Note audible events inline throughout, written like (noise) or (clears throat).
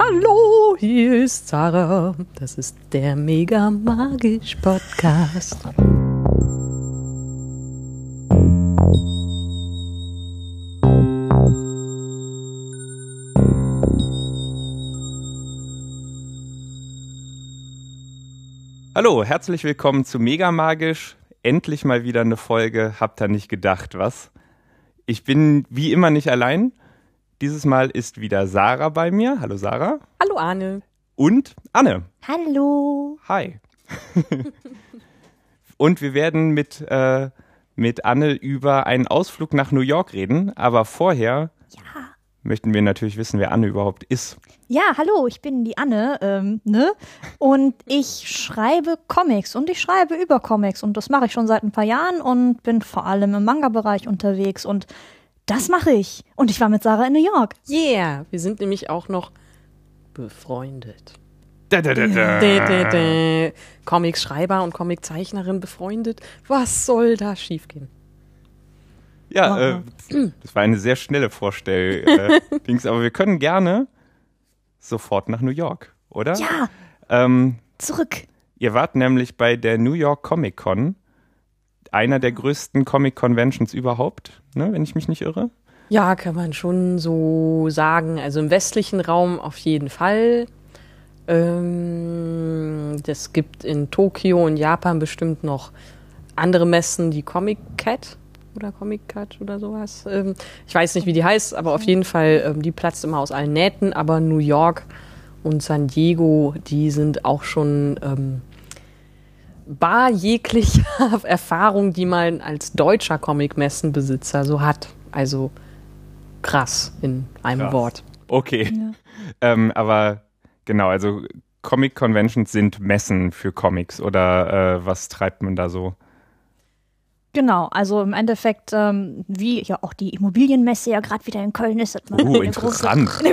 Hallo, hier ist Sarah. Das ist der Mega Magisch Podcast. Hallo, herzlich willkommen zu Mega Magisch. Endlich mal wieder eine Folge. Habt ihr nicht gedacht, was? Ich bin wie immer nicht allein. Dieses Mal ist wieder Sarah bei mir. Hallo Sarah. Hallo Arne. Und Anne. Hallo. Hi. (laughs) Und wir werden mit, äh, mit Anne über einen Ausflug nach New York reden. Aber vorher Ja. möchten wir natürlich wissen, wer Anne überhaupt ist. Ja, hallo, ich bin die Anne, ähm, ne? Und ich schreibe Comics und ich schreibe über Comics und das mache ich schon seit ein paar Jahren und bin vor allem im Manga-Bereich unterwegs und das mache ich. Und ich war mit Sarah in New York. Yeah, wir sind nämlich auch noch befreundet. Da, da, da, da. Comicschreiber und Comiczeichnerin befreundet. Was soll da schiefgehen? Ja, äh, das war eine sehr schnelle Vorstell. Äh, (laughs) Dings, aber wir können gerne sofort nach New York, oder? Ja, Ähm, zurück. Ihr wart nämlich bei der New York Comic Con, einer der größten Comic Conventions überhaupt, ne, wenn ich mich nicht irre. Ja, kann man schon so sagen. Also im westlichen Raum auf jeden Fall. Ähm, das gibt in Tokio und Japan bestimmt noch andere Messen, die Comic Cat oder Comic Cat oder sowas. Ähm, ich weiß nicht, wie die heißt, aber auf jeden Fall, ähm, die platzt immer aus allen Nähten. Aber New York und San Diego, die sind auch schon ähm, bar jeglicher (laughs) Erfahrung, die man als deutscher Comic-Messenbesitzer so hat. Also krass in einem Krass. Wort. Okay. (laughs) Ähm, aber genau, also Comic Conventions sind Messen für Comics oder äh, was treibt man da so? Genau, also im Endeffekt, ähm, wie ja auch die Immobilienmesse ja gerade wieder in Köln ist. hat man Uh, interessant. (laughs) (laughs)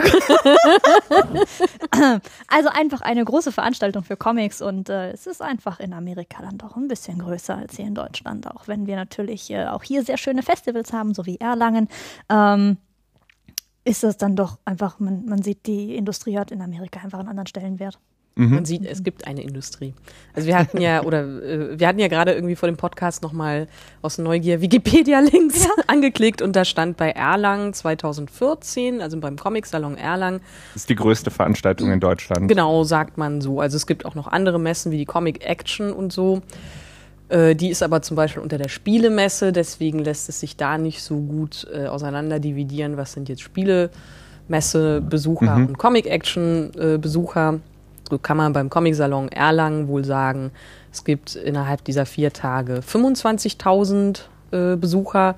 Also einfach eine große Veranstaltung für Comics und äh, es ist einfach in Amerika dann doch ein bisschen größer als hier in Deutschland, auch wenn wir natürlich äh, auch hier sehr schöne Festivals haben, so wie Erlangen. Ähm, ist es dann doch einfach, man, man sieht, die Industrie hat in Amerika einfach einen anderen Stellenwert. Man sieht, es gibt eine Industrie. Also wir hatten ja, (laughs) oder äh, wir hatten ja gerade irgendwie vor dem Podcast nochmal aus Neugier Wikipedia-Links (laughs) angeklickt und da stand bei Erlangen 2014, also beim Comic-Salon Erlangen, Das ist die größte Veranstaltung in Deutschland. Genau, sagt man so. Also es gibt auch noch andere Messen wie die Comic Action und so. Äh, die ist aber zum Beispiel unter der Spielemesse, deswegen lässt es sich da nicht so gut äh, auseinander dividieren, was sind jetzt Spielemesse-Besucher und Comic Action-Besucher. So kann man beim Comic-Salon Erlangen wohl sagen, es gibt innerhalb dieser vier Tage 25.000 äh, Besucher.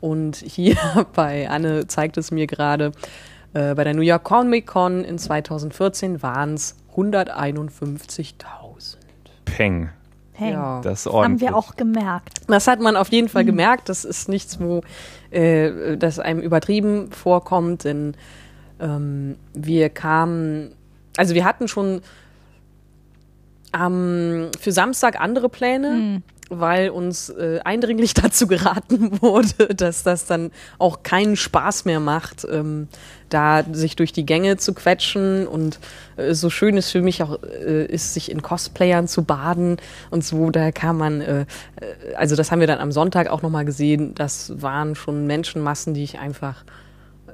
Und hier (laughs) bei Anne zeigt es mir gerade, äh, bei der New York Comic Con in 2014 waren es 151.000. Peng. Hey, Ja. Das ist haben wir auch gemerkt. Das hat man auf jeden Fall gemerkt. Das ist nichts, wo äh, das einem übertrieben vorkommt, denn ähm, wir kamen, also wir hatten schon ähm, für Samstag andere Pläne, weil uns äh, eindringlich (laughs) dazu geraten wurde, dass das dann auch keinen Spaß mehr macht, ähm, da sich durch die Gänge zu quetschen. Und äh, so schön es für mich auch äh, ist, sich in Cosplayern zu baden und so, da kam man, äh, äh, also das haben wir dann am Sonntag auch nochmal gesehen, das waren schon Menschenmassen, die ich einfach,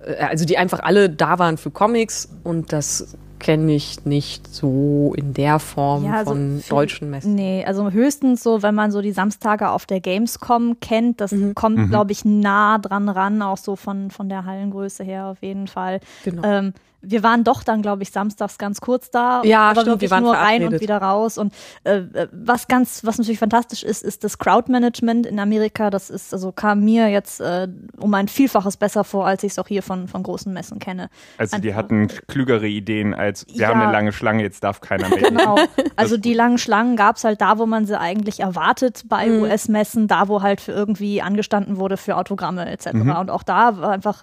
äh, also die einfach alle da waren für Comics und das kenne ich nicht so in der Form Ja, also von deutschen Messen. Nee, also höchstens so, wenn man so die Samstage auf der Gamescom kennt, das kommt, glaube ich, nah dran ran, auch so von, von der Hallengröße her auf jeden Fall. Genau. Ähm, wir waren doch dann, glaube ich, samstags ganz kurz da. Ja, aber stimmt, wirklich wir waren nur rein und wieder raus. Und äh, äh, was ganz, was natürlich fantastisch ist, ist das Crowdmanagement in Amerika. Das ist, also kam mir jetzt äh, um ein Vielfaches besser vor, als ich es auch hier von, von großen Messen kenne. Also die hatten klügere Ideen als, wir Ja. haben eine lange Schlange, jetzt darf keiner mehr. Genau. Also die langen Schlangen gab es halt da, wo man sie eigentlich erwartet bei US-Messen, da wo halt für irgendwie angestanden wurde für Autogramme etc. Und auch da war einfach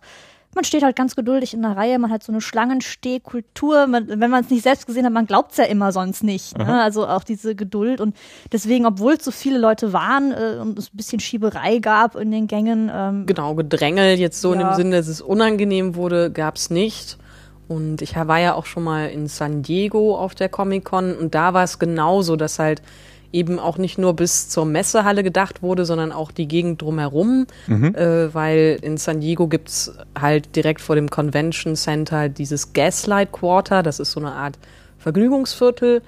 man steht halt ganz geduldig in der Reihe, man hat so eine Schlangenstehkultur. Man, wenn man es nicht selbst gesehen hat, man glaubt es ja immer sonst nicht. Ne? Also auch diese Geduld. Und deswegen, obwohl es so viele Leute waren äh, und es ein bisschen Schieberei gab in den Gängen, ähm, Genau, Gedrängel jetzt so in Ja. dem Sinne, dass es unangenehm wurde, gab es nicht. Und ich war ja auch schon mal in San Diego auf der Comic-Con und da war es genauso, dass halt eben auch nicht nur bis zur Messehalle gedacht wurde, sondern auch die Gegend drumherum, mhm. äh, weil in San Diego gibt's halt direkt vor dem Convention Center dieses Gaslight Quarter, das ist so eine Art Vergnügungsviertel.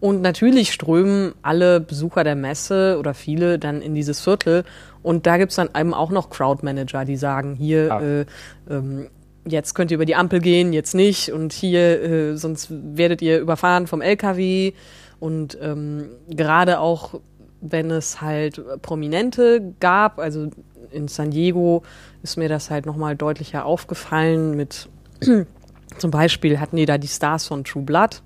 Und natürlich strömen alle Besucher der Messe oder viele dann in dieses Viertel. Und da gibt's dann eben auch noch Crowdmanager, die sagen, hier, ah. äh, ähm, jetzt könnt ihr über die Ampel gehen, jetzt nicht. Und hier, äh, sonst werdet ihr überfahren vom LKW. Und ähm, gerade auch, wenn es halt Prominente gab, also in San Diego ist mir das halt nochmal deutlicher aufgefallen mit, (clears throat) zum Beispiel hatten die da die Stars von True Blood.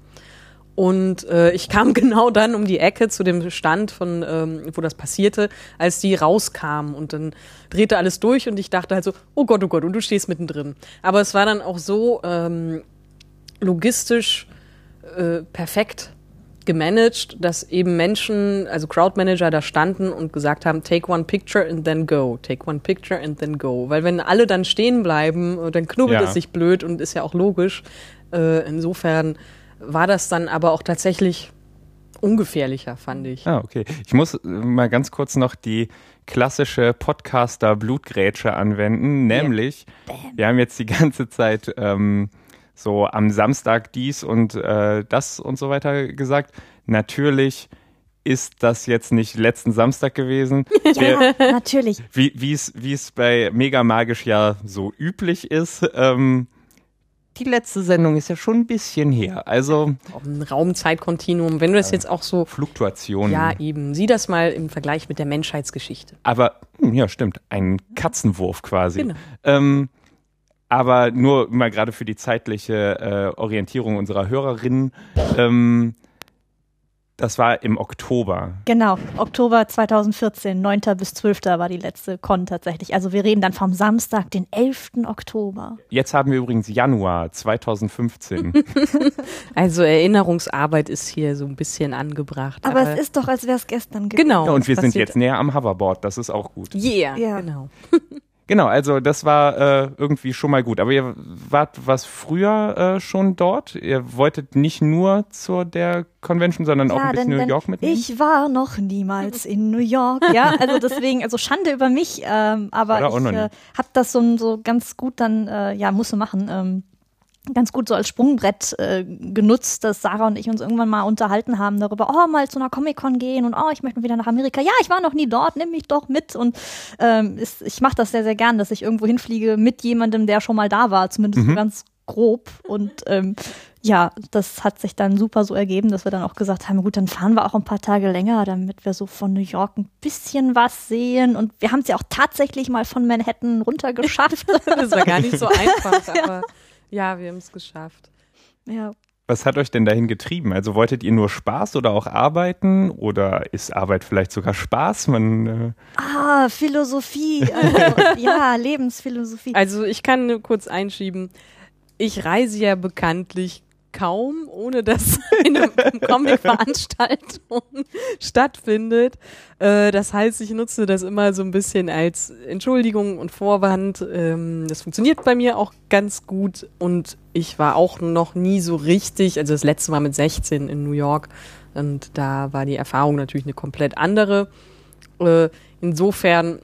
Und äh, ich kam (laughs) genau dann um die Ecke zu dem Stand, von ähm, wo das passierte, als die rauskamen. Und dann drehte alles durch und ich dachte halt so, oh Gott, oh Gott, und du stehst mittendrin. Aber es war dann auch so ähm, logistisch äh, perfekt gemanagt, dass eben Menschen, also Crowdmanager da standen und gesagt haben, take one picture and then go, take one picture and then go. Weil wenn alle dann stehen bleiben, dann knubbelt ja. es sich blöd und ist ja auch logisch. Äh, insofern war das dann aber auch tatsächlich ungefährlicher, fand ich. Ah, okay. Ich muss mal ganz kurz noch die klassische Podcaster-Blutgrätsche anwenden, nämlich, yeah. wir haben jetzt die (laughs) ganze Zeit ähm, so am Samstag dies und äh, das und so weiter gesagt. Natürlich ist das jetzt nicht letzten Samstag gewesen. (laughs) ja, natürlich. Wie es wie es bei Mega Magisch ja so üblich ist. Ähm, die letzte Sendung ist ja schon ein bisschen her. Also ein Raumzeitkontinuum, wenn du das jetzt auch so Fluktuationen. Ja, eben. Sieh das mal im Vergleich mit der Menschheitsgeschichte. Aber hm, ja, stimmt, ein Katzenwurf quasi. Genau. Ähm, aber nur mal gerade für die zeitliche äh, Orientierung unserer Hörerinnen. Ähm, das war im Oktober. Genau, Oktober 2014, 9. bis 12. war die letzte Con tatsächlich. Also wir reden dann vom Samstag, den 11. Oktober. Jetzt haben wir übrigens Januar 2015. (laughs) also Erinnerungsarbeit ist hier so ein bisschen angebracht. Aber, aber es ist doch, als wäre es gestern gewesen. Genau. Ja, und wir sind jetzt näher am Hoverboard, das ist auch gut. Yeah, ja. genau. (laughs) Genau, also das war äh, irgendwie schon mal gut. Aber ihr wart was früher äh, schon dort? Ihr wolltet nicht nur zur der Convention, sondern ja, auch ein bisschen denn, New York mitnehmen? Ich war noch niemals in New York. Ja, (laughs) also deswegen, also Schande über mich. Ähm, aber ich äh, habe das so, so ganz gut dann, äh, ja, musste machen. Ähm, ganz gut so als Sprungbrett äh, genutzt, dass Sarah und ich uns irgendwann mal unterhalten haben darüber, oh, mal zu einer Comic-Con gehen und oh, ich möchte wieder nach Amerika. Ja, ich war noch nie dort, nimm mich doch mit. Und ähm, ist, ich mache das sehr, sehr gern, dass ich irgendwo hinfliege mit jemandem, der schon mal da war, zumindest mhm. so ganz grob. Und ähm, ja, das hat sich dann super so ergeben, dass wir dann auch gesagt haben, gut, dann fahren wir auch ein paar Tage länger, damit wir so von New York ein bisschen was sehen. Und wir haben es ja auch tatsächlich mal von Manhattan runtergeschafft. (laughs) das war gar nicht so (laughs) einfach, aber ja. Ja, wir haben es geschafft. Ja. Was hat euch denn dahin getrieben? Also wolltet ihr nur Spaß oder auch arbeiten? Oder ist Arbeit vielleicht sogar Spaß? Man, äh ah, Philosophie. Also, (laughs) ja, Lebensphilosophie. Also ich kann nur kurz einschieben. Ich reise ja bekanntlich kaum, ohne dass (laughs) eine Comic-Veranstaltung stattfindet. Äh, das heißt, ich nutze das immer so ein bisschen als Entschuldigung und Vorwand. Ähm, das funktioniert bei mir auch ganz gut und ich war auch noch nie so richtig, also das letzte Mal mit 16 in New York und da war die Erfahrung natürlich eine komplett andere. Äh, insofern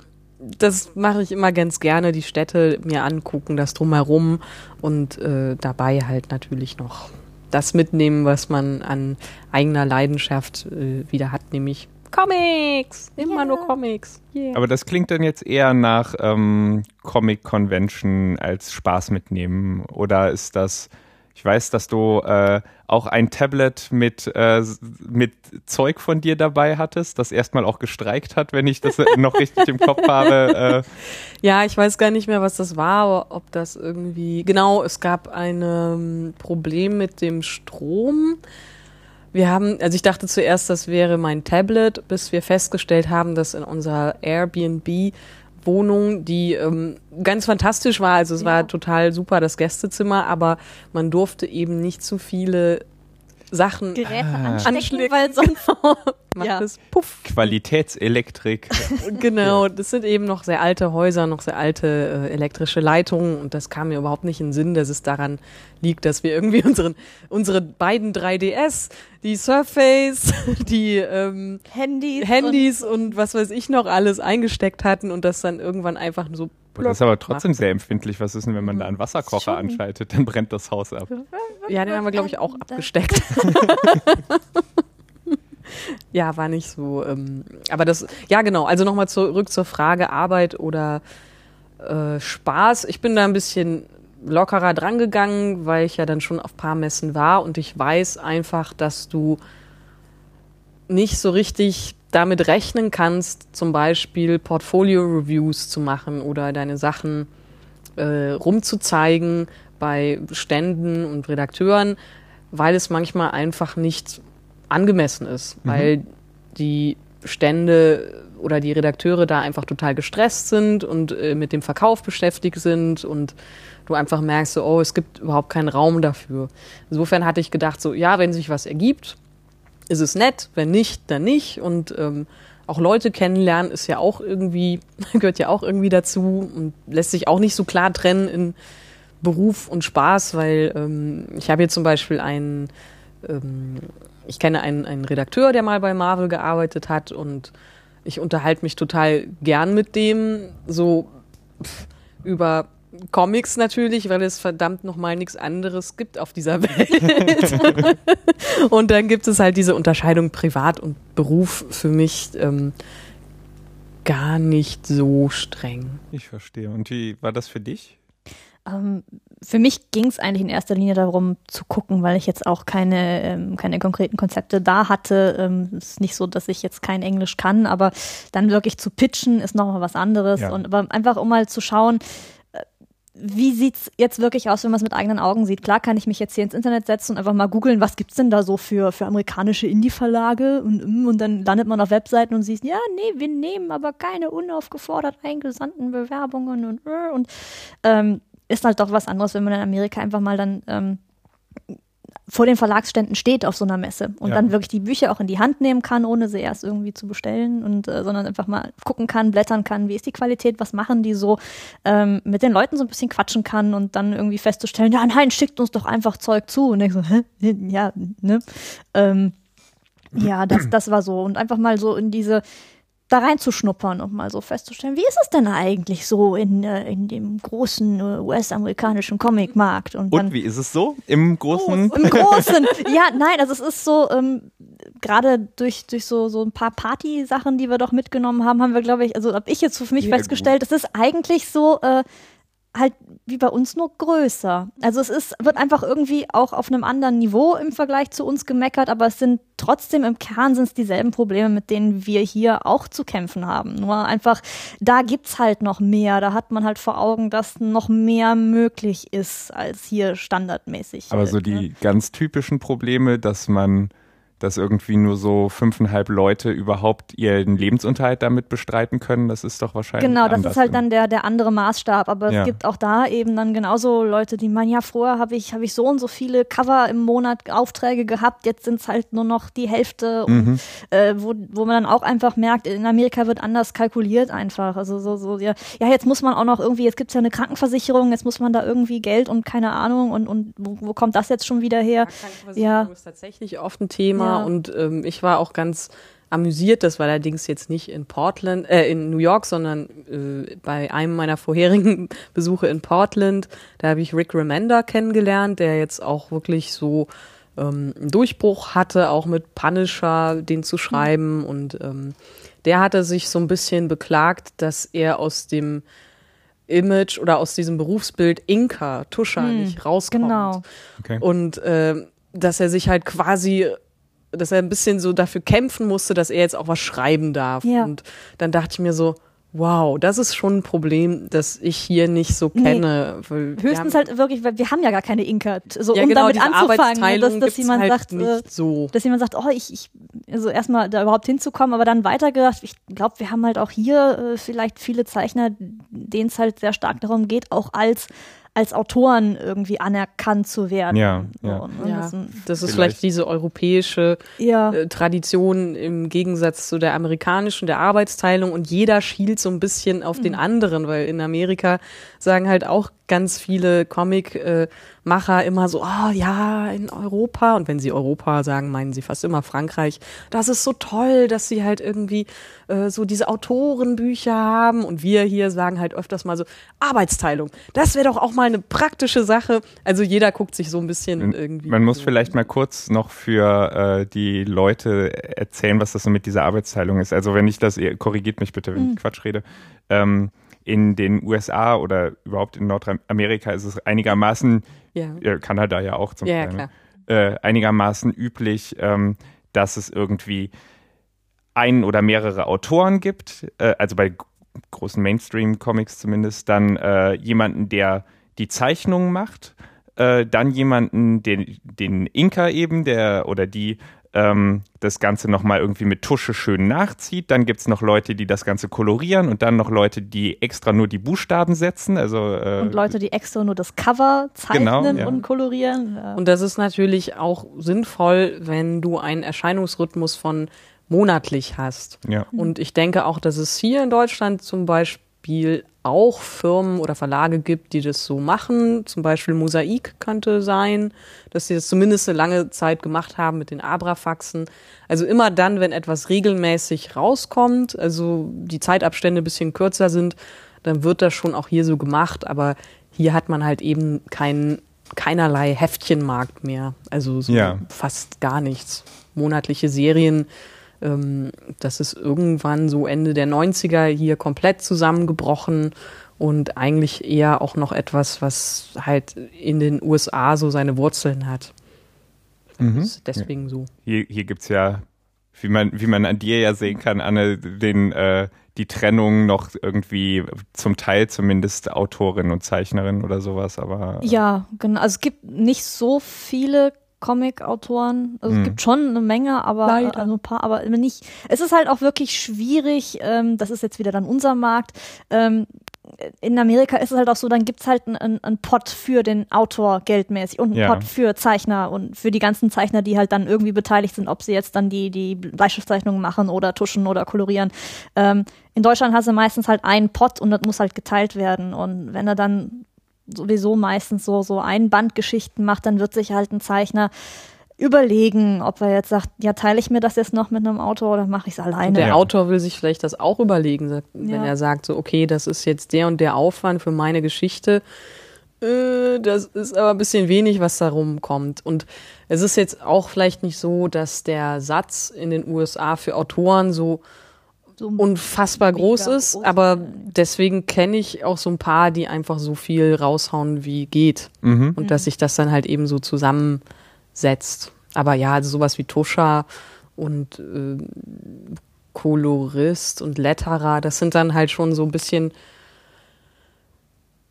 das mache ich immer ganz gerne, die Städte mir angucken, das drumherum und äh, dabei halt natürlich noch das mitnehmen, was man an eigener Leidenschaft äh, wieder hat, nämlich Comics. Immer yeah. nur Comics. Yeah. Aber das klingt dann jetzt eher nach ähm, Comic Convention als Spaß mitnehmen. Oder ist das ich weiß, dass du äh, auch ein Tablet mit, äh, mit Zeug von dir dabei hattest, das erstmal auch gestreikt hat, wenn ich das (laughs) noch richtig im Kopf habe. Äh. Ja, ich weiß gar nicht mehr, was das war, ob das irgendwie. Genau, es gab ein ähm, Problem mit dem Strom. Wir haben, also ich dachte zuerst, das wäre mein Tablet, bis wir festgestellt haben, dass in unserer Airbnb Wohnung, die ähm, ganz fantastisch war. Also es ja. war total super, das Gästezimmer, aber man durfte eben nicht zu viele Sachen Geräte Ah. anstecken, anschlägt, weil sonst (laughs) macht Ja. es puff. Qualitätselektrik. (laughs) Genau, das sind eben noch sehr alte Häuser, noch sehr alte äh, elektrische Leitungen und das kam mir überhaupt nicht in den Sinn, dass es daran liegt, dass wir irgendwie (laughs) unseren, unsere beiden 3DS, die Surface, die ähm, Handys. Handys und, was weiß ich noch alles eingesteckt hatten und das dann irgendwann einfach so Das ist aber trotzdem sehr empfindlich. Was ist denn, wenn man da einen Wasserkocher Schon. anschaltet? Dann brennt das Haus ab. Ja, den haben wir, glaube ich, auch abgesteckt. (laughs) ja, war nicht so. Ähm, aber das, ja, genau. Also nochmal zurück zur Frage Arbeit oder äh, Spaß. Ich bin da ein bisschen lockerer drangegangen, weil ich ja dann schon auf paar Messen war und ich weiß einfach, dass du nicht so richtig damit rechnen kannst, zum Beispiel Portfolio-Reviews zu machen oder deine Sachen äh, rumzuzeigen bei Ständen und Redakteuren, weil es manchmal einfach nicht angemessen ist, weil die Stände oder die Redakteure da einfach total gestresst sind und äh, mit dem Verkauf beschäftigt sind und du einfach merkst, so, oh, es gibt überhaupt keinen Raum dafür. Insofern hatte ich gedacht, so, ja, wenn sich was ergibt, ist es nett, wenn nicht, dann nicht. Und ähm, auch Leute kennenlernen ist ja auch irgendwie, (laughs) gehört ja auch irgendwie dazu und lässt sich auch nicht so klar trennen in Beruf und Spaß, weil ähm, ich habe hier zum Beispiel einen, ähm, ich kenne einen, einen Redakteur, der mal bei Marvel gearbeitet hat und ich unterhalte mich total gern mit dem, so pff, über Comics natürlich, weil es verdammt nochmal nichts anderes gibt auf dieser (laughs) Welt. Und dann gibt es halt diese Unterscheidung Privat und Beruf für mich ähm, gar nicht so streng. Ich verstehe. Und wie war das für dich? Ähm, für mich ging es eigentlich in erster Linie darum zu gucken, weil ich jetzt auch keine, ähm, keine konkreten Konzepte da hatte. Ähm, es ist nicht so, dass ich jetzt kein Englisch kann, aber dann wirklich zu pitchen ist nochmal was anderes. Ja. Und aber einfach um mal zu schauen, äh, wie sieht's jetzt wirklich aus, wenn man es mit eigenen Augen sieht? Klar kann ich mich jetzt hier ins Internet setzen und einfach mal googeln, was gibt's denn da so für, für amerikanische Indie-Verlage und, mm, und dann landet man auf Webseiten und sieht, ja, nee, wir nehmen aber keine unaufgefordert eingesandten Bewerbungen und, und ähm, ist halt doch was anderes, wenn man in Amerika einfach mal dann ähm, vor den Verlagsständen steht auf so einer Messe und Ja. dann wirklich die Bücher auch in die Hand nehmen kann, ohne sie erst irgendwie zu bestellen und äh, sondern einfach mal gucken kann, blättern kann, wie ist die Qualität, was machen die so, ähm, mit den Leuten so ein bisschen quatschen kann und dann irgendwie festzustellen, ja nein, schickt uns doch einfach Zeug zu und ich so, hä? ja, ne? Ähm, ja, das, das war so und einfach mal so in diese da reinzuschnuppern und mal so festzustellen, wie ist es denn eigentlich so in, äh, in dem großen äh, US-amerikanischen Comicmarkt und dann Und wie ist es so im großen? Im Großen. Ja, nein, also es ist so, ähm, gerade durch, durch so, so ein paar Party-Sachen, die wir doch mitgenommen haben, haben wir, glaube ich, also habe ich jetzt für mich Sehr festgestellt, es ist eigentlich so, äh, halt wie bei uns nur größer. Also es ist, wird einfach irgendwie auch auf einem anderen Niveau im Vergleich zu uns gemeckert, aber es sind trotzdem im Kern sind es dieselben Probleme, mit denen wir hier auch zu kämpfen haben. Nur einfach, da gibt's halt noch mehr. Da hat man halt vor Augen, dass noch mehr möglich ist als hier standardmäßig. Aber halt, so ne? die ganz typischen Probleme, dass man, dass irgendwie nur so fünfeinhalb Leute überhaupt ihren Lebensunterhalt damit bestreiten können, das ist doch wahrscheinlich. Genau, das ist halt in- dann der, der andere Maßstab. Aber Ja. es gibt auch da eben dann genauso Leute, die meinen, ja, vorher habe ich, hab ich so und so viele Cover im Monat Aufträge gehabt, jetzt sind es halt nur noch die Hälfte. Und, Mhm. äh, wo, wo man dann auch einfach merkt, in Amerika wird anders kalkuliert einfach. Also so, so, ja, ja jetzt muss man auch noch irgendwie, jetzt gibt's ja eine Krankenversicherung, jetzt muss man da irgendwie Geld und keine Ahnung und, und wo, wo kommt das jetzt schon wieder her? Krankenversicherung Ja. ist tatsächlich oft ein Thema Ja. Und ähm, ich war auch ganz amüsiert. Das war allerdings jetzt nicht in Portland, äh, in New York, sondern äh, bei einem meiner vorherigen (laughs) Besuche in Portland. Da habe ich Rick Remender kennengelernt, der jetzt auch wirklich so ähm, einen Durchbruch hatte, auch mit Punisher den zu schreiben und ähm, der hatte sich so ein bisschen beklagt, dass er aus dem Image oder aus diesem Berufsbild Inka, Tuscher, nicht rauskommt. Genau. Okay. Und ähm, dass er sich halt quasi, dass er ein bisschen so dafür kämpfen musste, dass er jetzt auch was schreiben darf. Ja. Und dann dachte ich mir so, wow, das ist schon ein Problem, das ich hier nicht so Nee. kenne. Wir Höchstens haben- halt wirklich, weil wir haben ja gar keine Inka. So, ja, um genau, damit anzufangen, dass, dass jemand halt sagt, äh, nicht so. dass jemand sagt, oh, ich, ich also erstmal da überhaupt hinzukommen, aber dann weitergedacht, ich glaube, wir haben halt auch hier äh, vielleicht viele Zeichner, denen es halt sehr stark darum geht, auch als als Autoren irgendwie anerkannt zu werden. Ja, So, ja. ne? Ja, Das ist Vielleicht. vielleicht diese europäische ja. äh, Tradition im Gegensatz zu der amerikanischen, der Arbeitsteilung und jeder schielt so ein bisschen auf den anderen, weil in Amerika sagen halt auch ganz viele Comic-Macher immer so, oh ja, in Europa und wenn sie Europa sagen, meinen sie fast immer Frankreich. Das ist so toll, dass sie halt irgendwie äh, so diese Autorenbücher haben und wir hier sagen halt öfters mal so Arbeitsteilung. Das wäre doch auch mal eine praktische Sache. Also jeder guckt sich so ein bisschen irgendwie. Man muss so- vielleicht mal kurz noch für äh, die Leute erzählen, was das so mit dieser Arbeitsteilung ist. Also wenn ich das, korrigiert mich bitte, wenn ich Quatsch rede. Ähm, in den USA oder überhaupt in Nordamerika ist es einigermaßen, Ja. ja, Kanada ja auch zum Ja, Teil, ne? äh, einigermaßen üblich, ähm, dass es irgendwie einen oder mehrere Autoren gibt, äh, also bei großen Mainstream-Comics zumindest, dann äh, jemanden, der die Zeichnungen macht, äh, dann jemanden, den, den Inka eben, der oder die ähm, das Ganze nochmal irgendwie mit Tusche schön nachzieht. Dann gibt es noch Leute, die das Ganze kolorieren und dann noch Leute, die extra nur die Buchstaben setzen. Also äh, und Leute, die extra nur das Cover zeichnen Genau, ja. und kolorieren. Ja. Und das ist natürlich auch sinnvoll, wenn du einen Erscheinungsrhythmus von monatlich hast. ja. Und ich denke auch, dass es hier in Deutschland zum Beispiel auch Firmen oder Verlage gibt, die das so machen. Zum Beispiel Mosaik könnte sein, dass sie das zumindest eine lange Zeit gemacht haben mit den Abrafaxen. Also immer dann, wenn etwas regelmäßig rauskommt, also die Zeitabstände ein bisschen kürzer sind, dann wird das schon auch hier so gemacht. Aber hier hat man halt eben keinen keinerlei Heftchenmarkt mehr. Also so Ja. fast gar nichts. Monatliche Serien ähm, das ist irgendwann so Ende der 90er hier komplett zusammengebrochen und eigentlich eher auch noch etwas, was halt in den USA so seine Wurzeln hat. Das Mhm. ist deswegen so. Hier, hier gibt es ja, wie man, wie man an dir ja sehen kann, Anne, den, äh, die Trennung noch irgendwie zum Teil zumindest Autorin und Zeichnerin oder sowas, aber äh, Ja, genau. Also es gibt nicht so viele Comic-Autoren. Also Mhm. es gibt schon eine Menge, aber Leider. also ein paar, aber immer nicht. Es ist halt auch wirklich schwierig. Ähm, das ist jetzt wieder dann unser Markt. Ähm, in Amerika ist es halt auch so, dann gibt's halt einen einen Pot für den Autor geldmäßig und einen Ja. Pot für Zeichner und für die ganzen Zeichner, die halt dann irgendwie beteiligt sind, ob sie jetzt dann die, die Bleistiftzeichnungen machen oder tuschen oder kolorieren. Ähm, in Deutschland hast du meistens halt einen Pot und das muss halt geteilt werden. Und wenn er dann sowieso meistens so, so Einbandgeschichten macht, dann wird sich halt ein Zeichner überlegen, ob er jetzt sagt, ja, teile ich mir das jetzt noch mit einem Autor oder mache ich es Und alleine. der Ja. Autor will sich vielleicht das auch überlegen, sagt- wenn Ja. er sagt, so, okay, das ist jetzt der und der Aufwand für meine Geschichte. Äh, das ist aber ein bisschen wenig, was da rumkommt. Und es ist jetzt auch vielleicht nicht so, dass der Satz in den USA für Autoren so So unfassbar groß ist, groß. aber deswegen kenne ich auch so ein paar, die einfach so viel raushauen, wie geht. Mhm. Und dass sich das dann halt eben so zusammensetzt. Aber ja, also sowas wie Tuscha und äh, Kolorist und Letterer, das sind dann halt schon so ein bisschen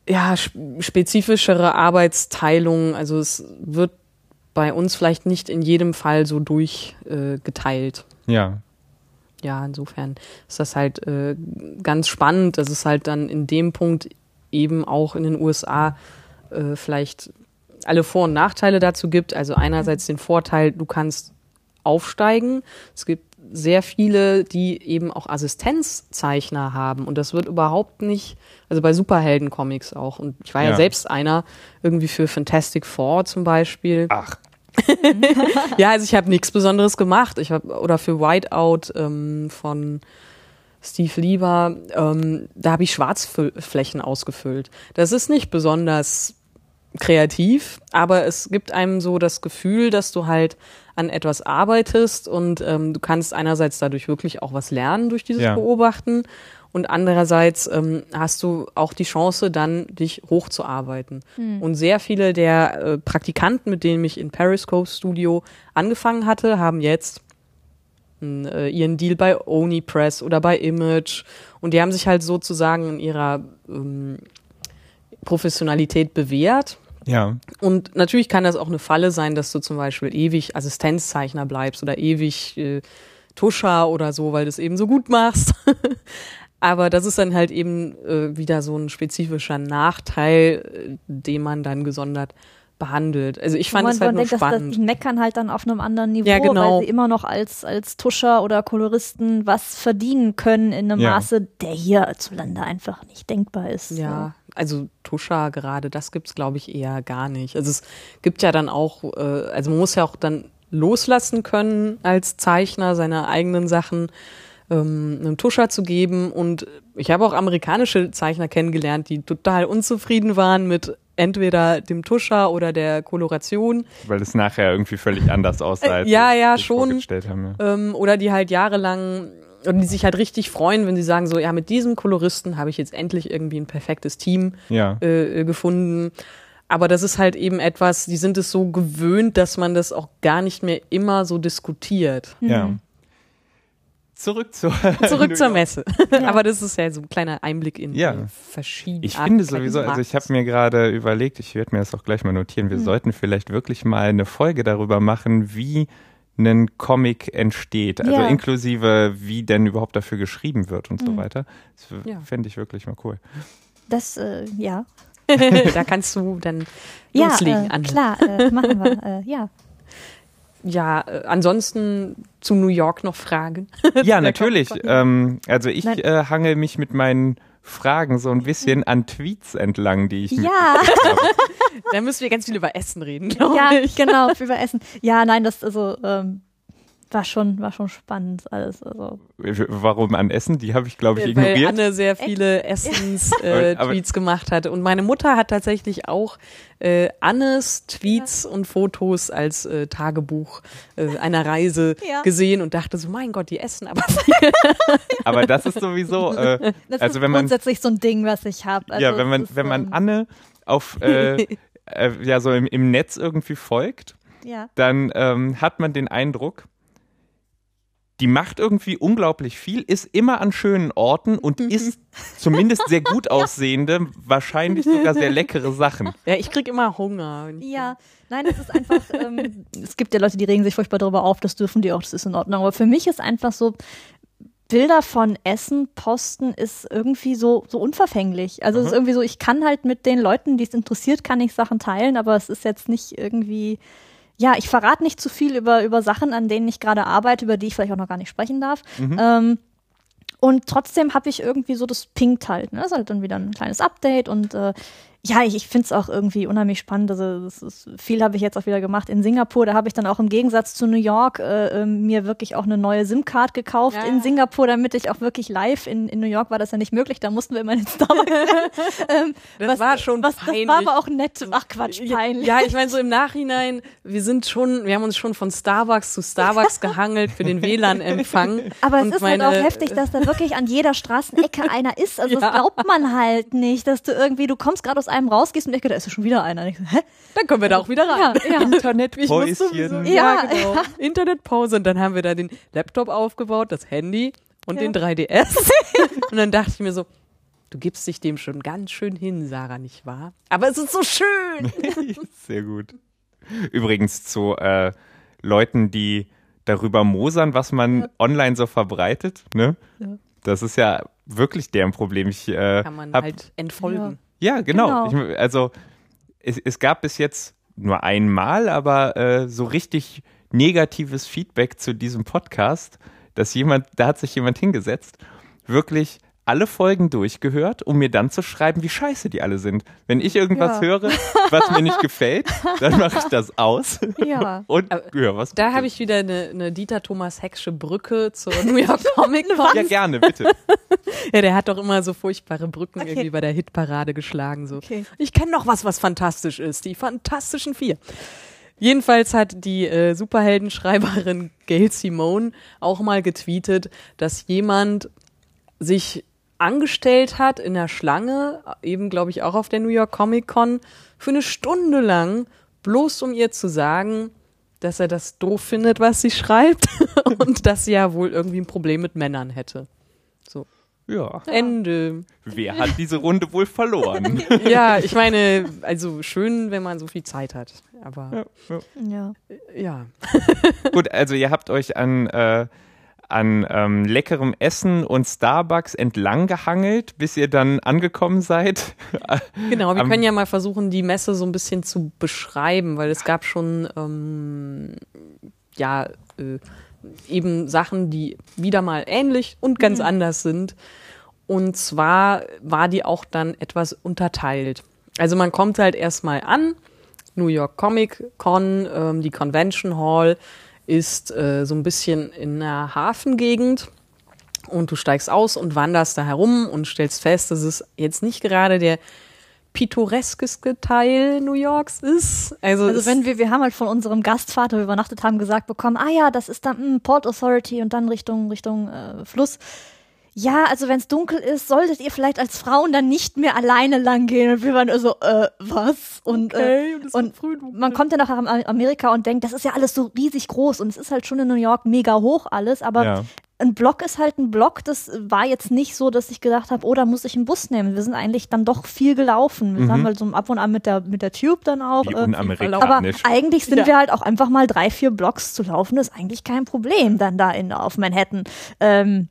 ja, sp- spezifischere Arbeitsteilungen. Also es wird bei uns vielleicht nicht in jedem Fall so durchgeteilt. Äh, ja. Ja, insofern ist das halt äh, ganz spannend, dass es halt dann in dem Punkt eben auch in den USA äh, vielleicht alle Vor- und Nachteile dazu gibt. Also einerseits den Vorteil, du kannst aufsteigen. Es gibt sehr viele, die eben auch Assistenzzeichner haben und das wird überhaupt nicht, also bei Superhelden-Comics auch. Und ich war ja, Ja. selbst einer, irgendwie für Fantastic Four zum Beispiel. Ach, (laughs) Ja, also ich habe nichts Besonderes gemacht. Ich hab, oder für Whiteout ähm, von Steve Lieber, ähm, da habe ich Schwarzflächen ausgefüllt. Das ist nicht besonders kreativ, aber es gibt einem so das Gefühl, dass du halt an etwas arbeitest und ähm, du kannst einerseits dadurch wirklich auch was lernen durch dieses Ja. Beobachten und andererseits ähm, hast du auch die Chance, dann dich hochzuarbeiten. Und sehr viele der äh, Praktikanten, mit denen ich in Periscope Studio angefangen hatte, haben jetzt äh, ihren Deal bei Oni Press oder bei Image und die haben sich halt sozusagen in ihrer ähm, Professionalität bewährt. ja. Und natürlich kann das auch eine Falle sein, dass du zum Beispiel ewig Assistenzzeichner bleibst oder ewig äh, Tuscher oder so, weil du es eben so gut machst. (laughs) Aber das ist dann halt eben äh, wieder so ein spezifischer Nachteil, äh, den man dann gesondert behandelt. Also ich fand man, es halt man nur denkt, dass das, spannend. die meckern halt dann auf einem anderen Niveau, Ja, genau. weil sie immer noch als, als Tuscher oder Koloristen was verdienen können in einem Ja. Maße, der hierzulande einfach nicht denkbar ist. Ja, also Tuscha gerade, das gibt's glaube ich eher gar nicht. Also es gibt ja dann auch, äh, also man muss ja auch dann loslassen können als Zeichner seine eigenen Sachen ähm, einem Tuscher zu geben. Und ich habe auch amerikanische Zeichner kennengelernt, die total unzufrieden waren mit entweder dem Tuscher oder der Koloration. Weil es nachher irgendwie völlig anders aussah, als Äh, ja, ja, schon. vorgestellt haben. Ja. ähm, oder die halt jahrelang und die sich halt richtig freuen, wenn sie sagen so, ja, mit diesem Koloristen habe ich jetzt endlich irgendwie ein perfektes Team Ja. äh, gefunden. Aber das ist halt eben etwas, die sind es so gewöhnt, dass man das auch gar nicht mehr immer so diskutiert. ja. Zurück zur (laughs) Zurück zur. Messe. (laughs) Aber das ist ja so ein kleiner Einblick in Ja. verschiedene Ich Arten finde sowieso, also ich habe mir gerade überlegt, ich werde mir das auch gleich mal notieren, wir sollten vielleicht wirklich mal eine Folge darüber machen, wie ein Comic entsteht, also Ja. inklusive wie denn überhaupt dafür geschrieben wird und so weiter. Das Ja. fände ich wirklich mal cool. Das, äh, ja. (laughs) da kannst du dann Ja, loslegen. äh, klar, äh, machen wir. Äh, ja. Ja, äh, ansonsten zu New York noch Fragen. (laughs) Ja, natürlich. Ähm, also ich äh, hangel mich mit meinen Fragen so ein bisschen an Tweets entlang, die ich Ja. (laughs) da müssen wir ganz viel über Essen reden, glaube ja, ich. genau, über Essen. Ja, nein, das also ähm, war schon, war schon spannend alles. Also. Warum an Essen? Die habe ich, glaube ich, Weil ignoriert. Anne sehr viele Essens-Tweets (laughs) äh, gemacht hat. Und meine Mutter hat tatsächlich auch äh, Annes Tweets und Fotos als äh, Tagebuch äh, einer Reise (laughs) Ja. gesehen und dachte so, mein Gott, die essen aber (laughs) Aber das ist sowieso, äh, Das also ist wenn man grundsätzlich so ein Ding, was ich habe. Also ja, wenn man, wenn man Anne auf, äh, äh, ja, so im, im Netz irgendwie folgt, ja. dann ähm, hat man den Eindruck, die macht irgendwie unglaublich viel, ist immer an schönen Orten und isst zumindest sehr gut (laughs) aussehende, wahrscheinlich sogar sehr leckere Sachen. Ja, ich krieg immer Hunger. Ja, nein, es ist einfach, ähm, (laughs) es gibt ja Leute, die regen sich furchtbar darüber auf, das dürfen die auch, das ist in Ordnung. Aber für mich ist einfach so, Bilder von Essen posten ist irgendwie so, so unverfänglich. Also es ist irgendwie so, ich kann halt mit den Leuten, die es interessiert, kann ich Sachen teilen, aber es ist jetzt nicht irgendwie, ja, ich verrate nicht zu viel über, über Sachen, an denen ich gerade arbeite, über die ich vielleicht auch noch gar nicht sprechen darf. Ähm, und trotzdem habe ich irgendwie so das pinkt halt. Ne? Das ist halt dann wieder ein kleines Update und äh, ja, ich, ich finde es auch irgendwie unheimlich spannend. Also das ist, viel habe ich jetzt auch wieder gemacht in Singapur. Da habe ich dann auch im Gegensatz zu New York äh, äh, mir wirklich auch eine neue SIM-Card gekauft Ja, in. Singapur, damit ich auch wirklich live in, in New York war das ja nicht möglich. Da mussten wir immer in den Starbucks. (laughs) ähm, Das was, war schon was, peinlich. Das war aber auch nett. Ach Quatsch, peinlich. Ja, ich meine, so im Nachhinein, wir sind schon, wir haben uns schon von Starbucks zu Starbucks (laughs) gehangelt für den WLAN-Empfang. Aber es ist meine- halt auch heftig, dass da wirklich an jeder Straßenecke (laughs) einer ist. Also Ja. das glaubt man halt nicht, dass du irgendwie, du kommst gerade aus einem rausgehst und ich da ist ja schon wieder einer. So, hä? Dann können wir da auch wieder rein. Ja, ja. (laughs) Internet Ich muss sowieso, ja, Ja, genau. Internetpause und dann haben wir da den Laptop aufgebaut, das Handy und Ja. den 3DS. (laughs) und dann dachte ich mir so, du gibst dich dem schon ganz schön hin, Sarah, nicht wahr? Aber es ist so schön. (laughs) Sehr gut. Übrigens zu äh, Leuten, die darüber mosern, was man online so verbreitet, ne? Ja. Das ist ja wirklich deren Problem. Ich äh, Kann man hab, halt entfolgen. Ja, genau. Genau. Ich, also es, es gab bis jetzt nur einmal, aber äh, so richtig negatives Feedback zu diesem Podcast, dass jemand, da hat sich jemand hingesetzt, wirklich alle Folgen durchgehört, um mir dann zu schreiben, wie scheiße die alle sind. Wenn ich Ja. irgendwas höre, was mir nicht gefällt, dann mache ich das aus Ja. und höre was. Da habe ich wieder eine, eine Dieter Thomas Hecksche Brücke zur New York (laughs) Comic Con. ja gerne, bitte. (laughs) Ja, der hat doch immer so furchtbare Brücken Okay. irgendwie bei der Hitparade geschlagen. So. Okay. Ich kenne noch was, was fantastisch ist. Die Fantastischen Vier. Jedenfalls hat die äh, Superheldenschreiberin Gail Simone auch mal getweetet, dass jemand sich angestellt hat in der Schlange, eben glaube ich auch auf der New York Comic Con, für eine Stunde lang, bloß um ihr zu sagen, dass er das doof findet, was sie schreibt (laughs) und dass sie ja wohl irgendwie ein Problem mit Männern hätte. So. Ja. Ende. Wer hat diese Runde wohl verloren? (laughs) Ja, ich meine, also schön, wenn man so viel Zeit hat. Aber ja, ja. Ja. Gut, also ihr habt euch an, äh, an ähm, leckerem Essen und Starbucks entlang gehangelt, bis ihr dann angekommen seid. (laughs) Genau, wir können ja mal versuchen, die Messe so ein bisschen zu beschreiben, weil es gab schon ähm, ja äh, eben Sachen, die wieder mal ähnlich und ganz mhm. anders sind. Und zwar war die auch dann etwas unterteilt. Also man kommt halt erstmal an, New York Comic Con, ähm, die Convention Hall ist äh, so ein bisschen in der Hafengegend und du steigst aus und wanderst da herum und stellst fest, dass es jetzt nicht gerade der pittoreskeste Teil New Yorks ist. Also, also wenn wir, wir haben halt von unserem Gastvater, wir übernachtet haben, gesagt bekommen, ah ja, das ist dann mh, hm, Port Authority und dann Richtung, Richtung äh, Fluss. Ja, also wenn es dunkel ist, solltet ihr vielleicht als Frauen dann nicht mehr alleine lang gehen. Und wir waren so, äh, was? Und, äh, okay, äh, und man kommt ja nach Amerika und denkt, das ist ja alles so riesig groß und es ist halt schon in New York mega hoch alles, aber ja ein Block ist halt ein Block. Das war jetzt nicht so, dass ich gedacht habe, oh, da muss ich einen Bus nehmen. Wir sind eigentlich dann doch viel gelaufen. Wir mhm. haben halt so ab und an mit der, mit der Tube dann auch. Wie äh, aber eigentlich sind ja. wir halt auch einfach mal drei, vier Blocks zu laufen. Das ist eigentlich kein Problem dann da in, auf Manhattan. Ähm,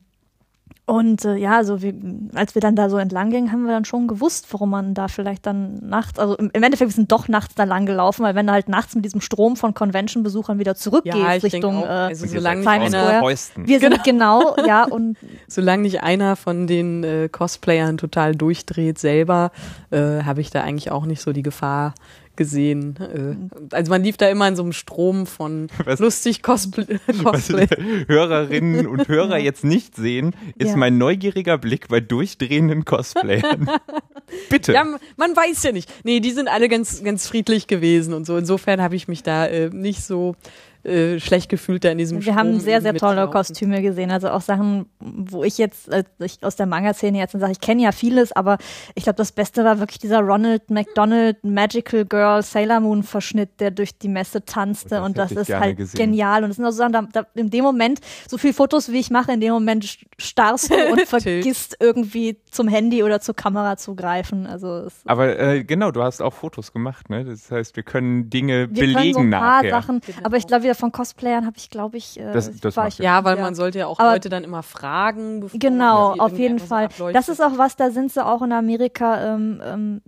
und äh, ja, also wir, als wir dann da so entlang gingen, haben wir dann schon gewusst, warum man da vielleicht dann nachts, also im, im Endeffekt wir sind doch nachts da lang gelaufen, weil wenn du halt nachts mit diesem Strom von Convention-Besuchern wieder zurückgehst ja, Richtung auch, äh, also solange Times Square. Wir sind genau, genau ja und (laughs) solange nicht einer von den äh, Cosplayern total durchdreht selber, äh, habe ich da eigentlich auch nicht so die Gefahr, gesehen. Äh, also man lief da immer in so einem Strom von was, lustig Cosplay. (laughs) Cosplay. Hörerinnen und (laughs) Hörer jetzt nicht sehen, ist ja. mein neugieriger Blick bei durchdrehenden Cosplayern. (laughs) Bitte. Ja, man weiß ja nicht. Nee, die sind alle ganz, ganz friedlich gewesen und so. Insofern habe ich mich da äh, nicht so äh, schlecht gefühlt da in diesem Wir Strom haben sehr, sehr tolle Kostüme gesehen. Also auch Sachen, wo ich jetzt äh, ich aus der Manga-Szene jetzt sage, ich kenne ja vieles, aber ich glaube, das Beste war wirklich dieser Ronald McDonald Magical Girl Sailor Moon Verschnitt, der durch die Messe tanzte. Und das, und das ist halt gesehen. genial. Und es sind auch so Sachen, da, da, in dem Moment, so viele Fotos wie ich mache, in dem Moment starrst du und (laughs) vergisst irgendwie zum Handy oder zur Kamera zu greifen. Also aber äh, genau, du hast auch Fotos gemacht, ne? Das heißt, wir können Dinge wir belegen können so ein paar nachher. Sachen, genau. aber ich glaube, von Cosplayern habe ich, glaube ich, äh, das, das ich, ja, weil ja. man sollte ja auch Aber Leute dann immer fragen. genau, auf jeden Fall. Das ist auch was, da sind sie auch in Amerika ähm, ähm,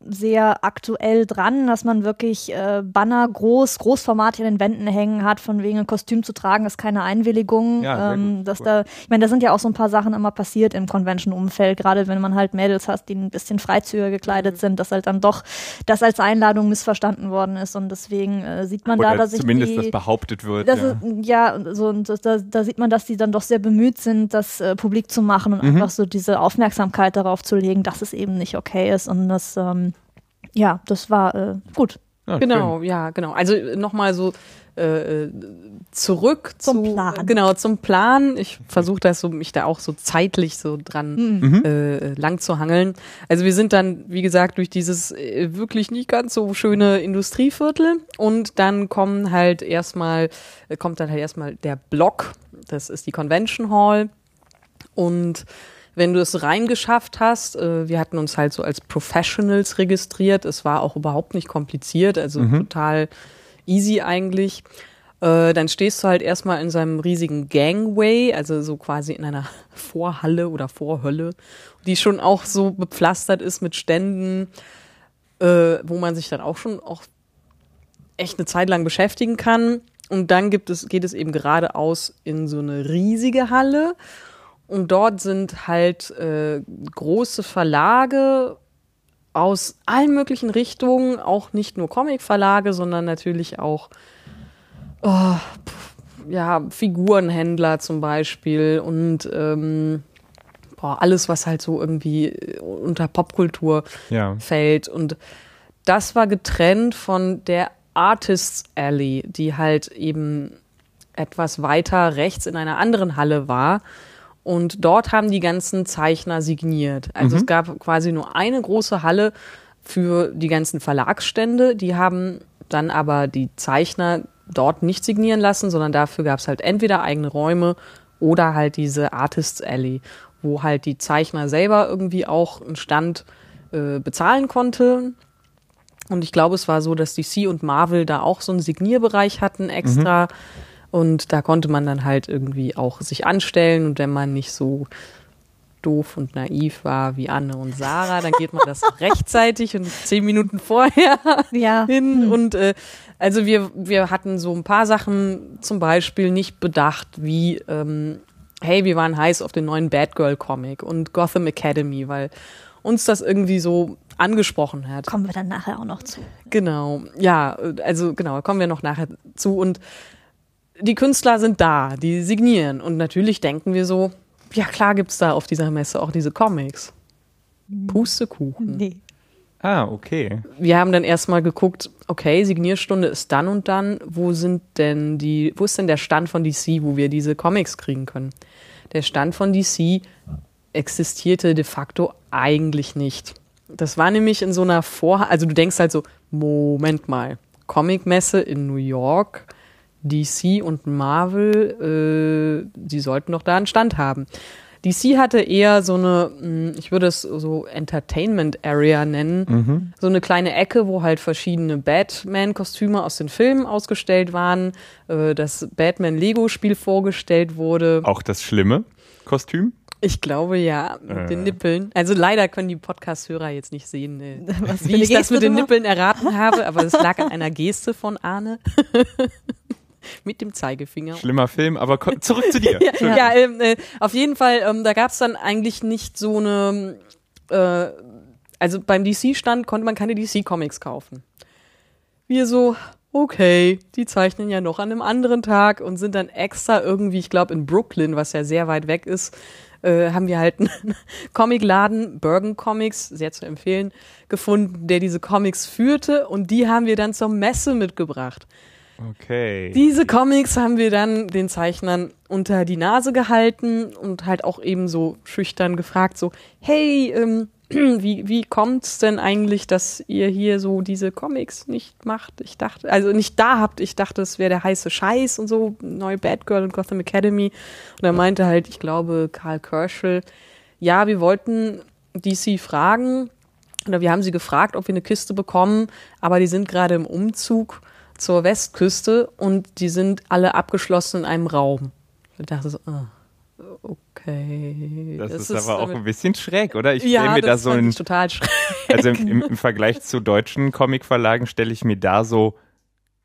sehr aktuell dran, dass man wirklich äh, Banner groß, großformatig an den Wänden hängen hat, von wegen ein Kostüm zu tragen, ist keine Einwilligung. Ja, ähm, dass cool. da, ich meine, da sind ja auch so ein paar Sachen immer passiert im Convention-Umfeld, gerade wenn man halt Mädels hat, die ein bisschen freizügiger gekleidet mhm. sind, dass halt dann doch das als Einladung missverstanden worden ist und deswegen äh, sieht man Oder da, dass zumindest ich das behauptet wird. ja, ist, ja so und das, da, da sieht man, dass die dann doch sehr bemüht sind, das äh, publik zu machen und mhm. einfach so diese Aufmerksamkeit darauf zu legen, dass es eben nicht okay ist und das ähm, ja, das war äh, gut. Ah, genau, schön. ja, genau. Also nochmal so äh, zurück zum zu, Plan. Genau, zum Plan. Ich versuche das so, mich da auch so zeitlich so dran mhm. äh, lang zu hangeln. Also wir sind dann, wie gesagt, durch dieses äh, wirklich nicht ganz so schöne Industrieviertel und dann kommen halt erstmal, äh, kommt dann halt erstmal der Block. Das ist die Convention Hall und wenn du es reingeschafft hast, äh, wir hatten uns halt so als Professionals registriert, es war auch überhaupt nicht kompliziert, also mhm. total easy eigentlich. Äh, dann stehst du halt erstmal in seinem riesigen Gangway, also so quasi in einer (laughs) Vorhalle oder Vorhölle, die schon auch so bepflastert ist mit Ständen, äh, wo man sich dann auch schon auch echt eine Zeit lang beschäftigen kann. Und dann gibt es, geht es eben geradeaus in so eine riesige Halle. Und dort sind halt äh, große Verlage aus allen möglichen Richtungen, auch nicht nur Comic-Verlage, sondern natürlich auch oh, ja, Figurenhändler zum Beispiel und ähm, boah, alles, was halt so irgendwie äh, unter Popkultur ja. fällt. Und das war getrennt von der Artists Alley, die halt eben etwas weiter rechts in einer anderen Halle war. Und dort haben die ganzen Zeichner signiert. Also mhm. es gab quasi nur eine große Halle für die ganzen Verlagsstände. Die haben dann aber die Zeichner dort nicht signieren lassen, sondern dafür gab es halt entweder eigene Räume oder halt diese Artists Alley, wo halt die Zeichner selber irgendwie auch einen Stand äh, bezahlen konnte. Und ich glaube, es war so, dass DC und Marvel da auch so einen Signierbereich hatten extra. Mhm Und da konnte man dann halt irgendwie auch sich anstellen und wenn man nicht so doof und naiv war wie Anne und Sarah, dann geht man das (laughs) rechtzeitig und zehn Minuten vorher (laughs) Ja. hin. Hm. Und äh, also wir, wir hatten so ein paar Sachen zum Beispiel nicht bedacht, wie ähm, hey, wir waren heiß auf den neuen Batgirl Comic und Gotham Academy, weil uns das irgendwie so angesprochen hat. Kommen wir dann nachher auch noch zu. Genau, ja, also genau, kommen wir noch nachher zu. Und die Künstler sind da, die signieren. Und natürlich denken wir so, ja klar gibt's da auf dieser Messe auch diese Comics. Pustekuchen. Nee. Ah, okay. Wir haben dann erstmal geguckt, okay, Signierstunde ist dann und dann. Wo sind denn die, wo ist denn der Stand von DC, wo wir diese Comics kriegen können? Der Stand von DC existierte de facto eigentlich nicht. Das war nämlich in so einer Vor, also du denkst halt so, Moment mal, Comicmesse in New York, DC und Marvel, äh, die sollten doch da einen Stand haben. DC hatte eher so eine, mh, ich würde es so Entertainment Area nennen, so eine kleine Ecke, wo halt verschiedene Batman-Kostüme aus den Filmen ausgestellt waren, äh, das Batman-Lego-Spiel vorgestellt wurde. Auch das schlimme Kostüm? Ich glaube ja, mit Äh. den Nippeln. Also leider können die Podcast-Hörer jetzt nicht sehen, äh, Was wie ich das mit den Nippeln erraten habe, aber es lag an einer Geste von Arne. (laughs) mit dem Zeigefinger. Schlimmer Film, aber (laughs) zurück zu dir. Ja, ja ähm, äh, auf jeden Fall, ähm, da gab es dann eigentlich nicht so eine, äh, also beim DC-Stand konnte man keine DC-Comics kaufen. Wir so, okay, die zeichnen ja noch an einem anderen Tag und sind dann extra irgendwie, ich glaube in Brooklyn, was ja sehr weit weg ist, äh, haben wir halt einen (laughs) Comicladen, Bergen Comics, sehr zu empfehlen, gefunden, der diese Comics führte und die haben wir dann zur Messe mitgebracht. Okay. Diese Comics haben wir dann den Zeichnern unter die Nase gehalten und halt auch eben so schüchtern gefragt, so, hey, ähm, (clears throat) wie, wie kommt's denn eigentlich, dass ihr hier so diese Comics nicht macht? Ich dachte, also nicht da habt, ich dachte, es wäre der heiße Scheiß und so, neue Batgirl und Gotham Academy. Und er meinte halt, ich glaube, Karl Kerschel, ja, wir wollten DC fragen, oder wir haben sie gefragt, ob wir eine Kiste bekommen, aber die sind gerade im Umzug zur Westküste und die sind alle abgeschlossen in einem Raum. Ich dachte so, ah, okay. Das, ist, aber auch ein bisschen schräg, oder? Ich ja, stelle mir da das so fand ein, total schräg. also im, im (laughs) Vergleich zu deutschen Comicverlagen stelle ich mir da so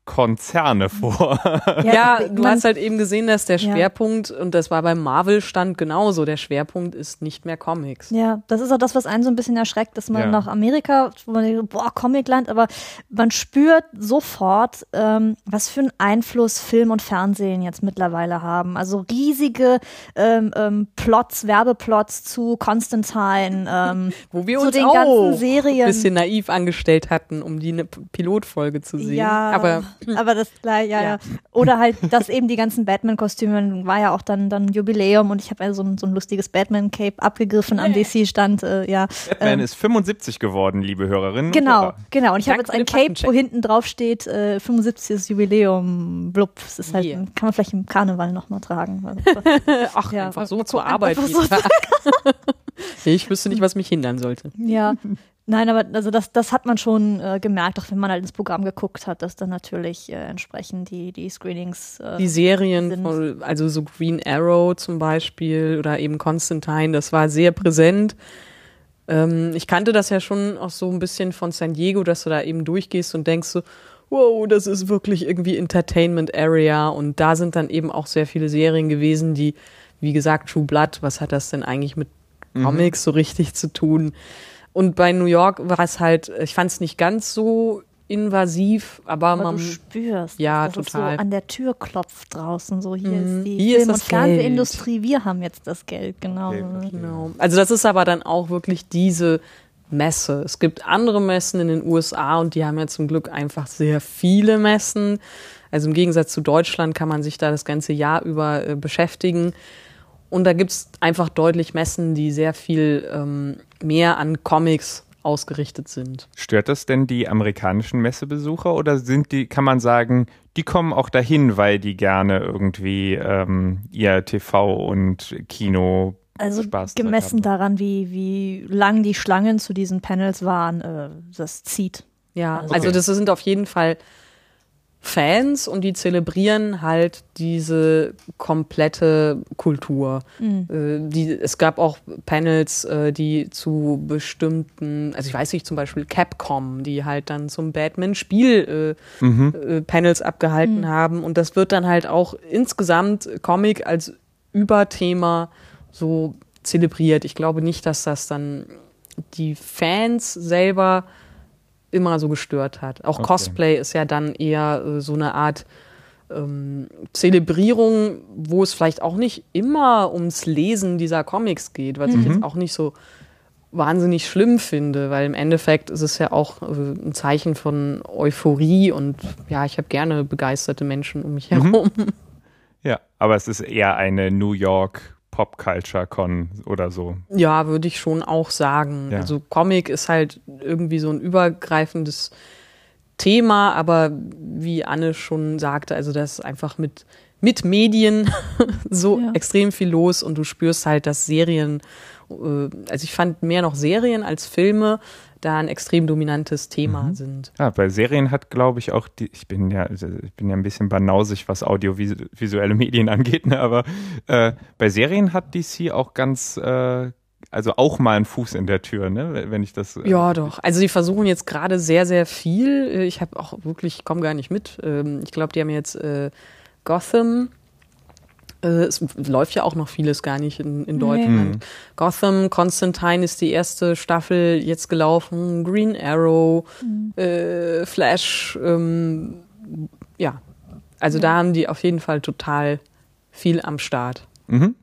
Konzerne vor. Ja, du hast halt eben gesehen, dass der Ja. Schwerpunkt, und das war beim Marvel-Stand genauso, der Schwerpunkt ist nicht mehr Comics. Ja, das ist auch das, was einen so ein bisschen erschreckt, dass man Ja. nach Amerika, wo man denkt, boah, Comicland, aber man spürt sofort, ähm, was für einen Einfluss Film und Fernsehen jetzt mittlerweile haben. Also riesige ähm, ähm, Plots, Werbeplots zu Constantine, ähm, (laughs) Wo wir zu uns den auch ganzen ein Serien. bisschen naiv angestellt hatten, um die eine Pilotfolge zu sehen. Ja, Aber (laughs) aber das ja, ja. Ja. Oder halt, dass eben die ganzen Batman-Kostüme war ja auch dann dann Jubiläum und ich habe ja so ein, so ein lustiges Batman-Cape abgegriffen am DC-Stand, äh, ja. Batman Ähm, ist 75 geworden, liebe Hörerinnen. Genau, Hörer. genau. Und ich habe jetzt ein Cape, wo hinten drauf steht, äh, 75. Jubiläum, blub. Das ist halt, Yeah. kann man vielleicht im Karneval nochmal tragen. (laughs) Also, ach, Ja, einfach so zur Arbeit so. (laughs) Ich wüsste nicht, was mich hindern sollte. ja. Nein, aber also das, das hat man schon äh, gemerkt, auch wenn man halt ins Programm geguckt hat, dass dann natürlich äh, entsprechend die, die Screenings äh, Die Serien, sind- von, also so Green Arrow zum Beispiel oder eben Constantine, das war sehr präsent. Ähm, ich kannte das ja schon auch so ein bisschen von San Diego, dass du da eben durchgehst und denkst so, wow, das ist wirklich irgendwie Entertainment Area und da sind dann eben auch sehr viele Serien gewesen, die, wie gesagt, True Blood, was hat das denn eigentlich mit Comics so richtig zu tun? Und bei New York war es halt, ich fand es nicht ganz so invasiv, aber, aber man du spürst, Ja, dass es total. so an der Tür klopft draußen. So hier Mhm. ist die Hier ist Film- das und Fernsehindustrie, wir haben jetzt das Geld, genau. Okay, verstehe. Genau. Also das ist aber dann auch wirklich diese Messe. Es gibt andere Messen in den USA und die haben ja zum Glück einfach sehr viele Messen. Also im Gegensatz zu Deutschland kann man sich da das ganze Jahr über äh, beschäftigen. Und da gibt's einfach deutlich Messen, die sehr viel ähm, mehr an Comics ausgerichtet sind. Stört das denn die amerikanischen Messebesucher oder sind die, kann man sagen, die kommen auch dahin, weil die gerne irgendwie ähm, ihr TV und Kino Also Spaß gemessen haben? daran, wie, wie lang die Schlangen zu diesen Panels waren, äh, das zieht. Ja, Also- also das sind auf jeden Fall Fans und die zelebrieren halt diese komplette Kultur. Mhm. Äh, die, es gab auch Panels, äh, die zu bestimmten, also ich weiß nicht, zum Beispiel Capcom, die halt dann zum Batman-Spiel äh, mhm. Äh, Panels abgehalten mhm. haben. Und das wird dann halt auch insgesamt Comic als Überthema so zelebriert. Ich glaube nicht, dass das dann die Fans selber immer so gestört hat. Auch okay. Cosplay ist ja dann eher äh, so eine Art ähm, Zelebrierung, wo es vielleicht auch nicht immer ums Lesen dieser Comics geht, was mhm. ich jetzt auch nicht so wahnsinnig schlimm finde, weil im Endeffekt ist es ja auch äh, ein Zeichen von Euphorie und ja, ich habe gerne begeisterte Menschen um mich mhm. herum. Mhm. Ja, aber es ist eher eine New York Pop-Culture-Con oder so. Ja, würde ich schon auch sagen. Ja. Also Comic ist halt irgendwie so ein übergreifendes Thema, aber wie Anne schon sagte, also das ist einfach mit, mit Medien (laughs) so ja. extrem viel los und du spürst halt, dass Serien, äh, also ich fand mehr noch Serien als Filme da ein extrem dominantes Thema mhm. sind. Ja, bei Serien hat, glaube ich, auch die, ich bin ja, ich bin ja ein bisschen banausig, was audiovisuelle Medien (laughs) angeht, ne, aber äh, bei Serien hat DC auch ganz äh, also auch mal einen Fuß in der Tür, ne? Wenn ich das. Äh, ja, doch. Also die versuchen jetzt gerade sehr, sehr viel. Äh, ich habe auch wirklich, ich komme gar nicht mit. Ähm, ich glaube, die haben jetzt äh, Gotham es läuft ja auch noch vieles gar nicht in, in Deutschland. Nee. Gotham, Constantine ist die erste Staffel jetzt gelaufen, Green Arrow, mhm. äh, Flash, ähm, ja. Also ja. da haben die auf jeden Fall total viel am Start. Mhm.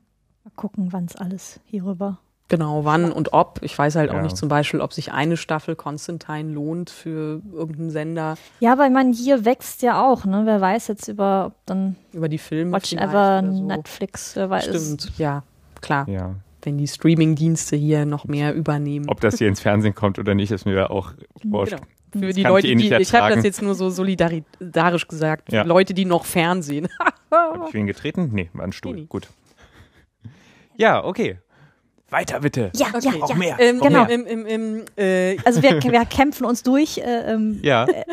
Mal gucken, wann es alles hierüber Genau, wann und ob. Ich weiß halt auch nicht zum Beispiel, ob sich eine Staffel Constantine lohnt für irgendeinen Sender. Ja, weil man hier wächst ja auch, ne? Wer weiß jetzt über dann über die Filme. Watch Ever, so. Netflix, wer weiß. Stimmt, ja, klar. Ja. Wenn die Streaming-Dienste hier noch mehr übernehmen. Ob das hier ins Fernsehen kommt oder nicht, ist mir auch wurscht. Genau. Für die Leute, ich die, ich habe das jetzt nur so solidarisch gesagt, ja. Leute, die noch Fernsehen. Hab ich wen getreten? Nee, war ein Stuhl. Nee. Gut. Ja, okay. Weiter bitte. Ja, okay. ja, auch ja. mehr. Ähm, genau. Mehr. Im, im, im, äh also wir, wir kämpfen uns durch. Äh, ähm, ja. Äh,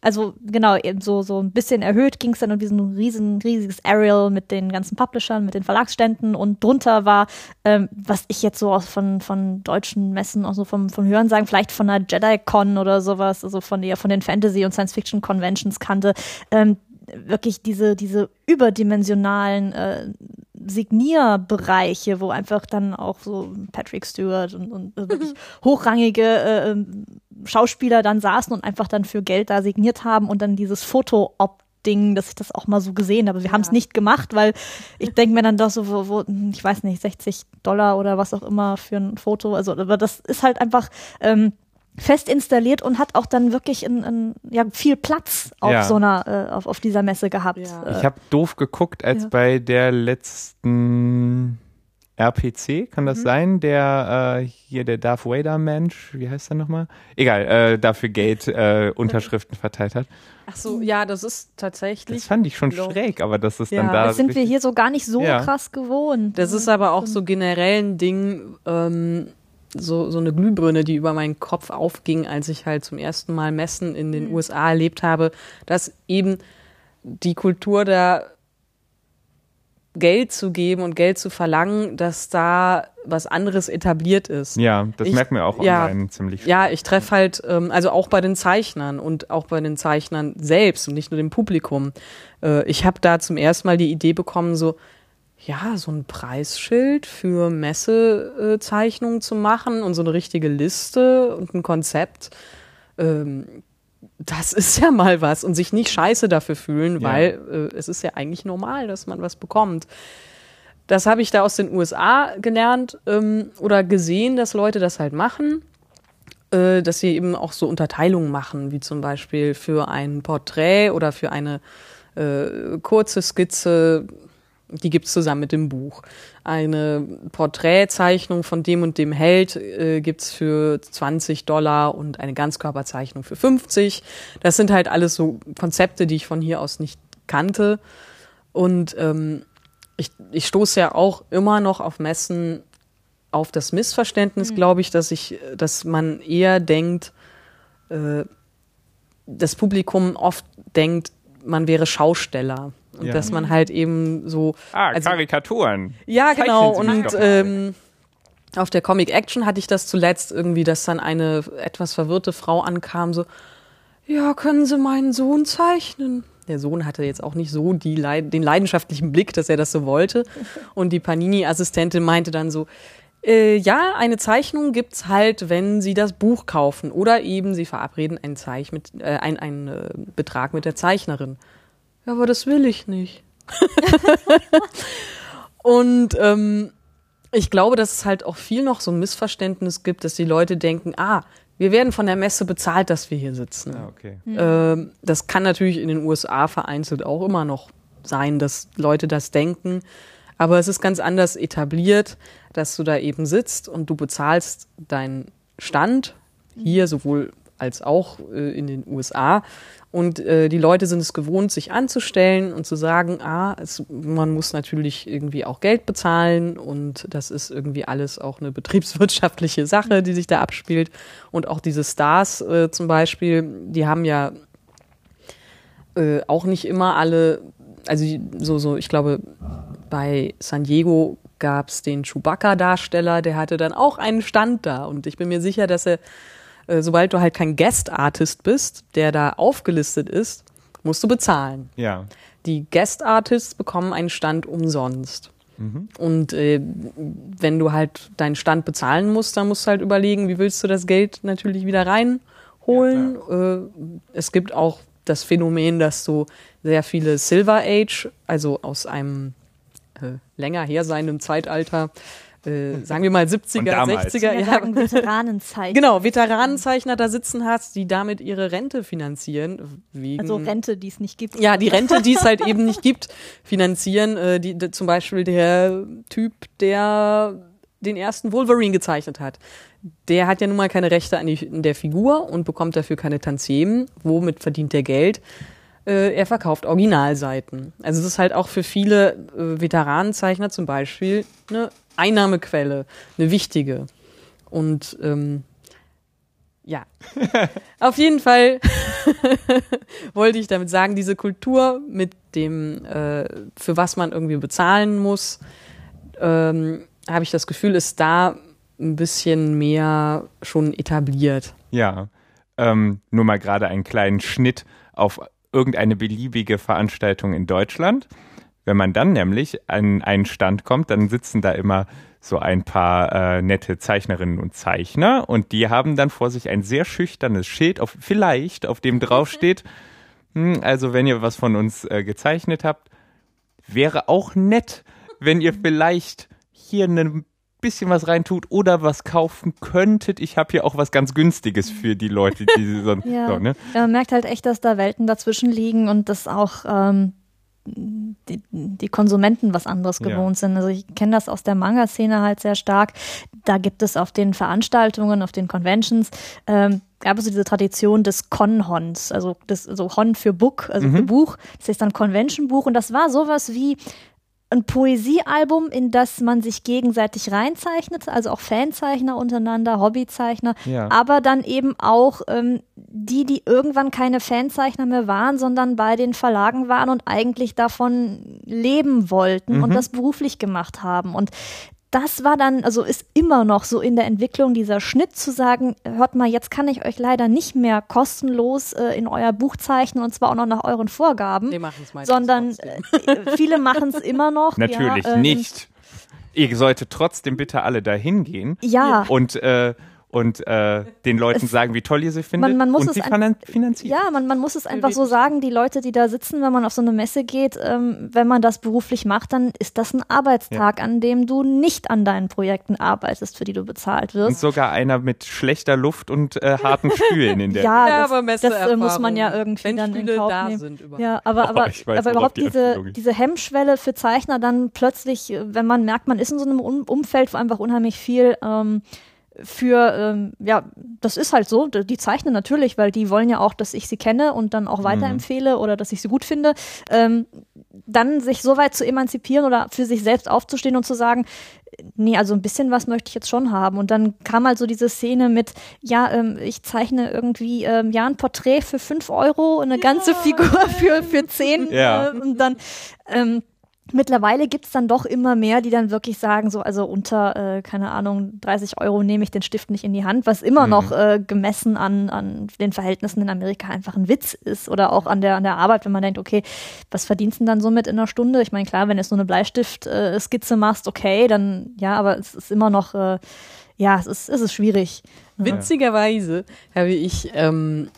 also genau, so, so ein bisschen erhöht ging es dann um diesen riesen, riesiges Aerial mit den ganzen Publishern, mit den Verlagsständen und drunter war, ähm, was ich jetzt so aus von, von deutschen Messen, auch so vom, vom Hören sagen, vielleicht von einer JediCon oder sowas, also von, der, von den Fantasy- und Science-Fiction-Conventions kannte, ähm, wirklich diese, diese überdimensionalen äh, Signierbereiche, wo einfach dann auch so Patrick Stewart und, und wirklich mhm. hochrangige äh, ähm, Schauspieler dann saßen und einfach dann für Geld da signiert haben und dann dieses Foto-Op Ding, dass ich das auch mal so gesehen habe. Wir ja. haben es nicht gemacht, weil ich denke mir dann doch so, wo, wo, ich weiß nicht, 60 Dollar oder was auch immer für ein Foto. Also, aber das ist halt einfach ähm, fest installiert und hat auch dann wirklich in, in, ja, viel Platz auf ja. so einer, äh, auf, auf dieser Messe gehabt. Ja. Ich habe doof geguckt, als ja. bei der letzten RPC, kann das mhm. sein? Der äh, hier der Darth Vader Mensch, wie heißt der nochmal? Egal, äh, dafür Geld äh, Unterschriften verteilt hat. Ach so, ja, das ist tatsächlich. Das fand ich schon schräg, aber das ist dann da. Das sind wir hier so gar nicht so krass gewohnt. Das ist aber auch so generell ein Ding. Ähm, so, so eine Glühbirne, die über meinen Kopf aufging, als ich halt zum ersten Mal Messen in den mhm. USA erlebt habe, dass eben die Kultur da Geld zu geben und Geld zu verlangen, dass da was anderes etabliert ist. Ja, das ich, merkt man auch online ja, ziemlich. Ja, ich treffe halt, ähm, also auch bei den Zeichnern und auch bei den Zeichnern selbst und nicht nur dem Publikum. Äh, ich habe da zum ersten Mal die Idee bekommen, so, ja, so ein Preisschild für Messezeichnungen zu machen und so eine richtige Liste und ein Konzept. Ähm, das (laughs) ist ja mal was und sich nicht scheiße dafür fühlen, ja. weil äh, es ist ja eigentlich normal, dass man was bekommt. Das habe ich da aus den USA gelernt ähm, oder gesehen, dass Leute das halt machen, äh, dass sie eben auch so Unterteilungen machen, wie zum Beispiel für ein Porträt oder für eine äh, kurze Skizze die gibt's zusammen mit dem Buch. Eine Porträtzeichnung von dem und dem Held äh, gibt's für 20 Dollar und eine Ganzkörperzeichnung für 50. Das sind halt alles so Konzepte, die ich von hier aus nicht kannte. Und ähm, ich, ich stoße ja auch immer noch auf Messen auf das Missverständnis, mhm. glaube ich, dass ich, dass man eher denkt, äh, das Publikum oft denkt, man wäre Schausteller. Und Ja. dass man halt eben so. Ah, also- Karikaturen. Ja, genau. Und ähm, auf der Comic Action hatte ich das zuletzt irgendwie, dass dann eine etwas verwirrte Frau ankam, so, ja, können Sie meinen Sohn zeichnen? Der Sohn hatte jetzt auch nicht so die Leid den leidenschaftlichen Blick, dass er das so wollte. Und die Panini-Assistentin meinte dann so, äh, ja, eine Zeichnung gibt's halt, wenn Sie das Buch kaufen. Oder eben Sie verabreden einen, Zeich mit, äh, ein, einen äh, Betrag mit der Zeichnerin. Ja, aber das will ich nicht. (laughs) Und ähm, ich glaube, dass es halt auch viel noch so ein Missverständnis gibt, dass die Leute denken, ah, wir werden von der Messe bezahlt, dass wir hier sitzen. Ah, okay. Ähm, das kann natürlich in den USA vereinzelt auch immer noch sein, dass Leute das denken. Aber es ist ganz anders etabliert, dass du da eben sitzt und du bezahlst deinen Stand hier sowohl als auch äh, in den USA. Und äh, die Leute sind es gewohnt, sich anzustellen und zu sagen, ah, es, man muss natürlich irgendwie auch Geld bezahlen und das ist irgendwie alles auch eine betriebswirtschaftliche Sache, die sich da abspielt. Und auch diese Stars äh, zum Beispiel, die haben ja äh, auch nicht immer alle, also so, so, ich glaube, bei San Diego gab es den Chewbacca-Darsteller, der hatte dann auch einen Stand da. Und ich bin mir sicher, dass er, äh, sobald du halt kein Guest-Artist bist, der da aufgelistet ist, musst du bezahlen. Ja. Die Guest-Artists bekommen einen Stand umsonst. Und äh, wenn du halt deinen Stand bezahlen musst, dann musst du halt überlegen, wie willst du das Geld natürlich wieder reinholen. äh, es gibt auch das Phänomen, dass du sehr viele Silver Age, also aus einem äh, länger her seienden Zeitalter, äh, sagen wir mal 70er, damals. 60er, Ja, ja, sagen Veteranenzeichen. genau, Veteranenzeichner da sitzen hast, die damit ihre Rente finanzieren. Wegen, Also Rente, die es nicht gibt. ja, die Rente, die es halt eben nicht gibt, finanzieren. Äh, die, die, zum Beispiel der Typ, der den ersten Wolverine gezeichnet hat. Der hat ja nun mal keine Rechte an, die, an der Figur und bekommt dafür keine Tantiemen. Womit verdient der Geld? Äh, er verkauft Originalseiten. Also es ist halt auch für viele äh, Veteranenzeichner zum Beispiel eine Einnahmequelle, eine wichtige. Und ähm, ja, (laughs) auf jeden Fall (laughs) wollte ich damit sagen, diese Kultur mit dem, äh, für was man irgendwie bezahlen muss, ähm, habe ich das Gefühl, ist da ein bisschen mehr schon etabliert. Ja. Ähm, nur mal gerade einen kleinen Schnitt auf irgendeine beliebige Veranstaltung in Deutschland. Wenn man dann nämlich an einen Stand kommt, dann sitzen da immer so ein paar äh, nette Zeichnerinnen und Zeichner und die haben dann vor sich ein sehr schüchternes Schild, auf, vielleicht, auf dem draufsteht, hm, also wenn ihr was von uns äh, gezeichnet habt, wäre auch nett, wenn ihr vielleicht hier ein bisschen was reintut oder was kaufen könntet. Ich habe hier auch was ganz Günstiges für die Leute, die so, (laughs) Ja. so ne? Ja, man merkt halt echt, dass da Welten dazwischen liegen und dass auch ähm, die, die Konsumenten was anderes Ja. gewohnt sind. Also ich kenne das aus der Manga-Szene halt sehr stark. Da gibt es auf den Veranstaltungen, auf den Conventions, ähm, gab es so diese Tradition des Con-Hons, also das, also Hon für Book, also für Buch. Das ist dann Convention-Buch und das war sowas wie ein Poesiealbum, in das man sich gegenseitig reinzeichnet, also auch Fanzeichner untereinander, Hobbyzeichner, Ja. aber dann eben auch ähm, die, die irgendwann keine Fanzeichner mehr waren, sondern bei den Verlagen waren und eigentlich davon leben wollten und das beruflich gemacht haben. Und das war dann, also ist immer noch so in der Entwicklung dieser Schnitt zu sagen, hört mal, jetzt kann ich euch leider nicht mehr kostenlos äh, in euer Buch zeichnen und zwar auch noch nach euren Vorgaben, Wir machen es meistens sondern äh, viele machen es (laughs) immer noch. Natürlich ja, ähm, nicht. Ihr solltet trotzdem bitte alle dahin gehen Ja. und, äh, und äh, den Leuten Es- sagen, wie toll ihr sie findet man, man muss und es sie ein- finan finanzieren. Ja, man, man muss es einfach so sagen, die Leute, die da sitzen, wenn man auf so eine Messe geht, ähm, wenn man das beruflich macht, dann ist das ein Arbeitstag, an dem du nicht an deinen Projekten arbeitest, für die du bezahlt Und wirst. sogar einer mit schlechter Luft und äh, harten Stühlen in der (laughs) Ja, Ja, das, aber das äh, muss man ja irgendwie wenn dann in Stühle Kauf da nehmen. sind überhaupt. Ja, aber, Oh, aber, weiß, aber überhaupt die diese, diese Hemmschwelle für Zeichner dann plötzlich, äh, wenn man merkt, man ist in so einem um Umfeld, wo einfach unheimlich viel ähm, für, ähm, ja, das ist halt so, die zeichnen natürlich, weil die wollen ja auch, dass ich sie kenne und dann auch weiterempfehle oder dass ich sie gut finde. Ähm, dann sich so weit zu emanzipieren oder für sich selbst aufzustehen und zu sagen, nee, also ein bisschen was möchte ich jetzt schon haben. Und dann kam halt so diese Szene mit, ja, ähm, ich zeichne irgendwie ähm, ja ein Porträt für fünf Euro, eine ganze Figur für, für zehn. Ja. Äh, und dann ähm, Mittlerweile gibt's dann doch immer mehr, die dann wirklich sagen, so, also unter, äh, keine Ahnung, 30 Euro nehme ich den Stift nicht in die Hand, was immer Mhm. noch äh, gemessen an, an den Verhältnissen in Amerika einfach ein Witz ist. Oder auch an der, an der Arbeit, wenn man denkt, okay, was verdienst du denn dann so mit in einer Stunde? Ich meine, klar, wenn du jetzt so eine Bleistift-Skizze machst, okay, dann ja, aber es ist immer noch, äh, ja, es ist, es ist schwierig. Witzigerweise habe ich ähm,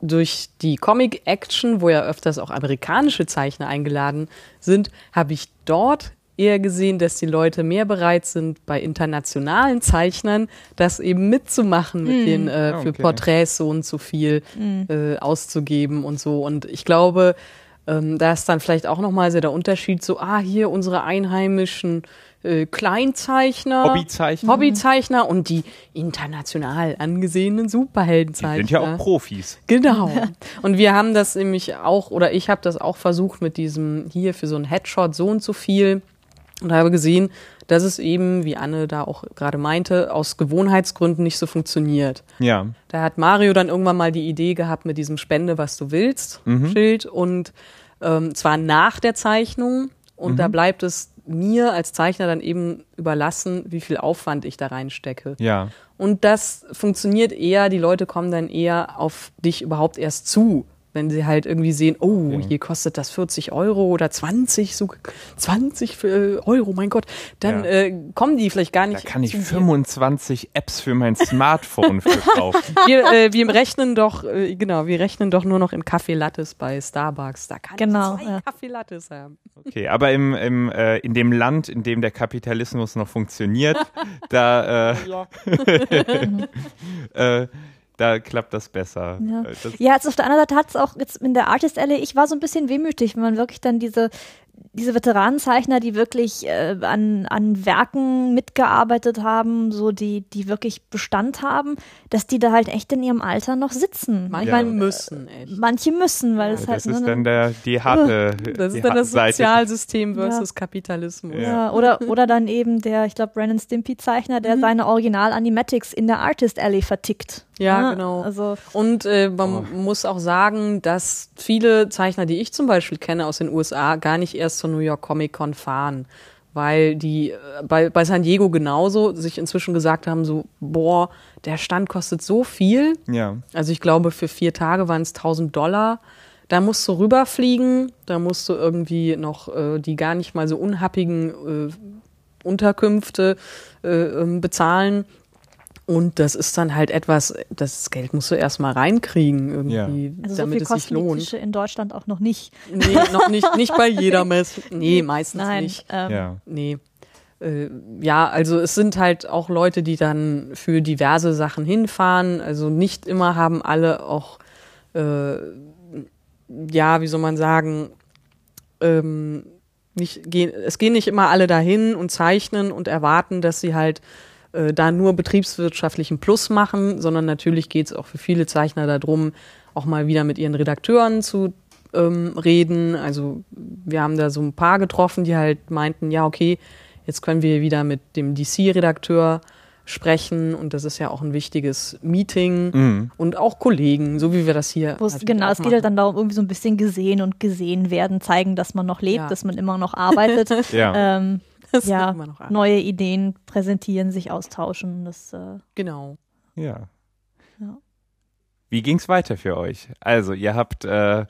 durch die Comic-Action, wo ja öfters auch amerikanische Zeichner eingeladen sind, habe ich dort eher gesehen, dass die Leute mehr bereit sind, bei internationalen Zeichnern das eben mitzumachen, mit den äh, Ah, für okay. Porträts so und so viel äh, auszugeben und so. Und ich glaube, ähm, da ist dann vielleicht auch nochmal so der Unterschied, so, ah, hier unsere einheimischen äh, Kleinzeichner. Hobbyzeichner. Hobbyzeichner und die international angesehenen Die Superheldenzeichner. sind ja auch Profis. Genau. (laughs) Und wir haben das nämlich auch, oder ich habe das auch versucht mit diesem hier für so ein Headshot so und so viel und habe gesehen, dass es eben, wie Anne da auch gerade meinte, aus Gewohnheitsgründen nicht so funktioniert. Ja. Da hat Mario dann irgendwann mal die Idee gehabt mit diesem Spende, was du willst, Schild und ähm, zwar nach der Zeichnung und da bleibt es mir als Zeichner dann eben überlassen, wie viel Aufwand ich da reinstecke. Ja. Und das funktioniert eher, die Leute kommen dann eher auf dich überhaupt erst zu, wenn sie halt irgendwie sehen, oh, Ja. hier kostet das 40 Euro oder 20, so 20 für, äh, Euro, mein Gott, dann Ja. äh, kommen die vielleicht gar Da nicht. kann ich zu dir. 25 Apps für mein Smartphone für kaufen. (laughs) Wir, äh, wir rechnen doch, äh, genau, wir rechnen doch nur noch in Kaffee Lattes bei Starbucks. Da kann Genau, ich zwei ja. Kaffee Lattes haben. Okay, aber im, im, äh, in dem Land, in dem der Kapitalismus noch funktioniert, (laughs) da, äh, (laughs) äh, da klappt das besser. Ja. Das, Ja, jetzt auf der anderen Seite hat es auch jetzt in der Artist Alley, ich war so ein bisschen wehmütig, wenn man wirklich dann diese, diese Veteranenzeichner, die wirklich äh, an, an Werken mitgearbeitet haben, so die, die wirklich Bestand haben, dass die da halt echt in ihrem Alter noch sitzen. Manchmal Ja. müssen, echt. Manche müssen, weil es halt das ist eine- dann der, die harte Das die ist dann das. Sozialsystem versus Kapitalismus. Ja. Ja, oder, oder dann eben der, ich glaube, Brandon Stimpy-Zeichner, der seine Original-Animatics in der Artist Alley vertickt. Ja, genau. Also, Und äh, man muss auch sagen, dass viele Zeichner, die ich zum Beispiel kenne aus den USA, gar nicht erst zur New York Comic Con fahren. Weil die äh, bei, bei San Diego genauso sich inzwischen gesagt haben, so, boah, der Stand kostet so viel. Ja. Also ich glaube, für vier Tage waren es 1000 Dollar. Da musst du rüberfliegen, da musst du irgendwie noch äh, die gar nicht mal so unhappigen äh, Unterkünfte äh, ähm, bezahlen. Und das ist dann halt etwas, das Geld musst du erstmal reinkriegen irgendwie, also so damit viel es sich lohnt. Tische in Deutschland auch noch nicht. Nee, noch nicht, nicht bei jeder (laughs) Messe. Nee, meistens Nein. nicht. Ähm, Ja. Nee. Äh, ja, also es sind halt auch Leute, die dann für diverse Sachen hinfahren. Also nicht immer haben alle auch, äh, ja, wie soll man sagen, ähm, nicht, gehen, es gehen nicht immer alle dahin und zeichnen und erwarten, dass sie halt äh, da nur betriebswirtschaftlichen Plus machen, sondern natürlich geht es auch für viele Zeichner darum, auch mal wieder mit ihren Redakteuren zu ähm, reden. Also wir haben da so ein paar getroffen, die halt meinten, ja, okay, jetzt können wir wieder mit dem DC-Redakteur sprechen und das ist ja auch ein wichtiges Meeting Mhm. und auch Kollegen, so wie wir das hier. Wo es, natürlich genau, es geht halt dann darum, irgendwie so ein bisschen gesehen und gesehen werden, zeigen, dass man noch lebt, Ja. dass man immer noch arbeitet. (laughs) Ja. ähm, (laughs) Das ja, wird immer noch an. neue Ideen präsentieren, sich austauschen. Das, äh, Genau. ja. Ja. Wie ging's weiter für euch? Also, ihr habt äh,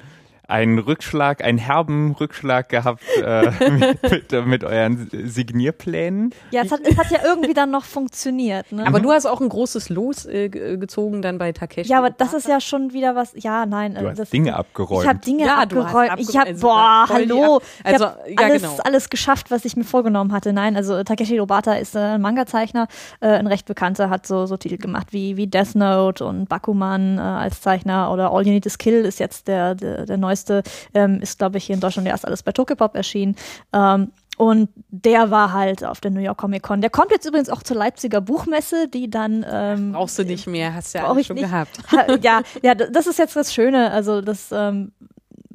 einen Rückschlag, einen herben Rückschlag gehabt äh, mit, (laughs) mit, mit euren Signierplänen. ja, es hat, es hat ja irgendwie dann noch funktioniert. Ne? Aber du hast auch ein großes Los äh, ge- gezogen dann bei Takeshi. ja, aber das ist ja schon wieder was. Ja, nein. Du äh, hast das, Dinge abgeräumt. Ich habe Dinge Ja, hast abgeräumt. ich abge- habe, also boah, hallo. ab- ich also, habe ja, alles, genau. alles geschafft, was ich mir vorgenommen hatte. Nein, also Takeshi Obata ist äh, ein Manga-Zeichner, äh, ein recht bekannter, hat so, so Titel gemacht wie, wie Death Note und Bakuman äh, als Zeichner oder All You Need Is Kill ist jetzt der, der, der neueste, ähm, ist, glaube ich, hier in Deutschland erst alles bei Tokyopop erschienen. Ähm, und der war halt auf der New York Comic Con. Der kommt jetzt übrigens auch zur Leipziger Buchmesse, die dann ähm, Brauchst du nicht mehr, hast ja ich schon nicht. gehabt. Ha- ja, ja, das ist jetzt das Schöne. Also das, ähm,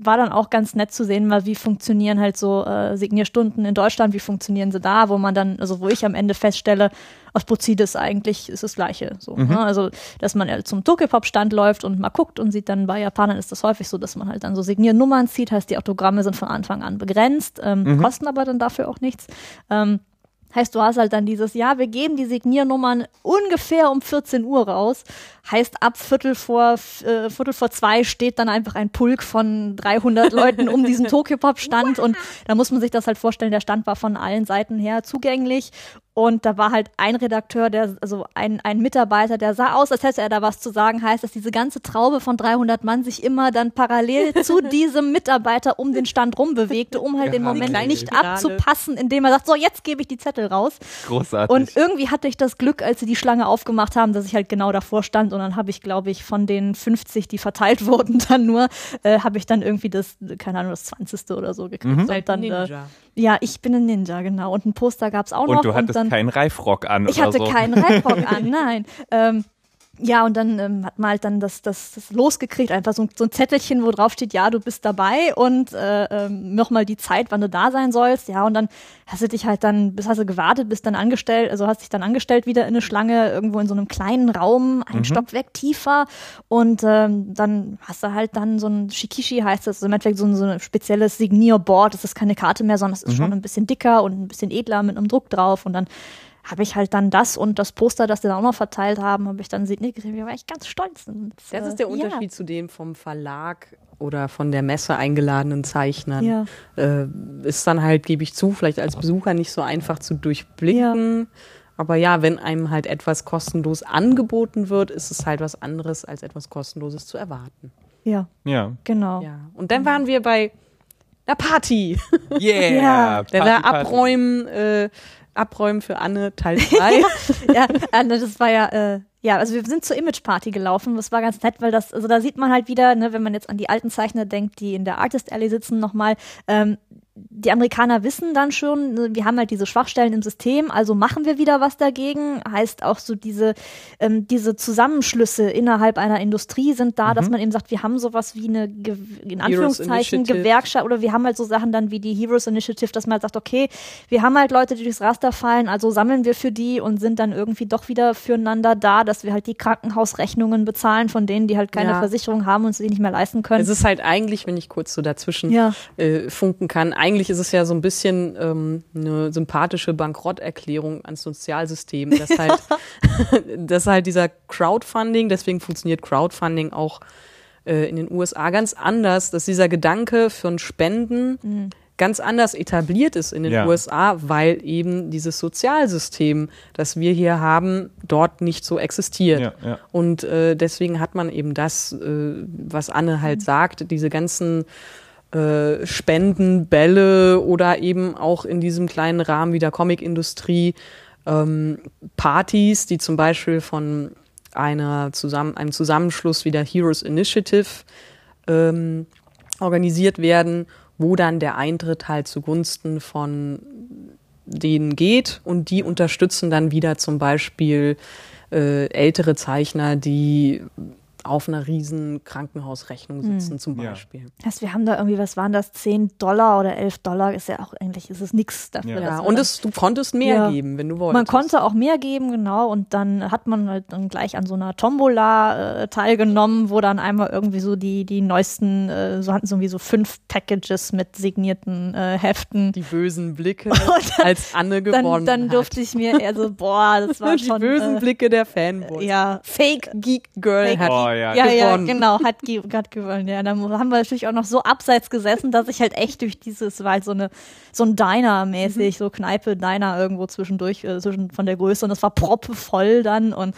war dann auch ganz nett zu sehen, mal wie funktionieren halt so äh, Signierstunden in Deutschland, wie funktionieren sie da, wo man dann, also wo ich am Ende feststelle, aus Prozidis eigentlich ist das Gleiche. So, mhm. ne? Also, dass man ja zum Tokyopop-Stand läuft und mal guckt und sieht dann, bei Japanern ist das häufig so, dass man halt dann so Signiernummern zieht, heißt die Autogramme sind von Anfang an begrenzt, ähm, mhm. kosten aber dann dafür auch nichts. Ähm, Heißt, du hast halt dann dieses, ja, wir geben die Signiernummern ungefähr um 14 Uhr raus. Heißt, ab Viertel vor, äh, Viertel vor zwei steht dann einfach ein Pulk von 300 (laughs) Leuten um diesen Tokyopop-Stand und da muss man sich das halt vorstellen, der Stand war von allen Seiten her zugänglich und da war halt ein Redakteur, der, also ein, ein Mitarbeiter, der sah aus, als hätte er da was zu sagen. Heißt, dass diese ganze Traube von 300 Mann sich immer dann parallel (laughs) zu diesem Mitarbeiter um den Stand rumbewegte, um halt ja, den Moment nicht Finale. abzupassen, indem er sagt, so, jetzt gebe ich die Zettel raus. Großartig. Und irgendwie hatte ich das Glück, als sie die Schlange aufgemacht haben, dass ich halt genau davor stand. Und dann habe ich, glaube ich, von den 50, die verteilt (laughs) wurden, dann nur, äh, habe ich dann irgendwie das, keine Ahnung, das 20. oder so gekriegt. Mhm. Und dann, äh, ja, ich bin ein Ninja, genau. Und ein Poster gab es auch und noch. Du hattest dann, keinen Reifrock an. Ich hatte so. keinen Reifrock an, (laughs) nein. Ähm, ja, und dann ähm, hat man halt dann das, das, das losgekriegt, einfach so, so ein Zettelchen, wo drauf steht, ja, du bist dabei und äh, ähm, nochmal die Zeit, wann du da sein sollst. Ja, und dann hast du dich halt dann, bis hast du gewartet, bist dann angestellt, also hast dich dann angestellt wieder in eine Schlange, irgendwo in so einem kleinen Raum, ein mhm. Stockwerk tiefer. Und ähm, dann hast du halt dann so ein Shikishi, heißt das, also im Endeffekt so ein, so ein spezielles Signierboard. Das ist keine Karte mehr, sondern es ist mhm. schon ein bisschen dicker und ein bisschen edler mit einem Druck drauf. Und dann habe ich halt dann das und das Poster, das sie dann auch noch verteilt haben, habe ich dann Signet gesehen. Da war ich ganz stolz. Und, das ist der äh, Unterschied ja. zu dem vom Verlag oder von der Messe eingeladenen Zeichnern. Ja. Äh, ist dann halt, gebe ich zu, vielleicht als Besucher nicht so einfach zu durchblicken. Ja. Aber ja, wenn einem halt etwas kostenlos angeboten wird, ist es halt was anderes, als etwas kostenloses zu erwarten. Ja. Ja. Genau. Ja. Und dann waren wir bei der Party. Yeah. (laughs) ja. Der Party, Abräumen, äh, Abräumen für Anne Teil (laughs) 2. ja, Anne, das war ja, äh, ja, also wir sind zur Image Party gelaufen. Das war ganz nett, weil das, also da sieht man halt wieder, ne, wenn man jetzt an die alten Zeichner denkt, die in der Artist Alley sitzen, nochmal, ähm, die Amerikaner wissen dann schon, wir haben halt diese Schwachstellen im System, also machen wir wieder was dagegen. Heißt auch so diese, ähm, diese Zusammenschlüsse innerhalb einer Industrie sind da, mhm. dass man eben sagt, wir haben sowas wie eine, in Anführungszeichen, Gewerkschaft oder wir haben halt so Sachen dann wie die Heroes Initiative, dass man halt sagt, okay, wir haben halt Leute, die durchs Raster fallen, also sammeln wir für die und sind dann irgendwie doch wieder füreinander da, dass wir halt die Krankenhausrechnungen bezahlen von denen, die halt keine ja. Versicherung haben und sie nicht mehr leisten können. Es ist halt eigentlich, wenn ich kurz so dazwischen ja. äh, funken kann, eigentlich ist es ja so ein bisschen ähm, eine sympathische Bankrotterklärung ans Sozialsystem, dass (laughs) halt, (laughs) dass halt dieser Crowdfunding, deswegen funktioniert Crowdfunding auch äh, in den USA ganz anders, dass dieser Gedanke von Spenden mhm. ganz anders etabliert ist in den ja. USA, weil eben dieses Sozialsystem, das wir hier haben, dort nicht so existiert. Ja, ja. Und äh, deswegen hat man eben das, äh, was Anne halt mhm. sagt, diese ganzen äh, Spendenbälle oder eben auch in diesem kleinen Rahmen wie der Comicindustrie ähm, Partys, die zum Beispiel von einer zusammen, einem Zusammenschluss wie der Heroes Initiative ähm, organisiert werden, wo dann der Eintritt halt zugunsten von denen geht und die unterstützen dann wieder zum Beispiel äh, ältere Zeichner, die auf einer riesen Krankenhausrechnung hm. sitzen, mhm. zum Beispiel. Ja. Heißt, wir haben da irgendwie, was waren das, 10 Dollar oder 11 Dollar, ist ja auch eigentlich, ist es nichts dafür. Ja, und es, du konntest mehr ja. geben, wenn du wolltest. Man konnte auch mehr geben, genau, und dann hat man halt dann gleich an so einer Tombola äh, teilgenommen, wo dann einmal irgendwie so die, die neuesten, äh, so hatten sie irgendwie so fünf Packages mit signierten äh, Heften. Die bösen Blicke, (laughs) dann, als Anne gewonnen Dann, dann durfte ich mir eher so, boah, das war die (laughs) schon. Die bösen äh, Blicke der Fanboys. Ja, Fake Geek Girl Fake hat ja, ja, ja, genau, hat gerade gewonnen. Ja, dann haben wir natürlich auch noch so abseits gesessen, dass ich halt echt durch dieses, war halt so eine, so ein Diner-mäßig, mhm. so Kneipe, Diner irgendwo zwischendurch, äh, zwischen von der Größe und das war proppevoll dann und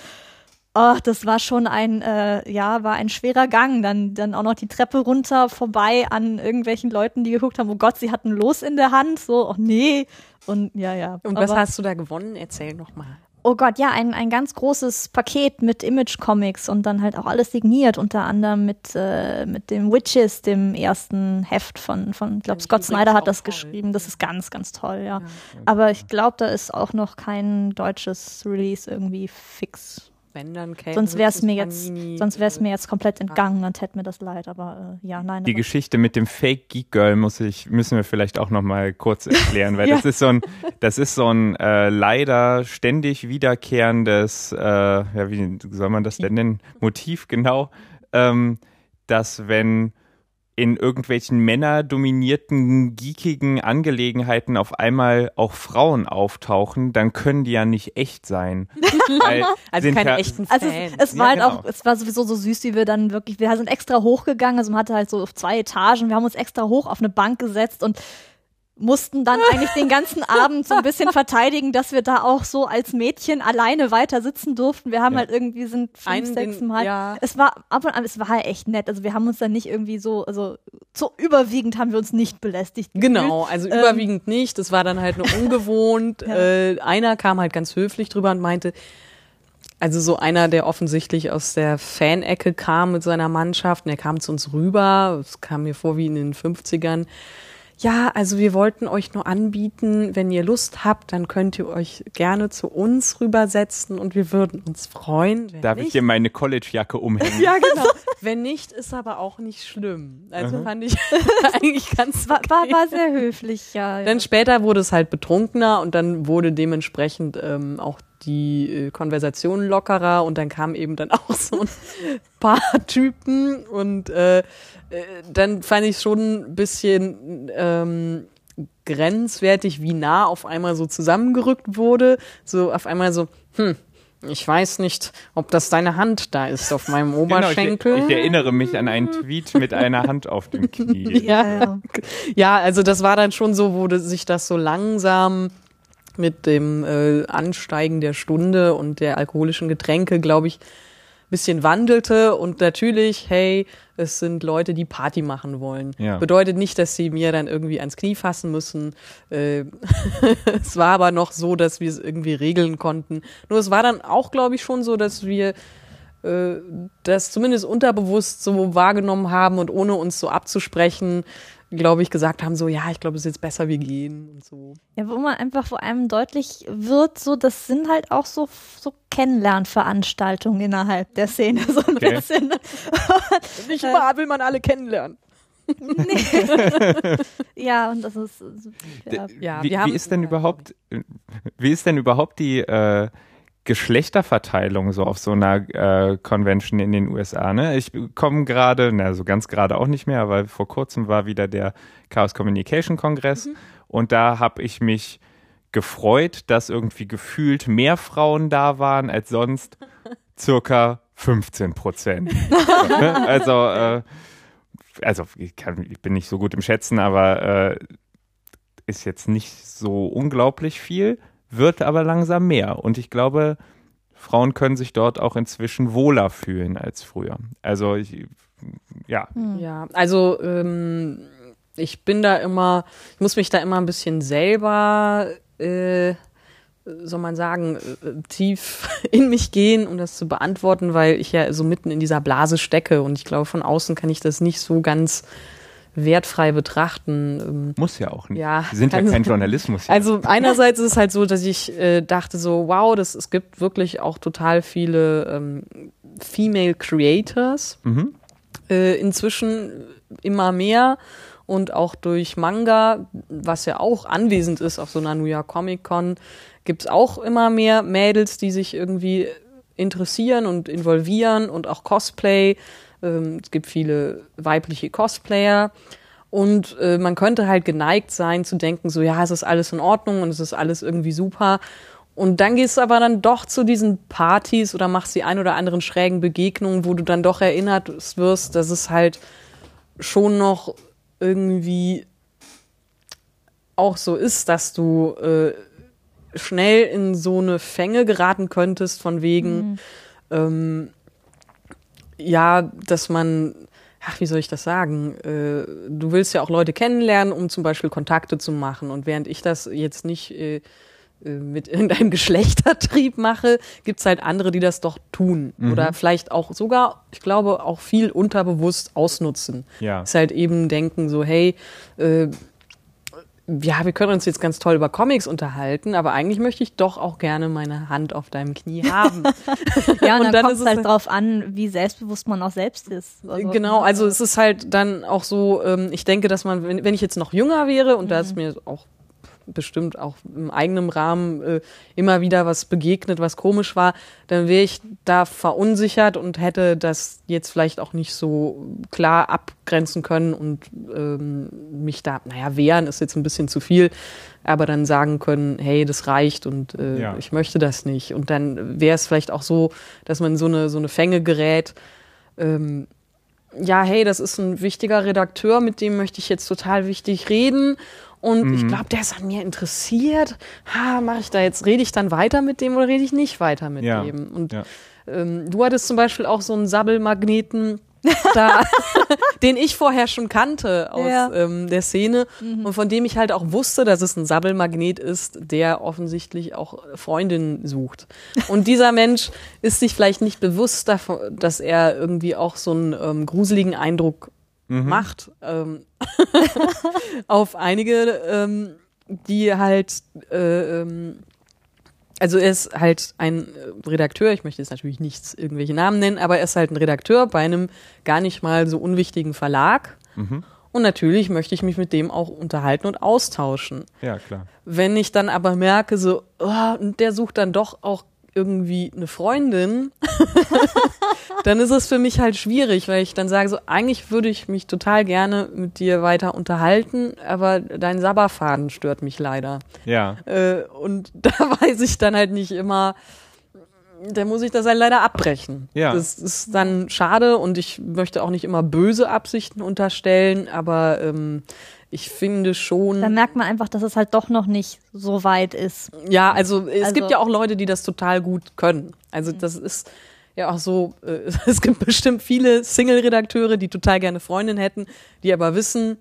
Oh, das war schon ein, äh, ja, war ein schwerer Gang. Dann, dann auch noch die Treppe runter vorbei an irgendwelchen Leuten, die geguckt haben, oh Gott, sie hatten Los in der Hand. So, oh nee. Und ja, ja. Und was hast du da gewonnen? Erzähl noch mal. Oh Gott, ja, ein, ein ganz großes Paket mit Image-Comics und dann halt auch alles signiert, unter anderem mit, äh, mit dem Witches, dem ersten Heft von, von ich glaube, Scott Snyder hat das toll. geschrieben. Das ist ganz, ganz toll, ja. ja. Aber ich glaube, da ist auch noch kein deutsches Release irgendwie fix. Wenn dann käme Sonst wäre es mir jetzt, Panini, sonst wäre es äh, mir jetzt komplett entgangen und hätte mir das leid. Aber äh, ja, nein. Die Geschichte mit dem Fake Geek Girl muss ich, müssen wir vielleicht auch noch mal kurz (laughs) erklären, weil Ja. das ist so ein, das ist so ein äh, leider ständig wiederkehrendes, äh, ja, wie soll man das denn nennen? Motiv genau, ähm, dass wenn in irgendwelchen männerdominierten, geekigen Angelegenheiten auf einmal auch Frauen auftauchen, dann können die ja nicht echt sein. (laughs) Weil Also keine ja- echten Also Fans. es, es Ja, war halt genau. auch, es war sowieso so süß, wie wir dann wirklich, wir sind extra hochgegangen, also man hatte halt so auf zwei Etagen, wir haben uns extra hoch auf eine Bank gesetzt und mussten dann eigentlich den ganzen (laughs) Abend so ein bisschen verteidigen, dass wir da auch so als Mädchen alleine weiter sitzen durften. Wir haben Ja. halt irgendwie sind fünf, Einen, sechs den- Mal. ja. Es war ab und an, es war halt echt nett. Also wir haben uns dann nicht irgendwie so, also so überwiegend haben wir uns nicht belästigt. gefühlt. Genau, also Ähm, überwiegend nicht. Das war dann halt nur (laughs) ungewohnt. Ja. äh, einer kam halt ganz höflich drüber und meinte, also so einer, der offensichtlich aus der Fanecke kam mit seiner Mannschaft, und der kam zu uns rüber, es kam mir vor wie in den 50ern. Ja, also wir wollten euch nur anbieten, wenn ihr Lust habt, dann könnt ihr euch gerne zu uns rübersetzen und wir würden uns freuen. Wenn Darf ich nicht, dir meine College-Jacke umhängen? (laughs) ja, genau. Wenn nicht, ist aber auch nicht schlimm. Also fand ich (laughs) eigentlich ganz War, war, okay. war sehr höflich, ja. ja. Dann später wurde es halt betrunkener und dann wurde dementsprechend ähm, auch die äh, Konversation lockerer und dann kamen eben dann (laughs) auch so ein paar Typen und äh, äh, dann fand ich schon ein bisschen ähm, grenzwertig, wie nah auf einmal so zusammengerückt wurde. So auf einmal so, hm, ich weiß nicht, ob das deine Hand da ist auf meinem Genau, ich, Oberschenkel. ich erinnere mich an einen Tweet mit einer Hand auf dem (laughs) Knie. ja, ja. Ja, also das war dann schon so, wo sich das so langsam mit dem äh, Ansteigen der Stunde und der alkoholischen Getränke, glaube ich, bisschen wandelte. Und natürlich, hey, es sind Leute, die Party machen wollen. Ja. Bedeutet nicht, dass sie mir dann irgendwie ans Knie fassen müssen. Äh, (laughs) es war aber noch so, dass wir es irgendwie regeln konnten. Nur es war dann auch, glaube ich, schon so, dass wir äh, das zumindest unterbewusst so wahrgenommen haben und ohne uns so abzusprechen, glaube ich, gesagt haben, so, ja, ich glaube, es ist jetzt besser, wir gehen und so. Ja, wo man einfach vor allem deutlich wird, so, das sind halt auch so, so Kennenlernveranstaltungen innerhalb der Szene, so ein Okay. bisschen. (laughs) Nicht immer will man alle kennenlernen. (laughs) Ja, und das ist, ja. Ja, wie, wir haben- wie ist denn überhaupt, (laughs) wie ist denn überhaupt die äh, Geschlechterverteilung so auf so einer äh, Convention in den USA? Ne? Ich komme gerade, na so ganz gerade auch nicht mehr, aber vor kurzem war wieder der Chaos Communication Kongress und da habe ich mich gefreut, dass irgendwie gefühlt mehr Frauen da waren als sonst, (laughs) circa 15 Prozent. (laughs) ne? Also äh, also ich, kann, ich bin nicht so gut im Schätzen, aber äh, ist jetzt nicht so unglaublich viel, wird aber langsam mehr. Und ich glaube, Frauen können sich dort auch inzwischen wohler fühlen als früher. Also ich, ja, Ja, also ähm, ich bin da immer, ich muss mich da immer ein bisschen selber, äh, soll man sagen, äh, tief (laughs) in mich gehen, um das zu beantworten, weil ich ja so mitten in dieser Blase stecke und ich glaube, von außen kann ich das nicht so ganz wertfrei betrachten. Ähm, muss ja auch nicht. Ja, Sie sind ja kann kein. Journalismus. Hier. (laughs) Also einerseits ist es halt so, dass ich äh, dachte so, wow, das, es gibt wirklich auch total viele ähm, Female Creators. Mhm. Äh, inzwischen immer mehr und auch durch Manga, was ja auch anwesend ist auf so einer New York Comic Con, gibt es auch immer mehr Mädels, die sich irgendwie interessieren und involvieren und auch Cosplay. Ähm, es gibt viele weibliche Cosplayer. Und äh, man könnte halt geneigt sein zu denken, so ja, es ist alles in Ordnung und es ist alles irgendwie super. Und dann gehst du aber dann doch zu diesen Partys oder machst die ein oder anderen schrägen Begegnungen, wo du dann doch erinnert wirst, dass es halt schon noch irgendwie auch so ist, dass du äh, schnell in so eine Fänge geraten könntest, von wegen, ähm, ja, dass man, ach, wie soll ich das sagen? Äh, du willst ja auch Leute kennenlernen, um zum Beispiel Kontakte zu machen. Und während ich das jetzt nicht äh, äh, mit (laughs) irgendeinem Geschlechtertrieb mache, gibt's halt andere, die das doch tun. Oder vielleicht auch sogar, ich glaube, auch viel unterbewusst ausnutzen. Ja. Ist halt eben denken so, hey, äh, ja, wir können uns jetzt ganz toll über Comics unterhalten, aber eigentlich möchte ich doch auch gerne meine Hand auf deinem Knie haben. (laughs) ja, (laughs) und, und dann, dann kommt es halt drauf an, wie selbstbewusst man auch selbst ist. Also, genau, also es ist halt dann auch so, ähm, ich denke, dass man, wenn, wenn ich jetzt noch jünger wäre, und mhm. da ist mir auch bestimmt auch im eigenen Rahmen äh, immer wieder was begegnet, was komisch war, dann wäre ich da verunsichert und hätte das jetzt vielleicht auch nicht so klar abgrenzen können und ähm, mich da, naja, wehren ist jetzt ein bisschen zu viel, aber dann sagen können, hey, das reicht und äh, ja. ich möchte das nicht. Und dann wäre es vielleicht auch so, dass man so eine, so eine Fänge gerät, ähm, ja, hey, das ist ein wichtiger Redakteur, mit dem möchte ich jetzt total wichtig reden und mhm. ich glaube, der ist an mir interessiert. Ha, mache ich da jetzt, rede ich dann weiter mit dem oder rede ich nicht weiter mit ja. dem? Und ja. ähm, du hattest zum Beispiel auch so einen Sabbelmagneten. (laughs) da, den ich vorher schon kannte aus ja. ähm, der Szene mhm. und von dem ich halt auch wusste, dass es ein Sabbelmagnet ist, der offensichtlich auch Freundinnen sucht. Und dieser Mensch ist sich vielleicht nicht bewusst davon, dass er irgendwie auch so einen ähm, gruseligen Eindruck mhm. macht ähm, (laughs) auf einige, ähm, die halt, äh, ähm, also er ist halt ein Redakteur, ich möchte jetzt natürlich nichts, irgendwelche Namen nennen, aber er ist halt ein Redakteur bei einem gar nicht mal so unwichtigen Verlag. Mhm. Und natürlich möchte ich mich mit dem auch unterhalten und austauschen. Ja, klar. Wenn ich dann aber merke, so, oh, der sucht dann doch auch irgendwie eine Freundin, (laughs) dann ist es für mich halt schwierig, weil ich dann sage, so eigentlich würde ich mich total gerne mit dir weiter unterhalten, aber dein Sabberfaden stört mich leider. Ja. Äh, und (laughs) da weiß ich dann halt nicht immer, da muss ich das halt leider abbrechen. Ja. Das ist dann schade und ich möchte auch nicht immer böse Absichten unterstellen, aber ähm, ich finde schon. Da merkt man einfach, dass es halt doch noch nicht so weit ist. Ja, also es also, gibt ja auch Leute, die das total gut können. Also mhm. das ist ja auch so, äh, (laughs) es gibt bestimmt viele Single-Redakteure, die total gerne Freundin hätten, die aber wissen,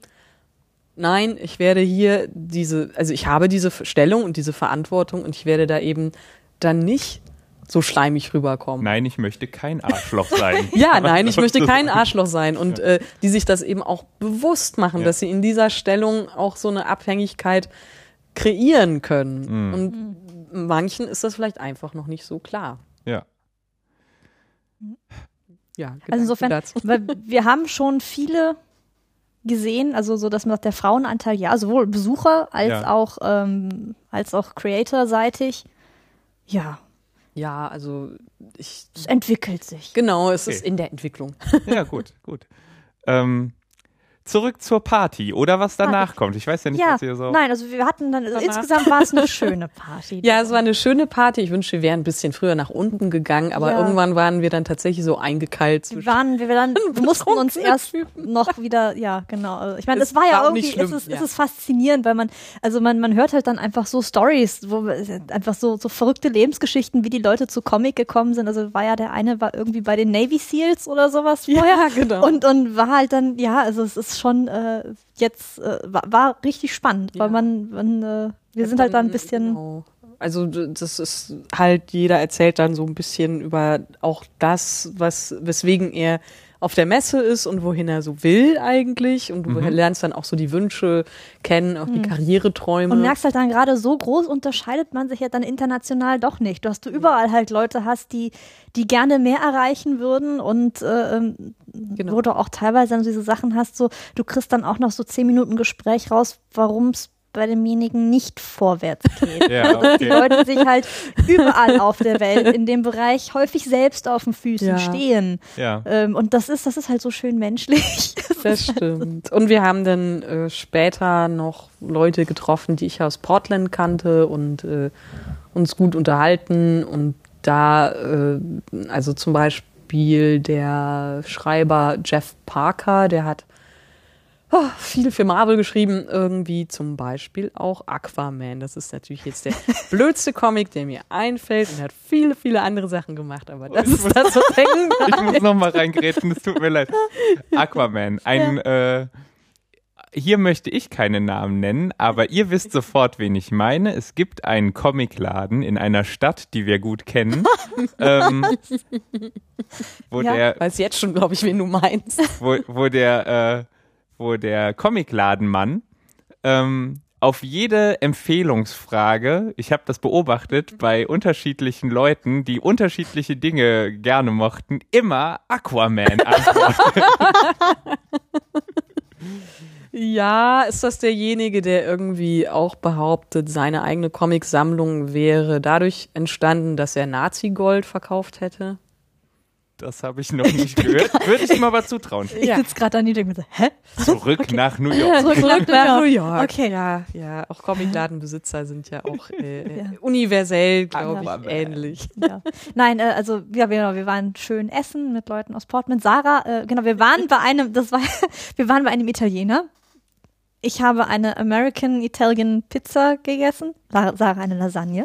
nein, ich werde hier diese, also ich habe diese Stellung und diese Verantwortung und ich werde da eben dann nicht so schleimig rüberkommen. Nein, ich möchte kein Arschloch sein. (laughs) ja, nein, ich möchte kein Arschloch sein. Und äh, die sich das eben auch bewusst machen, ja. dass sie in dieser Stellung auch so eine Abhängigkeit kreieren können. Mhm. Und manchen ist das vielleicht einfach noch nicht so klar. Ja. Ja, also insofern, weil wir haben schon viele gesehen, also so, dass man der Frauenanteil, ja, sowohl Besucher als ja. auch ähm, als auch Creator-seitig, ja, ja, also ich. Es entwickelt sich. Genau, es okay. ist in der Entwicklung. Ja, gut, gut. Ähm, zurück zur Party oder was danach Party. kommt. Ich weiß ja nicht, ja, was ihr so. Nein, also wir hatten dann, also insgesamt war es eine schöne Party. (laughs) ja, es war eine schöne Party. Ich wünschte, wir wären ein bisschen früher nach unten gegangen, aber ja. irgendwann waren wir dann tatsächlich so eingekeilt. Wir waren, wir, dann, (laughs) wir mussten uns erst Typen. noch wieder, ja, genau. Also ich meine, es war ja war irgendwie, es ist, ja. es ist faszinierend, weil man, also man, man hört halt dann einfach so Stories, wo einfach so, so verrückte Lebensgeschichten, wie die Leute zu Comic gekommen sind. Also war ja der eine war irgendwie bei den Navy Seals oder sowas vorher. Ja, genau. Und, und war halt dann, ja, also es ist schon äh, jetzt äh, war, war, richtig spannend, ja. weil man, man äh, wir ja, sind halt da ein bisschen. Genau. Also das ist halt, jeder erzählt dann so ein bisschen über auch das, was, weswegen er auf der Messe ist und wohin er so will eigentlich. Und du mhm. lernst dann auch so die Wünsche kennen, auch mhm. die Karriereträume. Und merkst halt dann gerade so groß unterscheidet man sich ja dann international doch nicht. Du hast du überall halt Leute hast, die, die gerne mehr erreichen würden und äh, ähm, genau. wo du auch teilweise dann diese Sachen hast, so du kriegst dann auch noch so zehn Minuten Gespräch raus, warum es bei demjenigen nicht vorwärts geht. (laughs) Ja, okay. Die Leute sich halt überall auf der Welt in dem Bereich häufig selbst auf den Füßen ja. stehen. Ja. Ähm, und das ist, das ist halt so schön menschlich. (laughs) Das, stimmt. Und wir haben dann äh, später noch Leute getroffen, die ich aus Portland kannte und äh, uns gut unterhalten. Und da, äh, also zum Beispiel der Schreiber Jeff Parker, der hat oh, viel für Marvel geschrieben, irgendwie zum Beispiel auch Aquaman. Das ist natürlich jetzt der (laughs) blödste Comic, der mir einfällt und hat viele, viele andere Sachen gemacht, aber das ist das, was hängen (laughs) Ich muss nochmal reingräten, es tut mir leid. (laughs) Aquaman, ein, ja. äh, hier möchte ich keine Namen nennen, aber ihr wisst sofort, wen ich meine. Es gibt einen Comicladen in einer Stadt, die wir gut kennen. (laughs) ähm, wo ja, der, weiß jetzt schon, glaube ich, wen du meinst. Wo, wo der, äh, wo der Comicladenmann ähm, auf jede Empfehlungsfrage, ich habe das beobachtet bei unterschiedlichen Leuten, die unterschiedliche Dinge gerne mochten, immer Aquaman (laughs) antworten. (laughs) Ja, ist das derjenige, der irgendwie auch behauptet, seine eigene Comicsammlung wäre dadurch entstanden, dass er Nazi-Gold verkauft hätte? Das habe ich noch nicht gehört. (laughs) Würde ich ihm aber zutrauen. Ich Ja. sitze gerade da und denke mir so, hä? Zurück nach New (laughs) York. Zurück nach New York. Okay. Ja, ja, auch Comicladenbesitzer sind ja auch äh, (laughs) Ja. universell, glaube ich, ähnlich. Ja. Nein, äh, also ja, wir, wir waren schön essen mit Leuten aus Portland. Sarah, äh, genau, wir waren bei einem, das war, wir waren bei einem Italiener. Ich habe eine American Italian Pizza gegessen. Sarah eine Lasagne.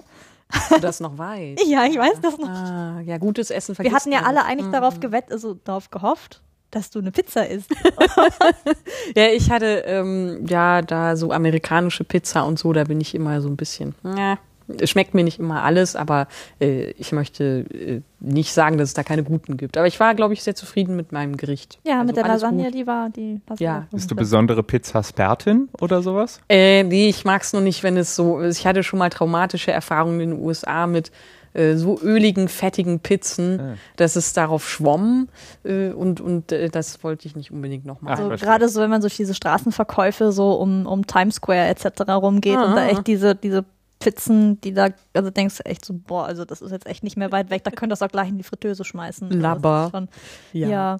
(laughs) Du das noch weißt. Ja, ich weiß das noch. Ah, ja, gutes Essen Wir vergisst hatten ja alle eigentlich darauf gewettet, also darauf gehofft, dass du eine Pizza isst. (laughs) Ja, ich hatte ähm, ja da so amerikanische Pizza und so, da bin ich immer so ein bisschen. Ja, schmeckt mir nicht immer alles, aber äh, ich möchte äh, nicht sagen, dass es da keine guten gibt. Aber ich war, glaube ich, sehr zufrieden mit meinem Gericht. Ja, Also mit der Lasagne, gut. die war die. Lasagne Ja. Bist du besondere Pizzaspertin oder sowas? Äh, nee, ich mag's nur nicht, wenn es so. Ich hatte schon mal traumatische Erfahrungen in den USA mit äh, so öligen, fettigen Pizzen, Ah. dass es darauf schwamm äh, und und äh, das wollte ich nicht unbedingt nochmal. Ach, So, verstehe. gerade so, wenn man durch diese Straßenverkäufe so um, um Times Square etc. rumgeht und da Ah. echt diese, diese Pizzen, die da, also denkst du echt so, boah, also das ist jetzt echt nicht mehr weit weg, da könnt ihr das auch gleich in die Fritteuse schmeißen. Also Labber. ist Schon, Ja. ja.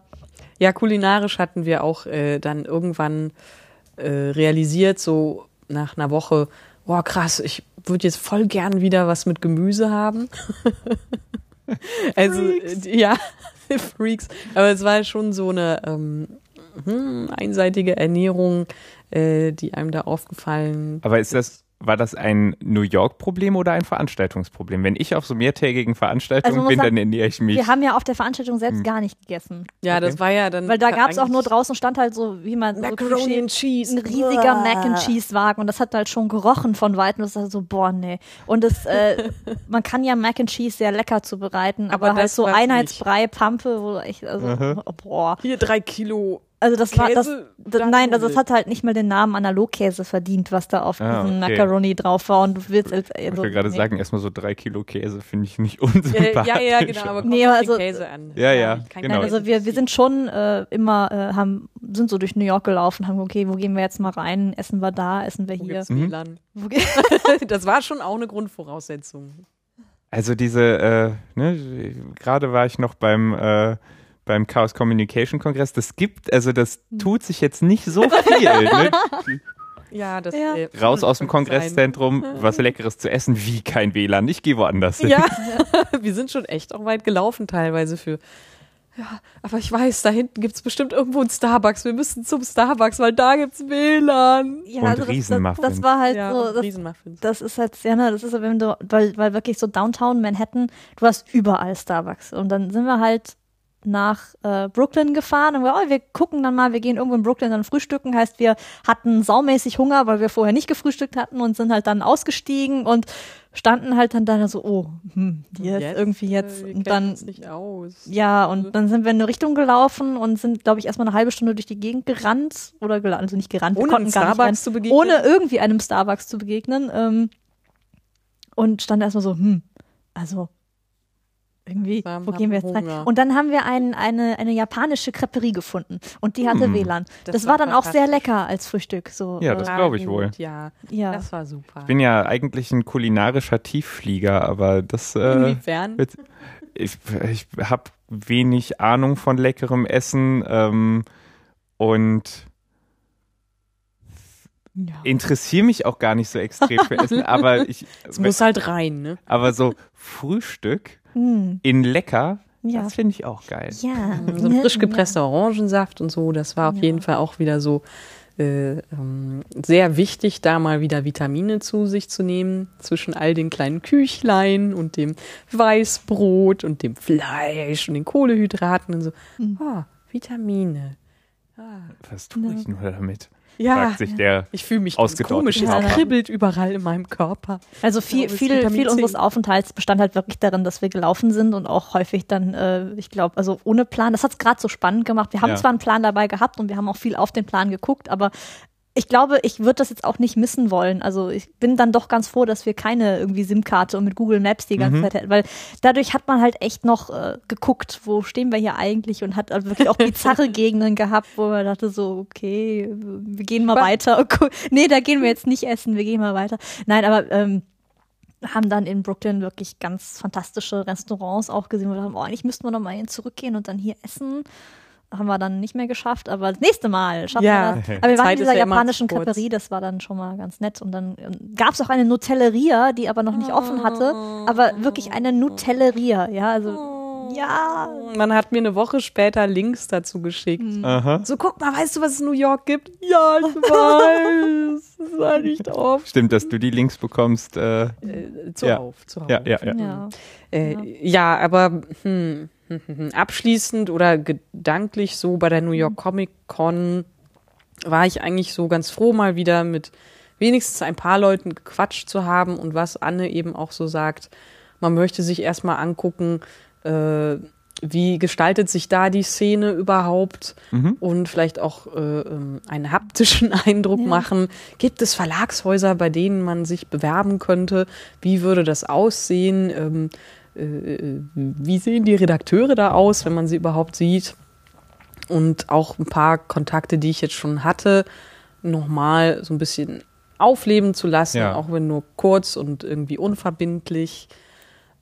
Ja, kulinarisch hatten wir auch äh, dann irgendwann äh, realisiert, so nach einer Woche, boah, krass, ich würde jetzt voll gern wieder was mit Gemüse haben. (laughs) also, äh, ja, (laughs) Freaks. Aber es war schon so eine ähm, hm, einseitige Ernährung, äh, die einem da aufgefallen Aber ist das, war das ein New York-Problem oder ein Veranstaltungsproblem? Wenn ich auf so mehrtägigen Veranstaltungen Also bin, sagen, dann ernähre ich mich. Wir haben ja auf der Veranstaltung selbst Hm. gar nicht gegessen. Ja, das Okay. war ja dann. Weil da gab es auch nur draußen stand halt so, wie man so Macaroni Klischee- and Cheese. ein riesiger Mac and Cheese Wagen und das hat halt schon gerochen von weitem. Das ist halt so, boah, nee. Und es, äh, (laughs) man kann ja Mac and Cheese sehr lecker zubereiten, aber, Aber halt das so Einheitsbrei, Pampe, wo echt, also, oh, boah. Hier drei Kilo. Also das war, das, Käse, das nein, also es Nudeln. hat halt nicht mal den Namen Analogkäse verdient, was da auf Ah, diesem okay. Macaroni drauf war und du willst jetzt, Ich also, wollte gerade nee. sagen, erstmal so drei Kilo Käse finde ich nicht (laughs) unsympathisch. ja, ja, genau, aber kommt Nee, also- den Käse an. Ja, ja, kein genau. Nein, also wir, wir sind schon äh, immer, äh, haben, sind so durch New York gelaufen, haben, okay, wo gehen wir jetzt mal rein? Essen wir da, essen wir Wo hier? gibt's Mhm. WLAN? Wo ge- (laughs) Das war schon auch eine Grundvoraussetzung. Also diese, äh, ne, gerade war ich noch beim, äh, beim Chaos Communication Kongress. Das gibt, also das Hm. tut sich jetzt nicht so (laughs) viel. ne? Ja, das Ja. äh, Raus aus dem kann sein. Was Leckeres zu essen, wie kein WLAN. Ich gehe woanders hin. Ja, (laughs) wir sind schon echt auch weit gelaufen teilweise für. Ja, aber ich weiß, da hinten gibt's bestimmt irgendwo einen Starbucks. Wir müssen zum Starbucks, weil da gibt's WLAN. Ja, Und also das, das, Riesenmuffins. das war halt ja, so, das, das ist halt, ja, ne, das ist so, wenn du, weil, weil wirklich so Downtown Manhattan, du hast überall Starbucks. Und dann sind wir halt nach äh, Brooklyn gefahren und wir, oh, wir gucken dann mal, wir gehen irgendwo in Brooklyn dann frühstücken. Heißt, wir hatten saumäßig Hunger, weil wir vorher nicht gefrühstückt hatten und sind halt dann ausgestiegen und standen halt dann da so, oh, hm, jetzt, irgendwie jetzt. äh, wir und dann nicht. Ja, und dann sind wir in eine Richtung gelaufen und sind, glaube ich, erstmal eine halbe Stunde durch die Gegend gerannt oder gelandet, also nicht gerannt, wir Ohne konnten einem gar nicht Starbucks zu begegnen. ohne irgendwie einem Starbucks zu begegnen. Ähm, und stand erstmal so, hm, also irgendwie, Langsam wo gehen wir jetzt rein? Hunger. Und dann haben wir ein, eine, eine japanische Creperie gefunden und die hatte Hm. WLAN. Das, Das war war dann auch sehr lecker als Frühstück. So, Ja, das äh, glaub ich gut, wohl. Ja, ja. das war super. Ich bin ja eigentlich ein kulinarischer Tiefflieger, aber das, äh, Inwiefern? wird- ich, ich habe wenig Ahnung von leckerem Essen ähm, und ja. interessiere mich auch gar nicht so extrem für Essen, aber ich, (laughs) Es muss halt rein, ne? aber so Frühstück Hm, in lecker, ja. das finde ich auch geil. ja. So ein frisch gepresster Orangensaft und so, das war auf Ja. jeden Fall auch wieder so äh, ähm, sehr wichtig, da mal wieder Vitamine zu sich zu nehmen, zwischen all den kleinen Küchlein und dem Weißbrot und dem Fleisch und den Kohlehydraten und so. Mhm. Ah, Vitamine. Ah. Was tue ich nur damit? Ja, Fragt sich der. ich fühle mich komisch, es kribbelt überall in meinem Körper. Also viel, glaube, viel, viel unseres Aufenthalts bestand halt wirklich darin, dass wir gelaufen sind und auch häufig dann, äh, ich glaube, also ohne Plan. Das hat es gerade so spannend gemacht. Wir haben Ja. zwar einen Plan dabei gehabt und wir haben auch viel auf den Plan geguckt, aber ich glaube, ich würde das jetzt auch nicht missen wollen. Also ich bin dann doch ganz froh, dass wir keine irgendwie SIM-Karte und mit Google Maps die ganze mhm. Zeit hätten, weil dadurch hat man halt echt noch äh, geguckt, wo stehen wir hier eigentlich und hat wirklich auch bizarre (laughs) Gegenden gehabt, wo man dachte so, okay, wir gehen mal Was? weiter. Okay. Nee, da gehen wir jetzt nicht essen, wir gehen mal weiter. Nein, aber ähm, haben dann in Brooklyn wirklich ganz fantastische Restaurants auch gesehen, wo wir dachten, oh, eigentlich müssten wir noch mal hin zurückgehen und dann hier essen haben wir dann nicht mehr geschafft, aber das nächste Mal schaffen ja. wir das. (laughs) Aber wir waren in dieser ja japanischen Kaperie, das war dann schon mal ganz nett. Und dann ähm, gab es auch eine Nutelleria, die aber noch nicht offen hatte, aber wirklich eine Nutelleria, ja, also ja. Man hat mir eine Woche später Links dazu geschickt. Mhm. Aha. So, guck mal, weißt du, was es in New York gibt? Ja, ich (laughs) weiß. das war nicht oft. Stimmt, dass du die Links bekommst. Äh, äh, zuhauf, ja. zuhauf. Ja, ja, ja. Ja, äh, ja aber hm, abschließend oder gedanklich so bei der New York Comic Con war ich eigentlich so ganz froh, mal wieder mit wenigstens ein paar Leuten gequatscht zu haben und was Anne eben auch so sagt, man möchte sich erstmal angucken, äh, wie gestaltet sich da die Szene überhaupt mhm. und vielleicht auch äh, ähm, einen haptischen (laughs) Eindruck ja. machen. Gibt es Verlagshäuser, bei denen man sich bewerben könnte? Wie würde das aussehen? Ähm, äh, äh, wie sehen die Redakteure da aus, wenn man sie überhaupt sieht? Und auch ein paar Kontakte, die ich jetzt schon hatte, nochmal so ein bisschen aufleben zu lassen, ja. auch wenn nur kurz und irgendwie unverbindlich.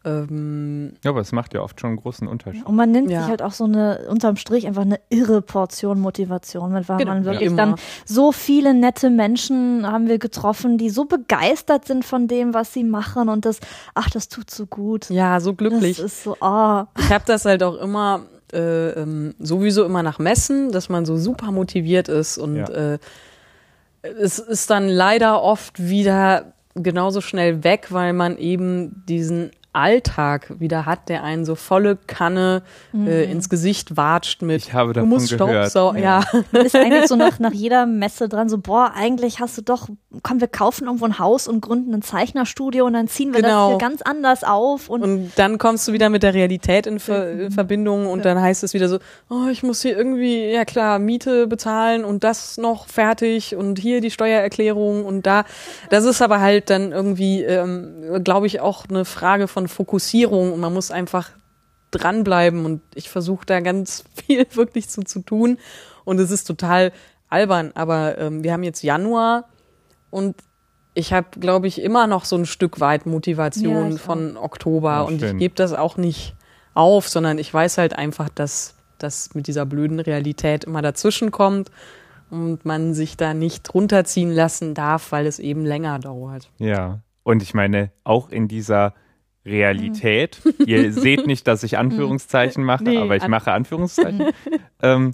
Ähm, ja, aber es macht ja oft schon einen großen Unterschied. Und man nimmt ja. sich halt auch so eine, unterm Strich einfach eine irre Portion Motivation mit, weil genau. man wirklich ja. dann so viele nette Menschen haben wir getroffen, die so begeistert sind von dem, was sie machen und das, ach, das tut so gut. Ja, so glücklich. Das ist so, oh. Ich habe das halt auch immer, äh, ähm, sowieso immer nach Messen, dass man so super motiviert ist und ja. äh, es ist dann leider oft wieder genauso schnell weg, weil man eben diesen Alltag wieder hat, der einen so volle Kanne äh, mhm. äh, ins Gesicht watscht mit ich habe davon du musst gehört. Staubsau ja. ja. (laughs) Man ist eigentlich so nach, nach jeder Messe dran, so boah, eigentlich hast du doch, komm, wir kaufen irgendwo ein Haus und gründen ein Zeichnerstudio und dann ziehen wir genau. das hier ganz anders auf. Und, und dann kommst du wieder mit der Realität in, Ver in Verbindung und ja. dann heißt es wieder so, oh, ich muss hier irgendwie, ja klar, Miete bezahlen und das noch fertig und hier die Steuererklärung und da. Das ist aber halt dann irgendwie, ähm, glaube ich, auch eine Frage von Fokussierung und man muss einfach dranbleiben und ich versuche da ganz (laughs) viel wirklich zu, zu tun und es ist total albern, aber ähm, wir haben jetzt Januar und ich habe, glaube ich, immer noch so ein Stück weit Motivation ja, von. Oktober ja, und ich gebe das auch nicht auf, sondern ich weiß halt einfach, dass das mit dieser blöden Realität immer dazwischen kommt und man sich da nicht runterziehen lassen darf, weil es eben länger dauert. Ja, und ich meine, auch in dieser Realität. Mhm. Ihr seht nicht, dass ich (laughs) Anführungszeichen mache, nee, aber ich mache Anführungszeichen. (laughs) ähm,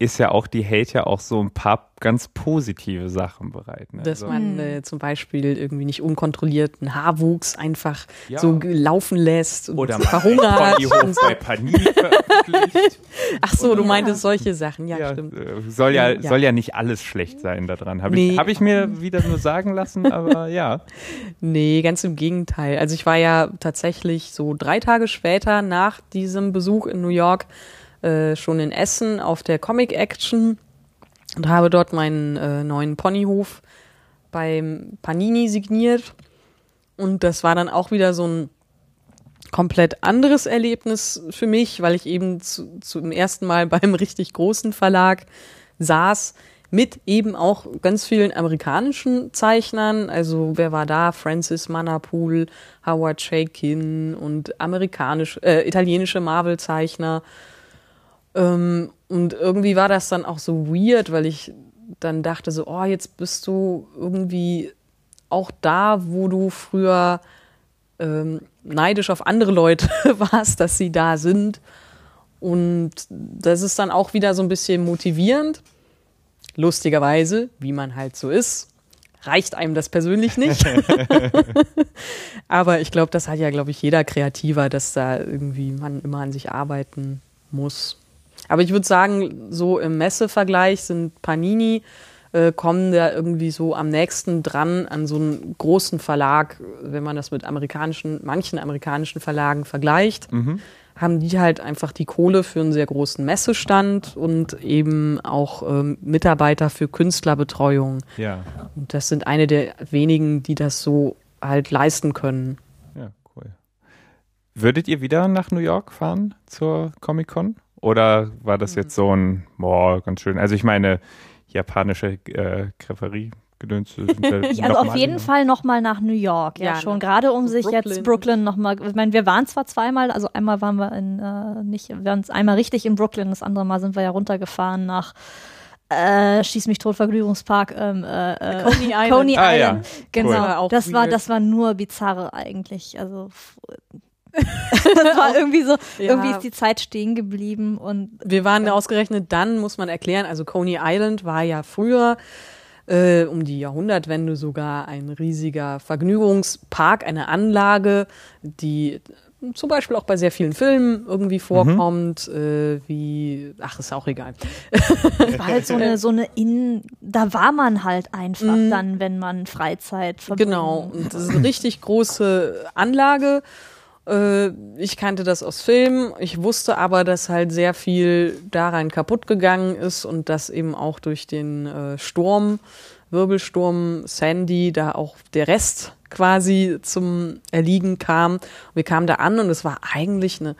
ist ja auch, die hält ja auch so ein paar ganz positive Sachen bereit. Ne? Dass also, man äh, zum Beispiel irgendwie nicht unkontrollierten Haarwuchs einfach ja. so laufen lässt und Oder (laughs) verhungert. So. bei Panini. (laughs) Ach so, du meintest solche Sachen, ja, ja stimmt. Äh, soll ja, ja, soll ja nicht alles schlecht sein daran. Habe nee. ich, hab ich mir (laughs) wieder nur sagen lassen, aber ja. Nee, ganz im Gegenteil. Also ich war ja tatsächlich so drei Tage später nach diesem Besuch in New York äh, schon in Essen auf der Comic Action und habe dort meinen äh, neuen Ponyhof beim Panini signiert. Und das war dann auch wieder so ein komplett anderes Erlebnis für mich, weil ich eben zu, zum ersten Mal (laughs) beim richtig großen Verlag saß, mit eben auch ganz vielen amerikanischen Zeichnern. Also wer war da? Francis Manapool, Howard Shakin und amerikanisch, äh, italienische Marvel-Zeichner. Ähm, und irgendwie war das dann auch so weird, weil ich dann dachte so, oh, jetzt bist du irgendwie auch da, wo du früher ähm, neidisch auf andere Leute (laughs) warst, dass sie da sind. Und das ist dann auch wieder so ein bisschen motivierend. Lustigerweise, wie man halt so ist, reicht einem das persönlich nicht. (laughs) Aber ich glaube, das hat ja, glaube ich, jeder Kreativer, dass da irgendwie man immer an sich arbeiten muss. Aber ich würde sagen, so im Messevergleich sind Panini äh, kommen da irgendwie so am nächsten dran an so einen großen Verlag, wenn man das mit amerikanischen, manchen amerikanischen Verlagen vergleicht. Mhm. haben die halt einfach die Kohle für einen sehr großen Messestand und eben auch ähm, Mitarbeiter für Künstlerbetreuung. Ja. Und das sind eine der wenigen, die das so halt leisten können. Ja, cool. Würdet ihr wieder nach New York fahren zur Comic-Con? Oder war das jetzt so ein, boah, ganz schön. Also ich meine, japanische äh, Creperie. Gedöns ja (laughs) also auf jeden Fall nochmal nach New York, ja, Ja, schon. nach Gerade um sich Brooklyn. jetzt Brooklyn nochmal, ich meine, wir waren zwar zweimal, also einmal waren wir in, äh, nicht, wir waren einmal richtig in Brooklyn, das andere Mal sind wir ja runtergefahren nach äh, Schieß mich tot, Vergnügungspark, ähm, äh, äh, Coney Island. Coney Ah, ja. Island. Genau. Cool. Das war, das war nur bizarre eigentlich. Also (laughs) das war irgendwie so, Ja. irgendwie ist die Zeit stehen geblieben und Wir waren da ausgerechnet dann, muss man erklären, also Coney Island war ja früher äh, um die Jahrhundertwende sogar ein riesiger Vergnügungspark, eine Anlage, die zum Beispiel auch bei sehr vielen Filmen irgendwie vorkommt, äh, wie, ach, ist auch egal. es war halt so eine, so eine Innen, da war man halt einfach Mhm. dann, wenn man Freizeit verbringt. Genau, und das ist eine richtig große Anlage. Äh, Ich kannte das aus Filmen. Ich wusste aber, dass halt sehr viel daran kaputt gegangen ist und dass eben auch durch den äh, Sturm, Wirbelsturm Sandy, da auch der Rest quasi zum Erliegen kam. Wir kamen da an und es war eigentlich eine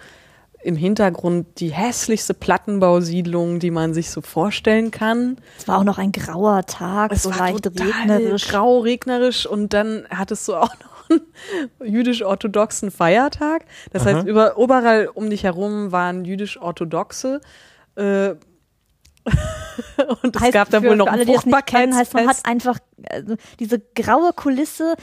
im Hintergrund die hässlichste Plattenbausiedlung, die man sich so vorstellen kann. Es war auch noch ein grauer Tag, Es so war leicht total regnerisch. grau, regnerisch und dann hattest du auch noch (laughs) jüdisch-orthodoxen Feiertag. Das Aha. heißt, über, überall um dich herum waren jüdisch-orthodoxe. Äh, (laughs) und es heißt, gab da für, wohl noch alle, ein es kennen, heißt, man hat Fruchtbarkeitsfest. einfach also, diese graue Kulisse,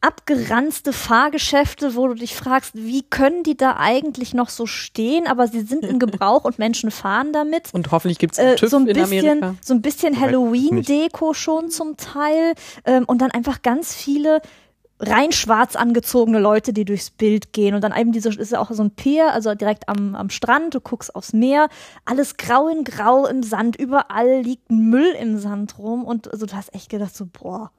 abgeranzte Fahrgeschäfte, wo du dich fragst, wie können die da eigentlich noch so stehen, aber sie sind in (laughs) Gebrauch und Menschen fahren damit. Und hoffentlich gibt's Äh, einen TÜV so ein in Amerika. bisschen, so ein bisschen Halloween-Deko schon zum Teil ähm, und dann einfach ganz viele rein schwarz angezogene Leute, die durchs Bild gehen. Und dann eben diese ist ja auch so ein Pier, also direkt am, am Strand, du guckst aufs Meer, alles grau in grau im Sand, überall liegt Müll im Sand rum. Und also du hast echt gedacht so, boah,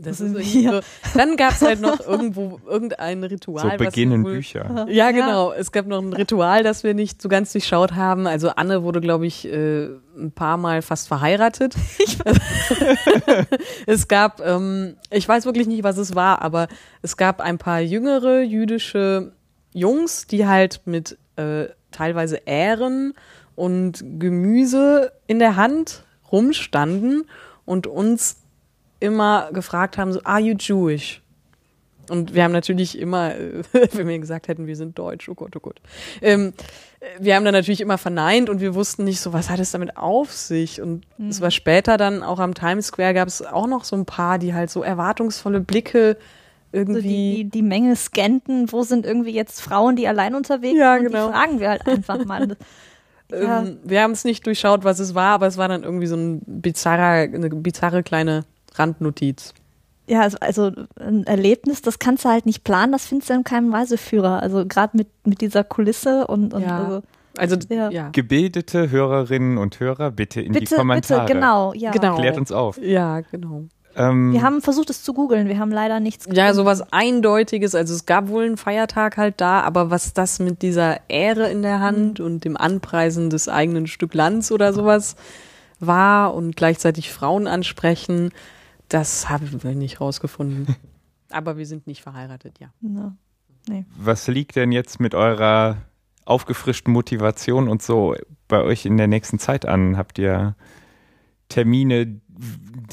Das sind ist so. Dann gab's halt noch irgendwo irgendein Ritual. So beginnen wohl- Bücher. Ja, genau. Es gab noch ein Ritual, das wir nicht so ganz durchschaut haben. Also Anne wurde, glaube ich, äh, ein paar Mal fast verheiratet. (laughs) es gab, ähm, ich weiß wirklich nicht, was es war, aber es gab ein paar jüngere jüdische Jungs, die halt mit äh, teilweise Ähren und Gemüse in der Hand rumstanden und uns immer gefragt haben, so, are you Jewish? Und wir haben natürlich immer, (laughs) wenn wir gesagt hätten, wir sind deutsch, oh Gott, oh Gott. Ähm, äh, wir haben dann natürlich immer verneint und wir wussten nicht so, was hat es damit auf sich? Und es war später dann auch am Times Square gab es auch noch so ein paar, die halt so erwartungsvolle Blicke irgendwie. die, die, die Menge scannten, wo sind irgendwie jetzt Frauen, die allein unterwegs Ja, sind, genau. die fragen wir halt einfach mal. (laughs) Ja. ähm, wir haben es nicht durchschaut, was es war, aber es war dann irgendwie so ein bizarrer, eine bizarre kleine Randnotiz. Ja, also, also ein Erlebnis, das kannst du halt nicht planen, das findest du in keinem Reiseführer. Also gerade mit, mit dieser Kulisse und, und Ja. also, Also Ja. ja, Gebildete Hörerinnen und Hörer, bitte in die bitte, Kommentare. bitte, genau, ja. Genau. Klärt uns auf. ja, genau. Ähm, Wir haben versucht, es zu googeln, wir haben leider nichts Ja, sowas Eindeutiges. Also es gab wohl einen Feiertag halt da, aber was das mit dieser Ehre in der Hand und dem Anpreisen des eigenen Stück Lands oder sowas war und gleichzeitig Frauen ansprechen, das haben wir nicht rausgefunden. (laughs) aber wir sind nicht verheiratet, ja. Ja. was liegt denn jetzt mit eurer aufgefrischten Motivation und so bei euch in der nächsten Zeit an? Habt ihr Termine,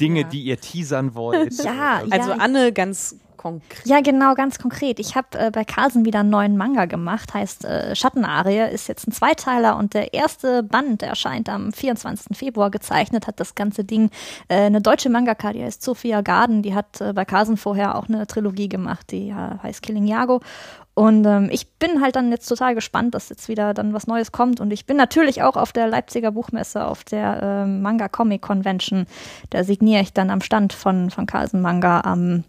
Dinge, Ja. die ihr teasern wollt? (laughs) Ja, Also ja, Anne ganz konkret. Ja, genau, ganz konkret. Ich habe äh, bei Carlsen wieder einen neuen Manga gemacht, heißt äh, Schattenarie, ist jetzt ein Zweiteiler und der erste Band erscheint am 24. Februar gezeichnet, hat das ganze Ding äh, eine deutsche Mangaka, die heißt Sophia Garden, die hat äh, bei Carlsen vorher auch eine Trilogie gemacht, die äh, heißt Killing Yago. Und ähm, ich bin halt dann jetzt total gespannt, dass jetzt wieder dann was Neues kommt. Und ich bin natürlich auch auf der Leipziger Buchmesse, auf der ähm, Manga Comic Convention. Da signiere ich dann am Stand von, von Carlsen Manga am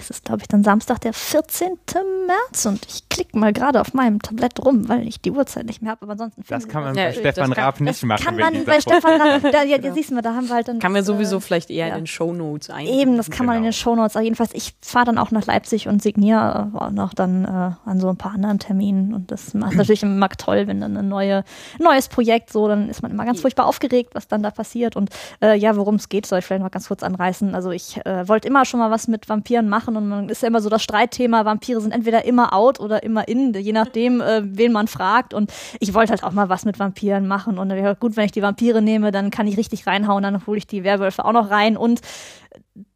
es ist, glaube ich, dann Samstag, der 14. März und ich klicke mal gerade auf meinem Tablett rum, weil ich die Uhrzeit nicht mehr habe, aber ansonsten Das kann man Ja, bei Stefan Raab nicht machen. kann man bei Stefan Raab, da, ja, ja, siehst du mal, da haben wir halt dann Kann man sowieso äh, vielleicht eher ja. in den Shownotes ein. Eben, das kann man in Genau. den Shownotes. Aber jedenfalls, ich fahre dann auch nach Leipzig und signiere äh, auch noch dann äh, an so ein paar anderen Terminen. Und das macht (clears throat) natürlich immer toll, wenn dann ein neue, neues Projekt so, dann ist man immer ganz furchtbar aufgeregt, was dann da passiert. Und äh, ja, worum es geht, soll ich vielleicht noch ganz kurz anreißen. Also ich äh, wollte immer schon mal was mit Vampiren machen und man ist ja immer so das Streitthema, Vampire sind entweder immer out oder immer in, je nachdem, äh, wen man fragt. Und ich wollte halt auch mal was mit Vampiren machen. Und wäre gut, wenn ich die Vampire nehme, dann kann ich richtig reinhauen, dann hole ich die Werwölfe auch noch rein. Und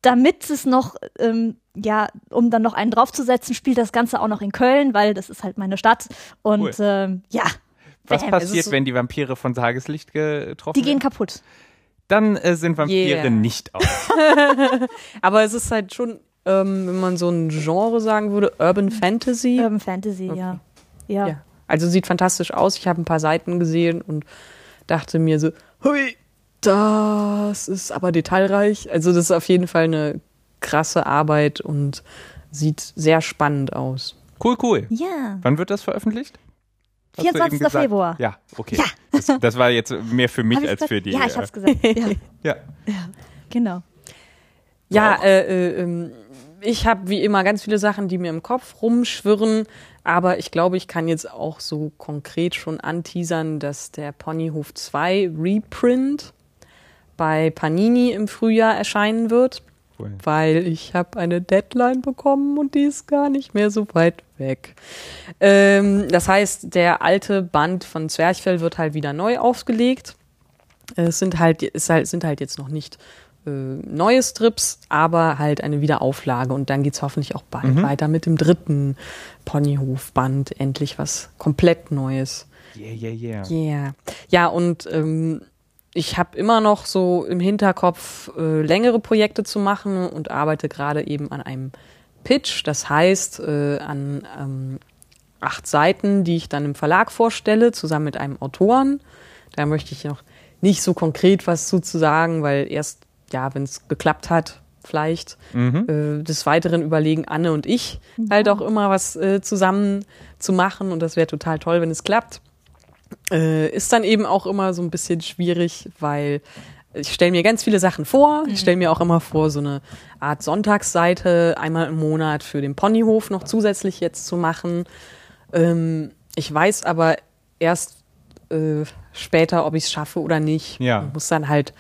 damit es noch, ähm, ja, um dann noch einen draufzusetzen, spielt das Ganze auch noch in Köln, weil das ist halt meine Stadt. Und Cool. ähm, ja, Was Bam. passiert, so- wenn die Vampire von Tageslicht getroffen die gehen werden? kaputt. Dann äh, sind Vampire Yeah. nicht (laughs) aus. Aber es ist halt schon, ähm, wenn man so ein Genre sagen würde, Urban Fantasy. Urban Fantasy, ja. ja. Ja. Also sieht fantastisch aus. Ich habe ein paar Seiten gesehen und dachte mir so, hui, das ist aber detailreich. Also das ist auf jeden Fall eine krasse Arbeit und sieht sehr spannend aus. Cool, cool. Ja. Wann wird das veröffentlicht? Hast du eben 24. gesagt? Februar. Ja, okay. Das, das war jetzt mehr für mich als für die. Ja, ich äh, hab's gesagt. (laughs) Ja, ja. genau. Ja, äh, äh, ähm, ich habe wie immer ganz viele Sachen, die mir im Kopf rumschwirren, aber ich glaube, ich kann jetzt auch so konkret schon anteasern, dass der Ponyhof 2 Reprint bei Panini im Frühjahr erscheinen wird, Cool. weil ich habe eine Deadline bekommen und die ist gar nicht mehr so weit weg. Ähm, das heißt, der alte Band von Zwerchfell wird halt wieder neu aufgelegt. Es sind halt, es halt, sind halt jetzt noch nicht äh, neue Strips, aber halt eine Wiederauflage. Und dann geht's hoffentlich auch bald weiter mit dem dritten Ponyhof-Band. Endlich was komplett Neues. Yeah, yeah, yeah. Yeah. Ja, und ähm, ich habe immer noch so im Hinterkopf, äh, längere Projekte zu machen und arbeite gerade eben an einem Pitch. Das heißt, äh, an ähm, acht Seiten, die ich dann im Verlag vorstelle, zusammen mit einem Autoren. Da möchte ich noch nicht so konkret was zu sagen, weil erst, ja, wenn es geklappt hat, vielleicht. Mhm. Äh, des Weiteren überlegen Anne und ich halt auch immer was äh, zusammen zu machen und das wäre total toll, wenn es klappt. Äh, ist dann eben auch immer so ein bisschen schwierig, weil ich stelle mir ganz viele Sachen vor. Ich stelle mir auch immer vor, so eine Art Sonntagsseite einmal im Monat für den Ponyhof noch zusätzlich jetzt zu machen. Ähm, ich weiß aber erst äh, später, ob ich es schaffe oder nicht. Ja. Ich muss dann halt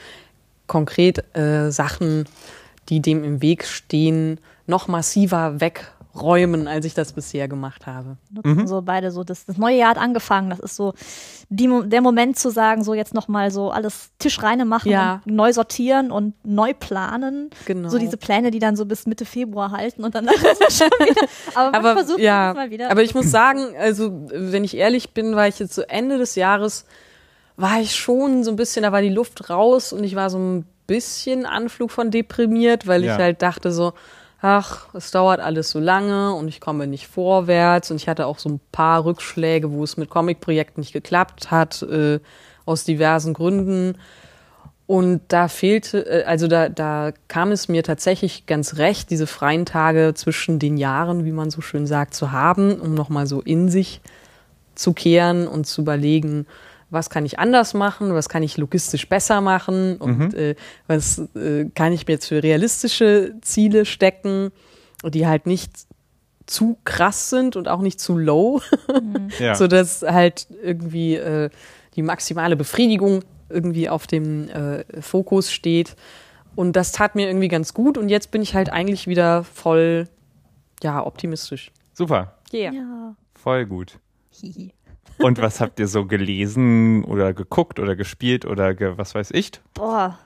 konkret äh, Sachen, die dem im Weg stehen, noch massiver wegräumen, als ich das bisher gemacht habe. Nutzen so beide so. Das, das neue Jahr hat angefangen. Das ist so die, der Moment zu sagen, so jetzt nochmal so alles tischreine machen Ja. und neu sortieren und neu planen. Genau. So diese Pläne, die dann so bis Mitte Februar halten und dann (laughs) ist es schon wieder. Aber, aber versucht ja, es mal wieder. aber ich muss sagen, also wenn ich ehrlich bin, war ich jetzt zu Ende des Jahres, war ich schon so ein bisschen, da war die Luft raus und ich war so ein bisschen Anflug von deprimiert, weil Ja. ich halt dachte so, ach, es dauert alles so lange und ich komme nicht vorwärts und ich hatte auch so ein paar Rückschläge, wo es mit Comic-Projekten nicht geklappt hat, äh, aus diversen Gründen. Und da fehlte, äh, also da, da kam es mir tatsächlich ganz recht, diese freien Tage zwischen den Jahren, wie man so schön sagt, zu haben, um nochmal so in sich zu kehren und zu überlegen, was kann ich anders machen, was kann ich logistisch besser machen und äh, was äh, kann ich mir jetzt für realistische Ziele stecken, die halt nicht zu krass sind und auch nicht zu low, (laughs) Ja. so dass halt irgendwie äh, die maximale Befriedigung irgendwie auf dem äh, Fokus steht. Und das tat mir irgendwie ganz gut und jetzt bin ich halt eigentlich wieder voll, ja, optimistisch. Super. Yeah. ja. Voll gut. Hihi. (laughs) Und was habt ihr so gelesen oder geguckt oder gespielt oder ge was weiß ich? Boah.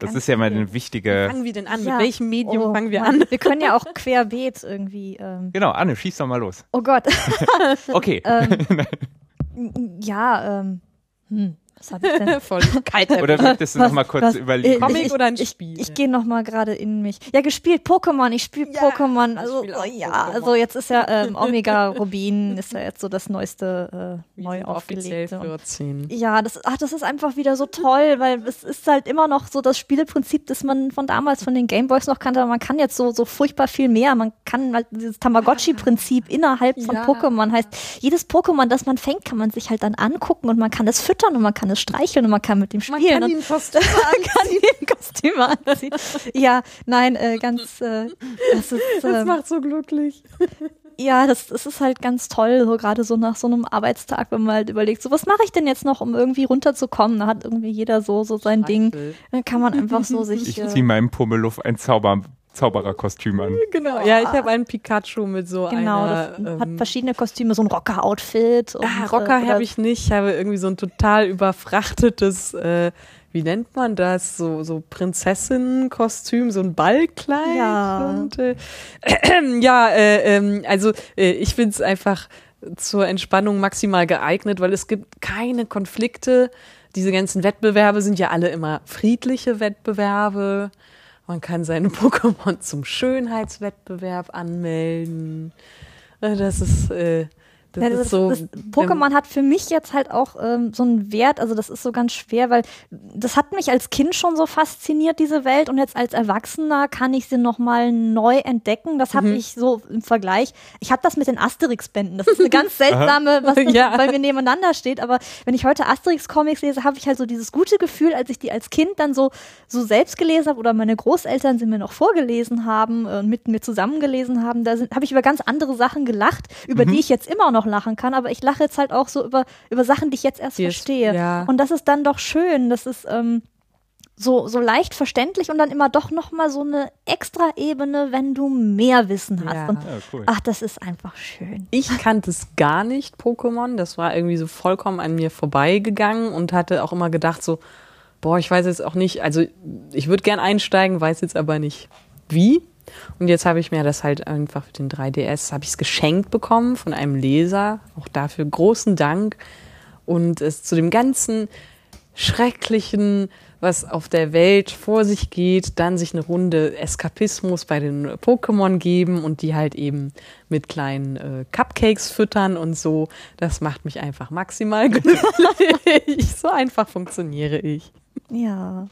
Das ist ja mal eine wichtige. Fangen wir denn an? Ja. Mit welchem Medium Oh, fangen wir Mann. an? Wir können ja auch querbeet irgendwie. Ähm, Genau, Anne, schieß doch mal los. oh Gott. (laughs) Okay. ähm, (laughs) ja, ähm, hm, Was hab ich denn? (laughs) Voll kalt. Oder möchtest du noch mal kurz was- überlegen? Comic ich, oder ein ich, Spiel? Ich, ich gehe noch mal gerade in mich. Ja, gespielt Pokémon. Ich spiele Ja, Pokémon. Also spiel oh, ja, Pokémon. also jetzt ist ja ähm, (laughs) Omega Rubin ist ja jetzt so das neueste äh, neu aufgelegte. Und 14. Ja, das, ach, das ist einfach wieder so toll, weil es ist halt immer noch so das Spielprinzip, das man von damals von den Gameboys noch kannte. Aber man kann jetzt so, so furchtbar viel mehr. Man kann halt dieses Tamagotchi-Prinzip (laughs) innerhalb von Ja. Pokémon heißt, jedes Pokémon, das man fängt, kann man sich halt dann angucken und man kann es füttern und man kann es streicheln und man kann mit dem spielen. (laughs) man kann ihm (laughs) Kostüme anziehen. Ja, nein, äh, ganz, äh, das ist, Das ähm, macht so glücklich. (laughs) ja, das, das ist halt ganz toll, so gerade so nach so einem Arbeitstag, wenn man halt überlegt, so was mache ich denn jetzt noch, um irgendwie runterzukommen? Da hat irgendwie jeder so, so sein Ding. Dann kann man einfach so sich. Ich äh, ziehe meinem Pummeluff ein Zauber Zaubererkostüm an. (laughs) Genau. Ja, ich habe einen Pikachu mit so Genau, einer. das hat ähm, verschiedene Kostüme, so ein Rocker-Outfit. Ah, Rocker äh, habe ich nicht. Ich habe irgendwie so ein total überfrachtetes, äh, wie nennt man das? So, so Prinzessinnenkostüm, so ein Ballkleid. Ja. Und, äh, (clears throat) ja, äh, ähm, also äh, ich finde es einfach zur Entspannung maximal geeignet, weil es gibt keine Konflikte. Diese ganzen Wettbewerbe sind ja alle immer friedliche Wettbewerbe. Man kann seine (laughs) Pokémon zum Schönheitswettbewerb anmelden. Äh, Das ist, äh, das Ja, ist so. das Pokémon hat für mich jetzt halt auch ähm, so einen Wert, also das ist so ganz schwer, weil das hat mich als Kind schon so fasziniert, diese Welt, und jetzt als Erwachsener kann ich sie nochmal neu entdecken. Das Mhm. habe ich so im Vergleich. Ich habe das mit den Asterix-Bänden. Das ist eine ganz (laughs) seltsame, was (laughs) Ja. bei mir nebeneinander steht, aber wenn ich heute Asterix-Comics lese, habe ich halt so dieses gute Gefühl, als ich die als Kind dann so, so selbst gelesen habe oder meine Großeltern sie mir noch vorgelesen haben äh, und mit mir zusammengelesen haben, da habe ich über ganz andere Sachen gelacht, über Mhm. die ich jetzt immer noch lachen kann, aber ich lache jetzt halt auch so über, über Sachen, die ich jetzt erst Die verstehe. ja. Und das ist dann doch schön, das ist ähm, so, so leicht verständlich und dann immer doch nochmal so eine extra Ebene, wenn du mehr Wissen hast. Ja. Und Ja, cool. ach, das ist einfach schön. Ich kannte es gar nicht, Pokémon. Das war irgendwie so vollkommen an mir vorbeigegangen und hatte auch immer gedacht so, boah, ich weiß jetzt auch nicht, also ich würde gern einsteigen, weiß jetzt aber nicht wie. Und jetzt habe ich mir das halt einfach für den 3DS, habe ich es geschenkt bekommen von einem Leser. Auch dafür großen Dank. Und es zu dem ganzen Schrecklichen, was auf der Welt vor sich geht, dann sich eine Runde Eskapismus bei den Pokémon geben und die halt eben mit kleinen äh, Cupcakes füttern und so. Das macht mich einfach maximal (laughs) glücklich. so einfach funktioniere ich. Ja.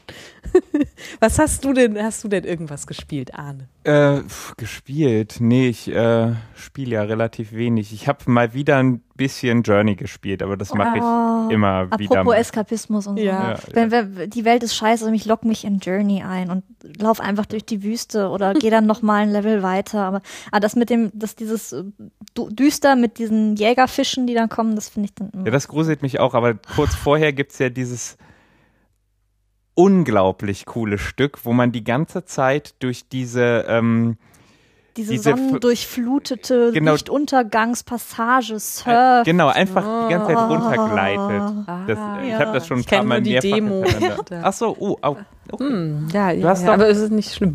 (laughs) Was hast du denn, hast du denn irgendwas gespielt, Arne? Äh, pf, gespielt? Nee, ich äh, spiele ja relativ wenig. Ich habe mal wieder ein bisschen Journey gespielt, aber das mache Oh. ich immer wieder. Apropos Eskapismus und so. Ja. Ja, wenn, wenn, die Welt ist scheiße und ich lock mich in Journey ein und lauf einfach durch die Wüste oder gehe dann noch mal ein Level weiter. Aber ah, das mit dem, dass dieses äh, düster mit diesen Jägerfischen, die dann kommen, das finde ich dann immer. Ja, das gruselt mich auch, aber kurz vorher gibt's ja dieses unglaublich coole Stück, wo man die ganze Zeit durch diese ähm, diese, diese sonnendurchflutete Genau. Lichtuntergangspassage, Surf. äh, genau einfach die ganze Zeit runtergleitet. Das, Ah, ich ja. habe das schon ein Ich paar Mal mehrfach Demo. (laughs) Ach so, oh, okay. Hm, ja, ja, ja doch- aber es ist nicht schlimm.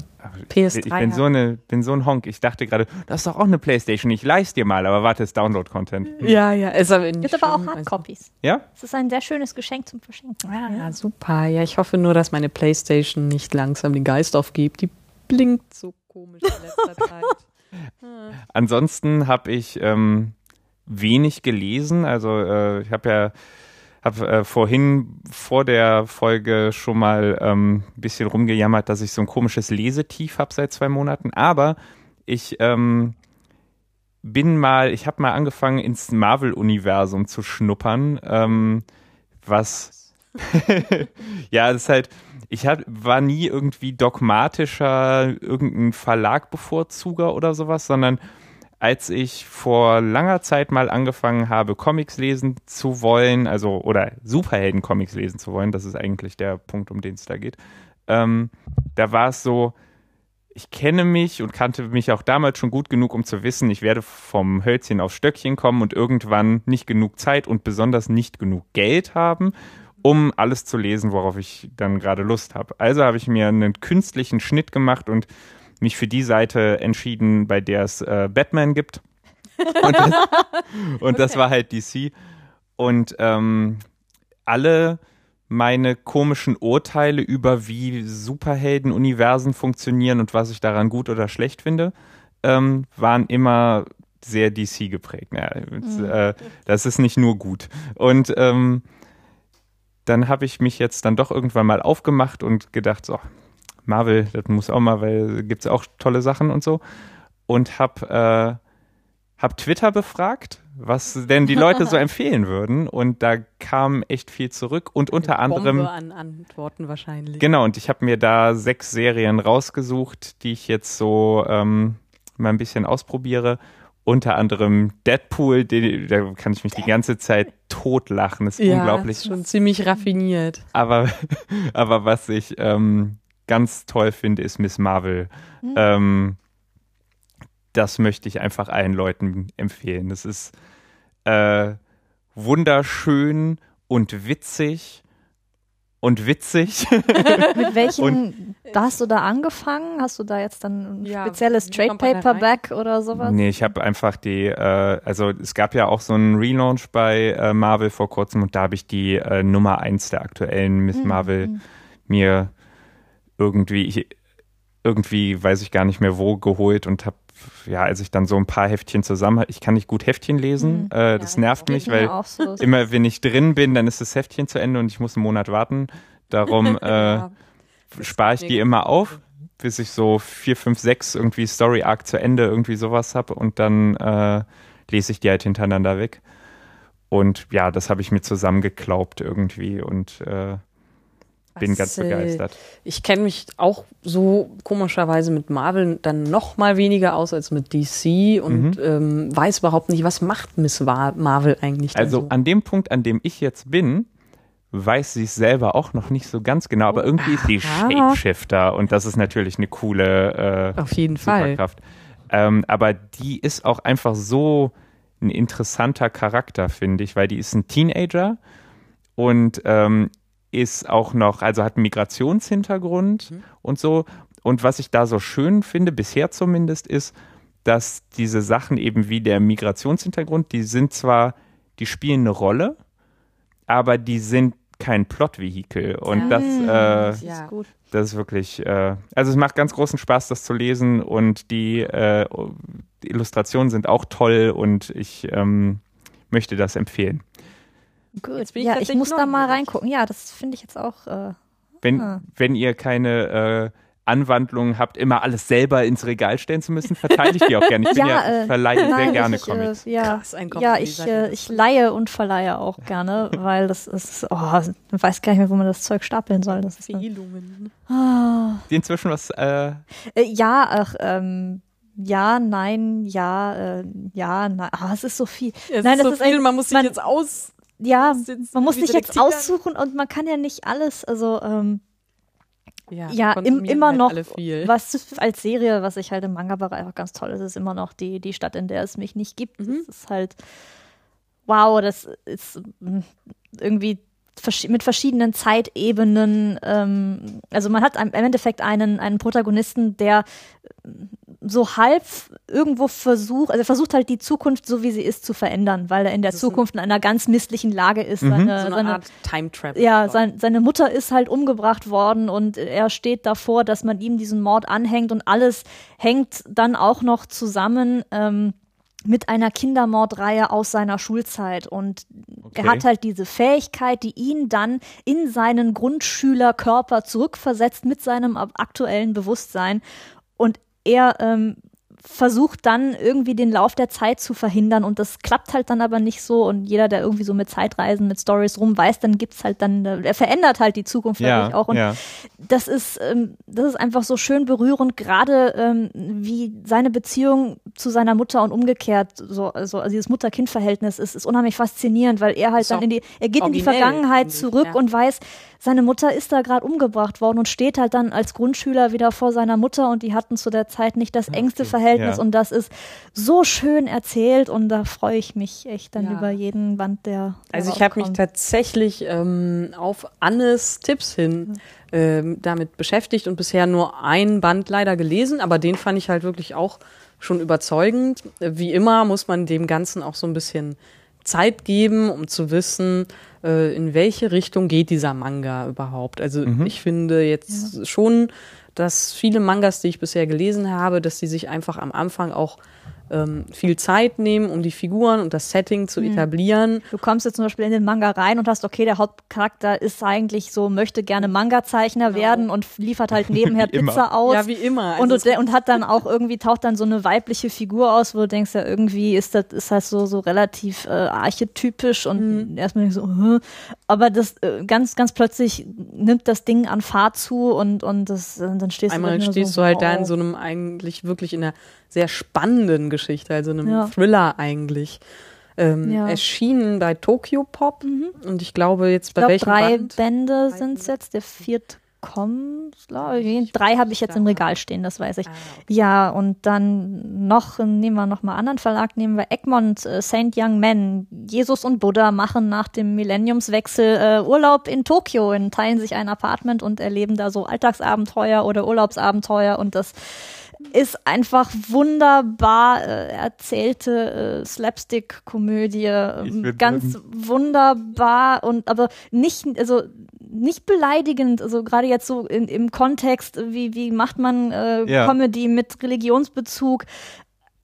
PS3 Ich bin so, eine, bin so ein Honk. Ich dachte gerade, das ist doch auch eine Playstation. Ich leih's dir mal, aber warte, ist Download-Content. Ja, ja, ist aber nicht Gibt aber auch also- Hardcopies. Ja? Es ist ein sehr schönes Geschenk zum Verschenken. Ah, super. Ja, ich hoffe nur, dass meine Playstation nicht langsam den Geist aufgibt. Die blinkt so komisch in letzter (laughs) Zeit. Ansonsten habe ich ähm, wenig gelesen. Also äh, ich habe ja hab, äh, vorhin vor der Folge schon mal ähm, ein bisschen rumgejammert, dass ich so ein komisches Lesetief habe seit zwei Monaten. Aber ich ähm, bin mal, ich habe mal angefangen ins Marvel-Universum zu schnuppern, ähm, was (laughs) (laughs) ja, das ist halt, ich hab, war nie irgendwie dogmatischer irgendein Verlagbevorzuger oder sowas, sondern als ich vor langer Zeit mal angefangen habe, Comics lesen zu wollen, also oder Superhelden-Comics lesen zu wollen, das ist eigentlich der Punkt, um den es da geht, ähm, da war es so, ich kenne mich und kannte mich auch damals schon gut genug, um zu wissen, ich werde vom Hölzchen aufs Stöckchen kommen und irgendwann nicht genug Zeit und besonders nicht genug Geld haben, um alles zu lesen, worauf ich dann gerade Lust habe. Also habe ich mir einen künstlichen Schnitt gemacht und mich für die Seite entschieden, bei der es äh, Batman gibt. Und, das, (laughs) und das war halt DC. Und ähm, alle meine komischen Urteile über, wie Superhelden-Universen funktionieren und was ich daran gut oder schlecht finde, ähm, waren immer sehr DC geprägt. Ja, mhm. äh, das ist nicht nur gut. Und ähm, dann habe ich mich jetzt dann doch irgendwann mal aufgemacht und gedacht, so, Marvel, das muss auch mal, weil gibt es auch tolle Sachen und so. Und habe äh, hab Twitter befragt was denn die Leute so (laughs) empfehlen würden. Und da kam echt viel zurück und unter Eine anderem. Bombe an Antworten wahrscheinlich. Genau, und ich habe mir da sechs Serien rausgesucht, die ich jetzt so ähm, mal ein bisschen ausprobiere. Unter anderem Deadpool, die, da kann ich mich die ganze Zeit totlachen. Das ist ja, unglaublich. Ist schon ziemlich raffiniert. Aber, (laughs) aber was ich ähm, ganz toll finde, ist Miss Marvel. Mhm. Ähm, das möchte ich einfach allen Leuten empfehlen. Das ist äh, wunderschön und witzig und witzig. (laughs) Mit welchen und, hast du da angefangen? Hast du da jetzt dann ein ja, spezielles Trade Paperback oder sowas? Nee, ich habe einfach die, äh, also es gab ja auch so einen Relaunch bei äh, Marvel vor kurzem und da habe ich die äh, Nummer 1 der aktuellen Miss mhm. Marvel mhm. mir irgendwie, ich, irgendwie weiß ich gar nicht mehr wo geholt und habe ja, als ich dann so ein paar Heftchen zusammen ich kann nicht gut Heftchen lesen, mhm. äh, das ja, nervt das mich, weil so. immer wenn ich drin bin, dann ist das Heftchen zu Ende und ich muss einen Monat warten. Darum (laughs) äh, ja, spare ich die immer auf, bis ich so vier, fünf, sechs irgendwie Story Arc zu Ende irgendwie sowas habe und dann äh, lese ich die halt hintereinander weg. Und ja, das habe ich mir zusammengeklaubt irgendwie und bin ganz begeistert. Ich kenne mich auch so komischerweise mit Marvel dann noch mal weniger aus als mit DC und mhm. ähm, weiß überhaupt nicht, was macht Miss Marvel eigentlich. Also so? an dem Punkt, an dem ich jetzt bin, weiß sie es selber auch noch nicht so ganz genau, aber irgendwie ist sie Shapeshifter und das ist natürlich eine coole äh, Auf jeden Superkraft. Fall. Ähm, aber die ist auch einfach so ein interessanter Charakter, finde ich, weil die ist ein Teenager und ähm, ist auch noch, also hat einen Migrationshintergrund mhm. und so. Und was ich da so schön finde, bisher zumindest, ist, dass diese Sachen eben wie der Migrationshintergrund, die sind zwar, die spielen eine Rolle, aber die sind kein Plotvehikel. Und das, äh, ja. das ist wirklich, äh, also es macht ganz großen Spaß, das zu lesen und die, äh, die Illustrationen sind auch toll und ich ähm, möchte das empfehlen. Gut, ich ja, ich muss da mal reingucken. Ja, das finde ich jetzt auch. Äh, wenn, ah. wenn ihr keine äh, Anwandlungen habt, immer alles selber ins Regal stellen zu müssen, verteile ich die auch gerne. Ich bin ja, ja äh, verleihe nein, sehr gerne ich, äh, Comics. Äh, ja, Krass, ja ich, äh, ich leihe und verleihe auch gerne, (laughs) weil das ist, oh, man weiß gar nicht mehr, wo man das Zeug stapeln soll. Das ist Fehlungen. Ah. Inzwischen was? Äh, äh, ja, ach, ähm, ja, nein, ja, äh, ja, nein. Ah, es ist so viel. Es nein, ist so ist viel, ein, man muss sich man, jetzt aus ja, man muss sich jetzt aussuchen und man kann ja nicht alles, also ähm, ja, ja im, immer halt noch, was als Serie, was ich halt im Manga-Bereich auch ganz toll ist, ist immer noch die, die Stadt, in der es mich nicht gibt. Mhm. Das ist halt, wow, das ist hm, irgendwie mit verschiedenen Zeitebenen. Ähm, also man hat im Endeffekt einen, einen Protagonisten, der so halb irgendwo versucht, also er versucht halt die Zukunft so wie sie ist zu verändern, weil er in der Zukunft in einer ganz misslichen Lage ist. Mhm. Seine, so eine seine, Art Time Trap. Ja, sein, seine Mutter ist halt umgebracht worden und er steht davor, dass man ihm diesen Mord anhängt und alles hängt dann auch noch zusammen. Ähm, mit einer Kindermordreihe aus seiner Schulzeit. Und okay. er hat halt diese Fähigkeit, die ihn dann in seinen Grundschülerkörper zurückversetzt mit seinem aktuellen Bewusstsein. Und er ähm, versucht dann irgendwie den Lauf der Zeit zu verhindern und das klappt halt dann aber nicht so und jeder, der irgendwie so mit Zeitreisen, mit Stories rumweist, dann gibt's halt dann, er verändert halt die Zukunft ja, auch und ja. das ist, ähm, das ist einfach so schön berührend, gerade ähm, wie seine Beziehung zu seiner Mutter und umgekehrt, so, also, also dieses Mutter-Kind-Verhältnis ist, ist unheimlich faszinierend, weil er halt so dann in die, er geht in die Vergangenheit zurück ja. und weiß, seine Mutter ist da gerade umgebracht worden und steht halt dann als Grundschüler wieder vor seiner Mutter und die hatten zu der Zeit nicht das engste okay. Verhältnis ja. und das ist so schön erzählt und da freue ich mich echt dann ja. über jeden Band, der. Also ich habe mich tatsächlich ähm, auf Annes Tipps hin ähm, damit beschäftigt und bisher nur ein Band leider gelesen, aber den fand ich halt wirklich auch schon überzeugend. Wie immer muss man dem Ganzen auch so ein bisschen Zeit geben, um zu wissen, äh, in welche Richtung geht dieser Manga überhaupt. Also Mhm. ich finde jetzt schon, dass viele Mangas, die ich bisher gelesen habe, dass die sich einfach am Anfang auch ähm, viel Zeit nehmen, um die Figuren und das Setting zu etablieren. Du kommst jetzt zum Beispiel in den Manga rein und hast, okay, der Hauptcharakter ist eigentlich so, möchte gerne Manga-Zeichner werden und liefert halt nebenher. (laughs) Pizza aus. Ja, wie immer. und, Also du, und hat dann auch irgendwie, taucht dann so eine weibliche Figur aus, wo du denkst, ja, irgendwie ist das, ist das so, so relativ äh, archetypisch und erstmal denkst du, so, Hä? aber das äh, ganz, ganz plötzlich nimmt das Ding an Fahrt zu und, und das, dann stehst Einmal du stehst so, du halt da in wow. so einem eigentlich wirklich in einer sehr spannenden Geschichte, also einem Ja. Thriller eigentlich. Ähm, Ja. Mhm. Erschienen bei Tokyo Pop und ich glaube jetzt Ich bei glaube, welchem drei Band? Bände sind es jetzt, der vierte kommt, glaube ich. Drei habe ich jetzt im Regal stehen, das weiß ich. Ah, Ja, und dann noch, nehmen wir noch mal anderen Verlag, nehmen wir Egmont, äh, Saint Young Men. Jesus und Buddha machen nach dem Millenniumswechsel äh, Urlaub in Tokio und teilen sich ein Apartment und erleben da so Alltagsabenteuer oder Urlaubsabenteuer und das ist einfach wunderbar äh, erzählte äh, Slapstick-Komödie, ähm, ganz sagen- wunderbar und aber nicht, also nicht beleidigend, also gerade jetzt so in, im Kontext, wie, wie macht man äh, Ja. Comedy mit Religionsbezug.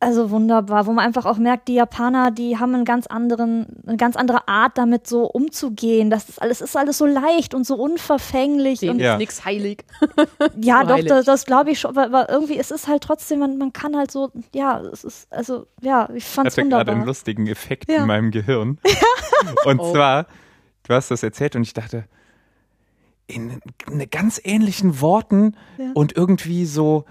Also wunderbar, wo man einfach auch merkt, die Japaner, die haben einen ganz anderen, eine ganz andere Art, damit so umzugehen. Das ist alles, ist alles so leicht und so unverfänglich. Denen Und Ja. ist nix heilig. (laughs) ja, doch, heilig. das, das glaube ich schon, aber, aber irgendwie es ist halt trotzdem, man, man kann halt so, ja, es ist, also, ja, ich fand's hatte gerade einen wunderbar. lustigen Effekt Ja. in meinem Gehirn. (laughs) (laughs) Und Oh. zwar, du hast das erzählt und ich dachte, in ne ganz ähnlichen Worten Ja. und irgendwie so,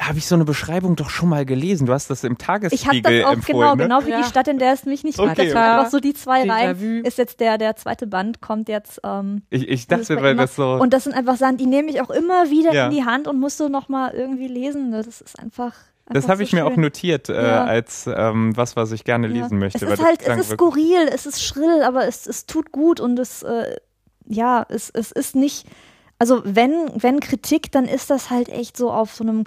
habe ich so eine Beschreibung doch schon mal gelesen. Du hast das im Ich habe Tagesspiegel das auch empfohlen. genau, ne? genau wie Ja. die Stadt, in der es mich nicht Okay. Das waren einfach so die zwei Reihen. Ist jetzt der, der zweite Band, kommt jetzt. Ähm, Ich, ich dachte, weil immer- das so. Und das sind einfach Sachen, die nehme ich auch immer wieder Ja. in die Hand und musste noch mal irgendwie lesen. Das ist einfach. das habe so ich mir auch schön. notiert äh, Ja. als ähm, was, was ich gerne lesen Ja. möchte. Es ist halt, es ist skurril, es ist schrill, aber es, es tut gut und es, äh, ja, es, es ist nicht, also wenn, wenn Kritik, dann ist das halt echt so auf so einem,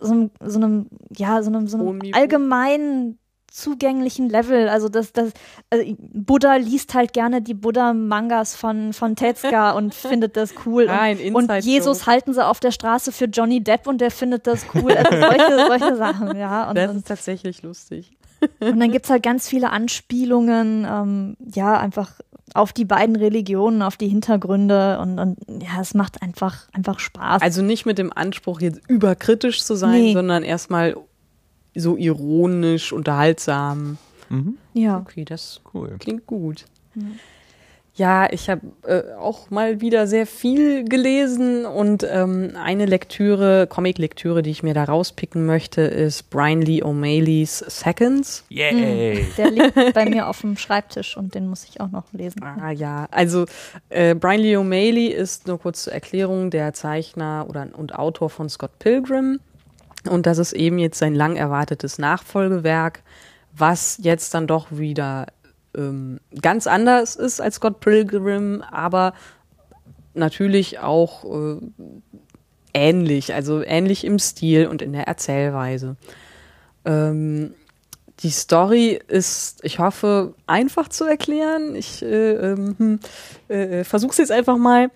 so einem, so einem ja, so einem, so einem allgemeinen zugänglichen Level. Also das, das, also Buddha liest halt gerne die Buddha-Mangas von, von Tetzka (laughs) und findet das cool. Ah, ein und, und. Jesus halten sie auf der Straße für Johnny Depp und der findet das cool. Also solche, solche Sachen, ja. Und, Das ist tatsächlich lustig. Und dann gibt's halt ganz viele Anspielungen, ähm, ja, einfach auf die beiden Religionen, auf die Hintergründe und, und ja, es macht einfach, einfach Spaß. Also nicht mit dem Anspruch, jetzt überkritisch zu sein, Nee. sondern erstmal so ironisch, unterhaltsam. Mhm, ja. Okay, das cool. klingt gut. Ja, ich habe äh, auch mal wieder sehr viel gelesen und ähm, eine Lektüre, Comic-Lektüre, die ich mir da rauspicken möchte, ist Brian Lee O'Malley's Seconds. Yay! Der liegt bei mir auf dem Schreibtisch und den muss ich auch noch lesen. Ah ja, also äh, Brian Lee O'Malley ist nur kurz zur Erklärung der Zeichner oder und Autor von Scott Pilgrim und das ist eben jetzt sein lang erwartetes Nachfolgewerk, was jetzt dann doch wieder ähm, ganz anders ist als Scott Pilgrim, aber natürlich auch äh, ähnlich, also ähnlich im Stil und in der Erzählweise. Ähm, die Story ist, ich hoffe, einfach zu erklären. Ich äh, ähm, äh, versuche es jetzt einfach mal.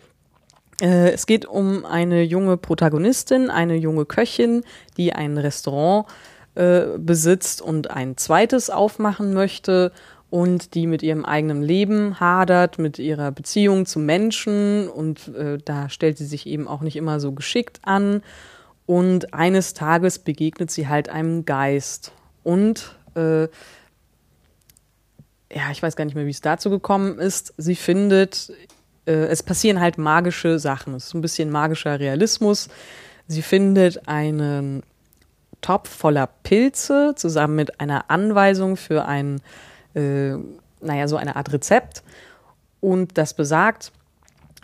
Äh, es geht um eine junge Protagonistin, eine junge Köchin, die ein Restaurant äh, besitzt und ein zweites aufmachen möchte und die mit ihrem eigenen Leben hadert, mit ihrer Beziehung zu Menschen und äh, da stellt sie sich eben auch nicht immer so geschickt an. Und eines Tages begegnet sie halt einem Geist und äh, ja, ich weiß gar nicht mehr, wie es dazu gekommen ist. Sie findet, äh, es passieren halt magische Sachen. Es ist ein bisschen magischer Realismus. Sie findet einen Topf voller Pilze zusammen mit einer Anweisung für ein, äh, naja, so eine Art Rezept. Und das besagt,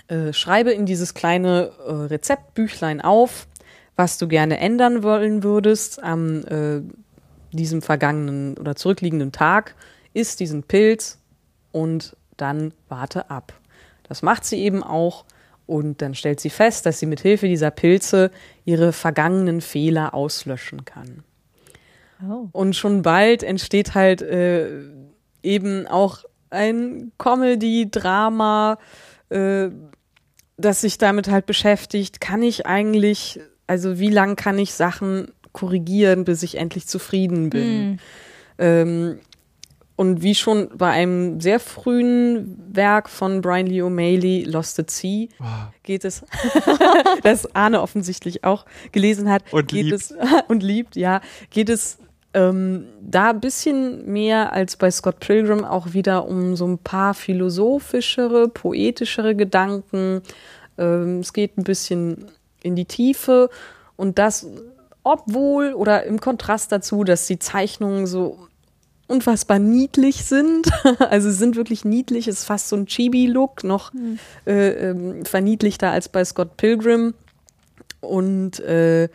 äh, schreibe in dieses kleine äh, Rezeptbüchlein auf, was du gerne ändern wollen würdest am äh, diesem vergangenen oder zurückliegenden Tag, isst diesen Pilz und dann warte ab. Das macht sie eben auch und dann stellt sie fest, dass sie mit Hilfe dieser Pilze ihre vergangenen Fehler auslöschen kann. Oh. Und schon bald entsteht halt äh, eben auch ein Comedy-Drama, äh, das sich damit halt beschäftigt, kann ich eigentlich, also wie lang kann ich Sachen korrigieren, bis ich endlich zufrieden bin. Mhm. Ähm, und wie schon bei einem sehr frühen Werk von Brian Lee O'Malley, Lost at Sea, geht es, (laughs) das Arne offensichtlich auch gelesen hat, Und geht liebt. es (laughs) und liebt, ja, geht es ähm, da ein bisschen mehr als bei Scott Pilgrim auch wieder um so ein paar philosophischere, poetischere Gedanken. Ähm, es geht ein bisschen in die Tiefe und das, obwohl oder im Kontrast dazu, dass die Zeichnungen so unfassbar niedlich sind. (laughs) Also sind wirklich niedlich, es ist fast so ein Chibi-Look, noch äh, ähm, verniedlichter als bei Scott Pilgrim. Und äh,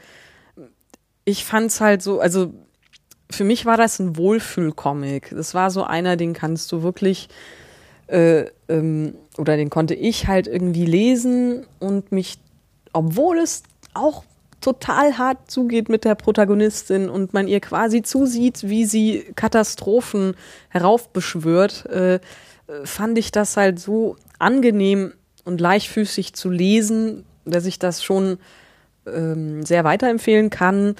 ich fand's halt so, also für mich war das ein Wohlfühlcomic. Das war so einer, den kannst du wirklich äh, ähm, oder den konnte ich halt irgendwie lesen und mich, obwohl es auch total hart zugeht mit der Protagonistin und man ihr quasi zusieht, wie sie Katastrophen heraufbeschwört, äh, äh, fand ich das halt so angenehm und leichtfüßig zu lesen, dass ich das schon ähm, sehr weiterempfehlen kann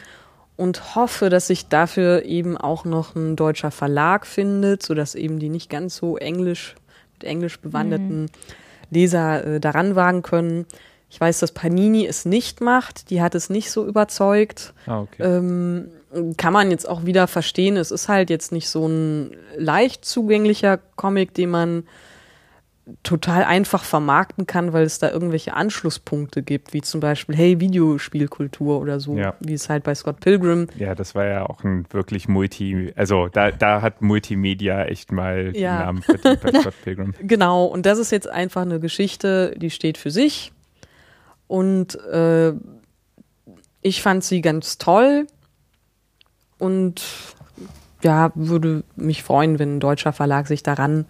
und hoffe, dass sich dafür eben auch noch ein deutscher Verlag findet, sodass eben die nicht ganz so englisch, mit englisch bewanderten Leser äh, daran wagen können. Ich weiß, dass Panini es nicht macht, die hat es nicht so überzeugt. Ah, okay. Ähm, kann man jetzt auch wieder verstehen. Es ist halt jetzt nicht so ein leicht zugänglicher Comic, den man total einfach vermarkten kann, weil es da irgendwelche Anschlusspunkte gibt, wie zum Beispiel, hey, Videospielkultur oder so, Ja. wie es halt bei Scott Pilgrim. Ja, das war ja auch ein wirklich Multi, also da, da hat Multimedia echt mal Ja. den Namen verdient bei Scott (laughs) Pilgrim. Genau, und das ist jetzt einfach eine Geschichte, die steht für sich. Und äh, ich fand sie ganz toll und ja, würde mich freuen, wenn ein deutscher Verlag sich daran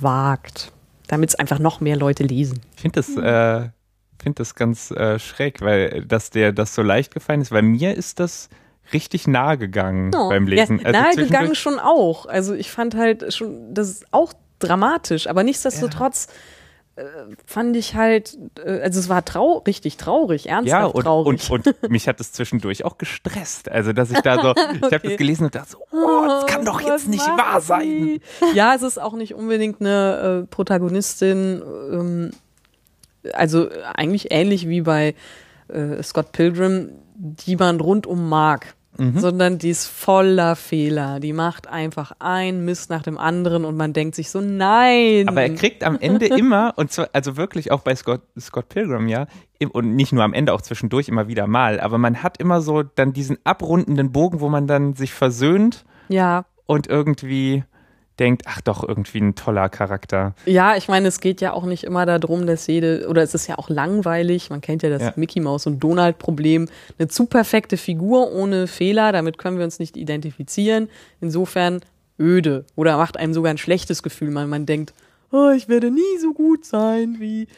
wagt, damit es einfach noch mehr Leute lesen. Ich finde das, äh, find das ganz äh, schräg, weil dass der das so leicht gefallen ist, weil mir ist das richtig nahe gegangen beim Lesen. Ja, Also nahe gegangen schon auch. Also ich fand halt schon, das ist auch dramatisch, aber nichtsdestotrotz äh, fand ich halt, äh, also es war trau richtig traurig, Ja, ernsthaft und, traurig. und, und (laughs) mich hat es zwischendurch auch gestresst. Also, dass ich da so, (laughs) ich habe das gelesen und dachte so, oh, das kann doch Was jetzt nicht macht wahr sein. Ja, es ist auch nicht unbedingt eine äh, Protagonistin, ähm, also eigentlich ähnlich wie bei äh, Scott Pilgrim, die man rundum mag. Mhm. Sondern die ist voller Fehler. Die macht einfach ein Mist nach dem anderen und man denkt sich so, nein. Aber er kriegt am Ende (laughs) immer, und zwar, also wirklich auch bei Scott, Scott Pilgrim, ja, und nicht nur am Ende, auch zwischendurch immer wieder mal, aber man hat immer so dann diesen abrundenden Bogen, wo man dann sich versöhnt ja, und irgendwie denkt, ach doch, irgendwie ein toller Charakter. Ja, ich meine, es geht ja auch nicht immer darum, dass jede, oder es ist ja auch langweilig, man kennt ja das Ja. Mickey Mouse und Donald Problem, eine zu perfekte Figur ohne Fehler, damit können wir uns nicht identifizieren. Insofern öde oder macht einem sogar ein schlechtes Gefühl, weil man denkt, oh, ich werde nie so gut sein wie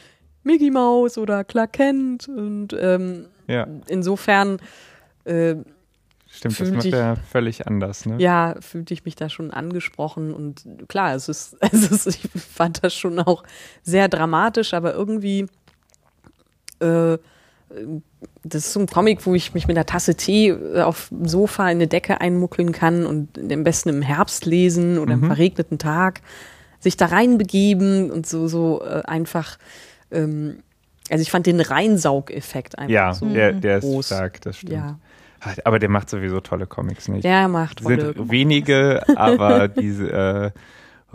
Mickey Mouse oder Clark Kent und ähm, Ja, insofern äh, stimmt, das macht sich- er völlig anders, ne? ja, fühlte ich mich da schon angesprochen und klar, es ist, (laughs) es ist, ich fand das schon auch sehr dramatisch, aber irgendwie, äh, das ist so ein Comic, wo ich mich mit einer Tasse Tee äh, auf dem Sofa in eine Decke einmuckeln kann und am besten im Herbst lesen oder Mhm. im verregneten Tag sich da reinbegeben und so, so äh, einfach, ähm, also ich fand den Reinsaugeffekt einfach Ja, so der, der ist groß. stark, das stimmt. Ja, (laughs) Aber der macht sowieso tolle Comics, nicht? der macht tolle sind wenige, aber (laughs) diese äh,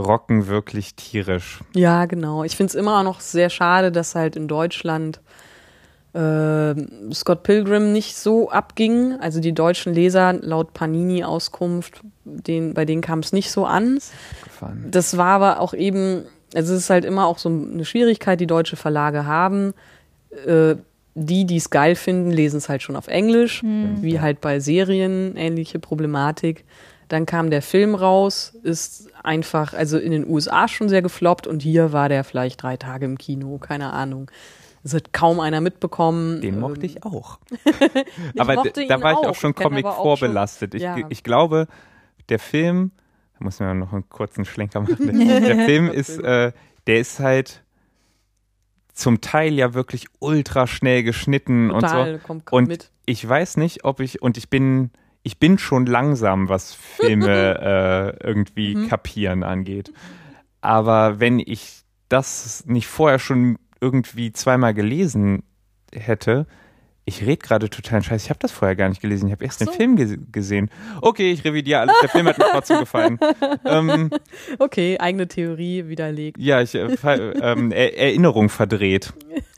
rocken wirklich tierisch. Ja, genau. Ich finde es immer noch sehr schade, dass halt in Deutschland äh, Scott Pilgrim nicht so abging. Also die deutschen Leser laut Panini-Auskunft, den, bei denen kam es nicht so an. Das war aber auch eben, also es ist halt immer auch so eine Schwierigkeit, die deutsche Verlage haben. Äh, die, die es geil finden, lesen es halt schon auf Englisch, wie halt bei Serien ähnliche Problematik. Dann kam der Film raus, ist einfach, also in den USA schon sehr gefloppt und hier war der vielleicht drei Tage im Kino, keine Ahnung. Es hat kaum einer mitbekommen. Den Ähm, mochte ich auch. (laughs) aber mochte da war ich auch. schon Ich Comic auch schon- vorbelastet. Ich, ja. ich glaube, der Film Da muss man noch einen kurzen Schlenker machen. (laughs) Der Film ist, äh, der ist halt zum Teil ja wirklich ultra schnell geschnitten Total, und so. kommt, kommt Und mit. ich weiß nicht, ob ich, und ich bin, ich bin schon langsam, was Filme (laughs) äh, irgendwie Mhm. kapieren angeht. Aber wenn ich das nicht vorher schon irgendwie zweimal gelesen hätte, ich rede gerade total scheiße. Ich habe das vorher gar nicht gelesen. Ich habe erst Ach den so. Film ge gesehen. Okay, ich revidiere alles. Der Film hat mir (laughs) trotzdem gefallen. ähm, Okay, eigene Theorie widerlegt. ja, ich äh, ähm, er Erinnerung verdreht.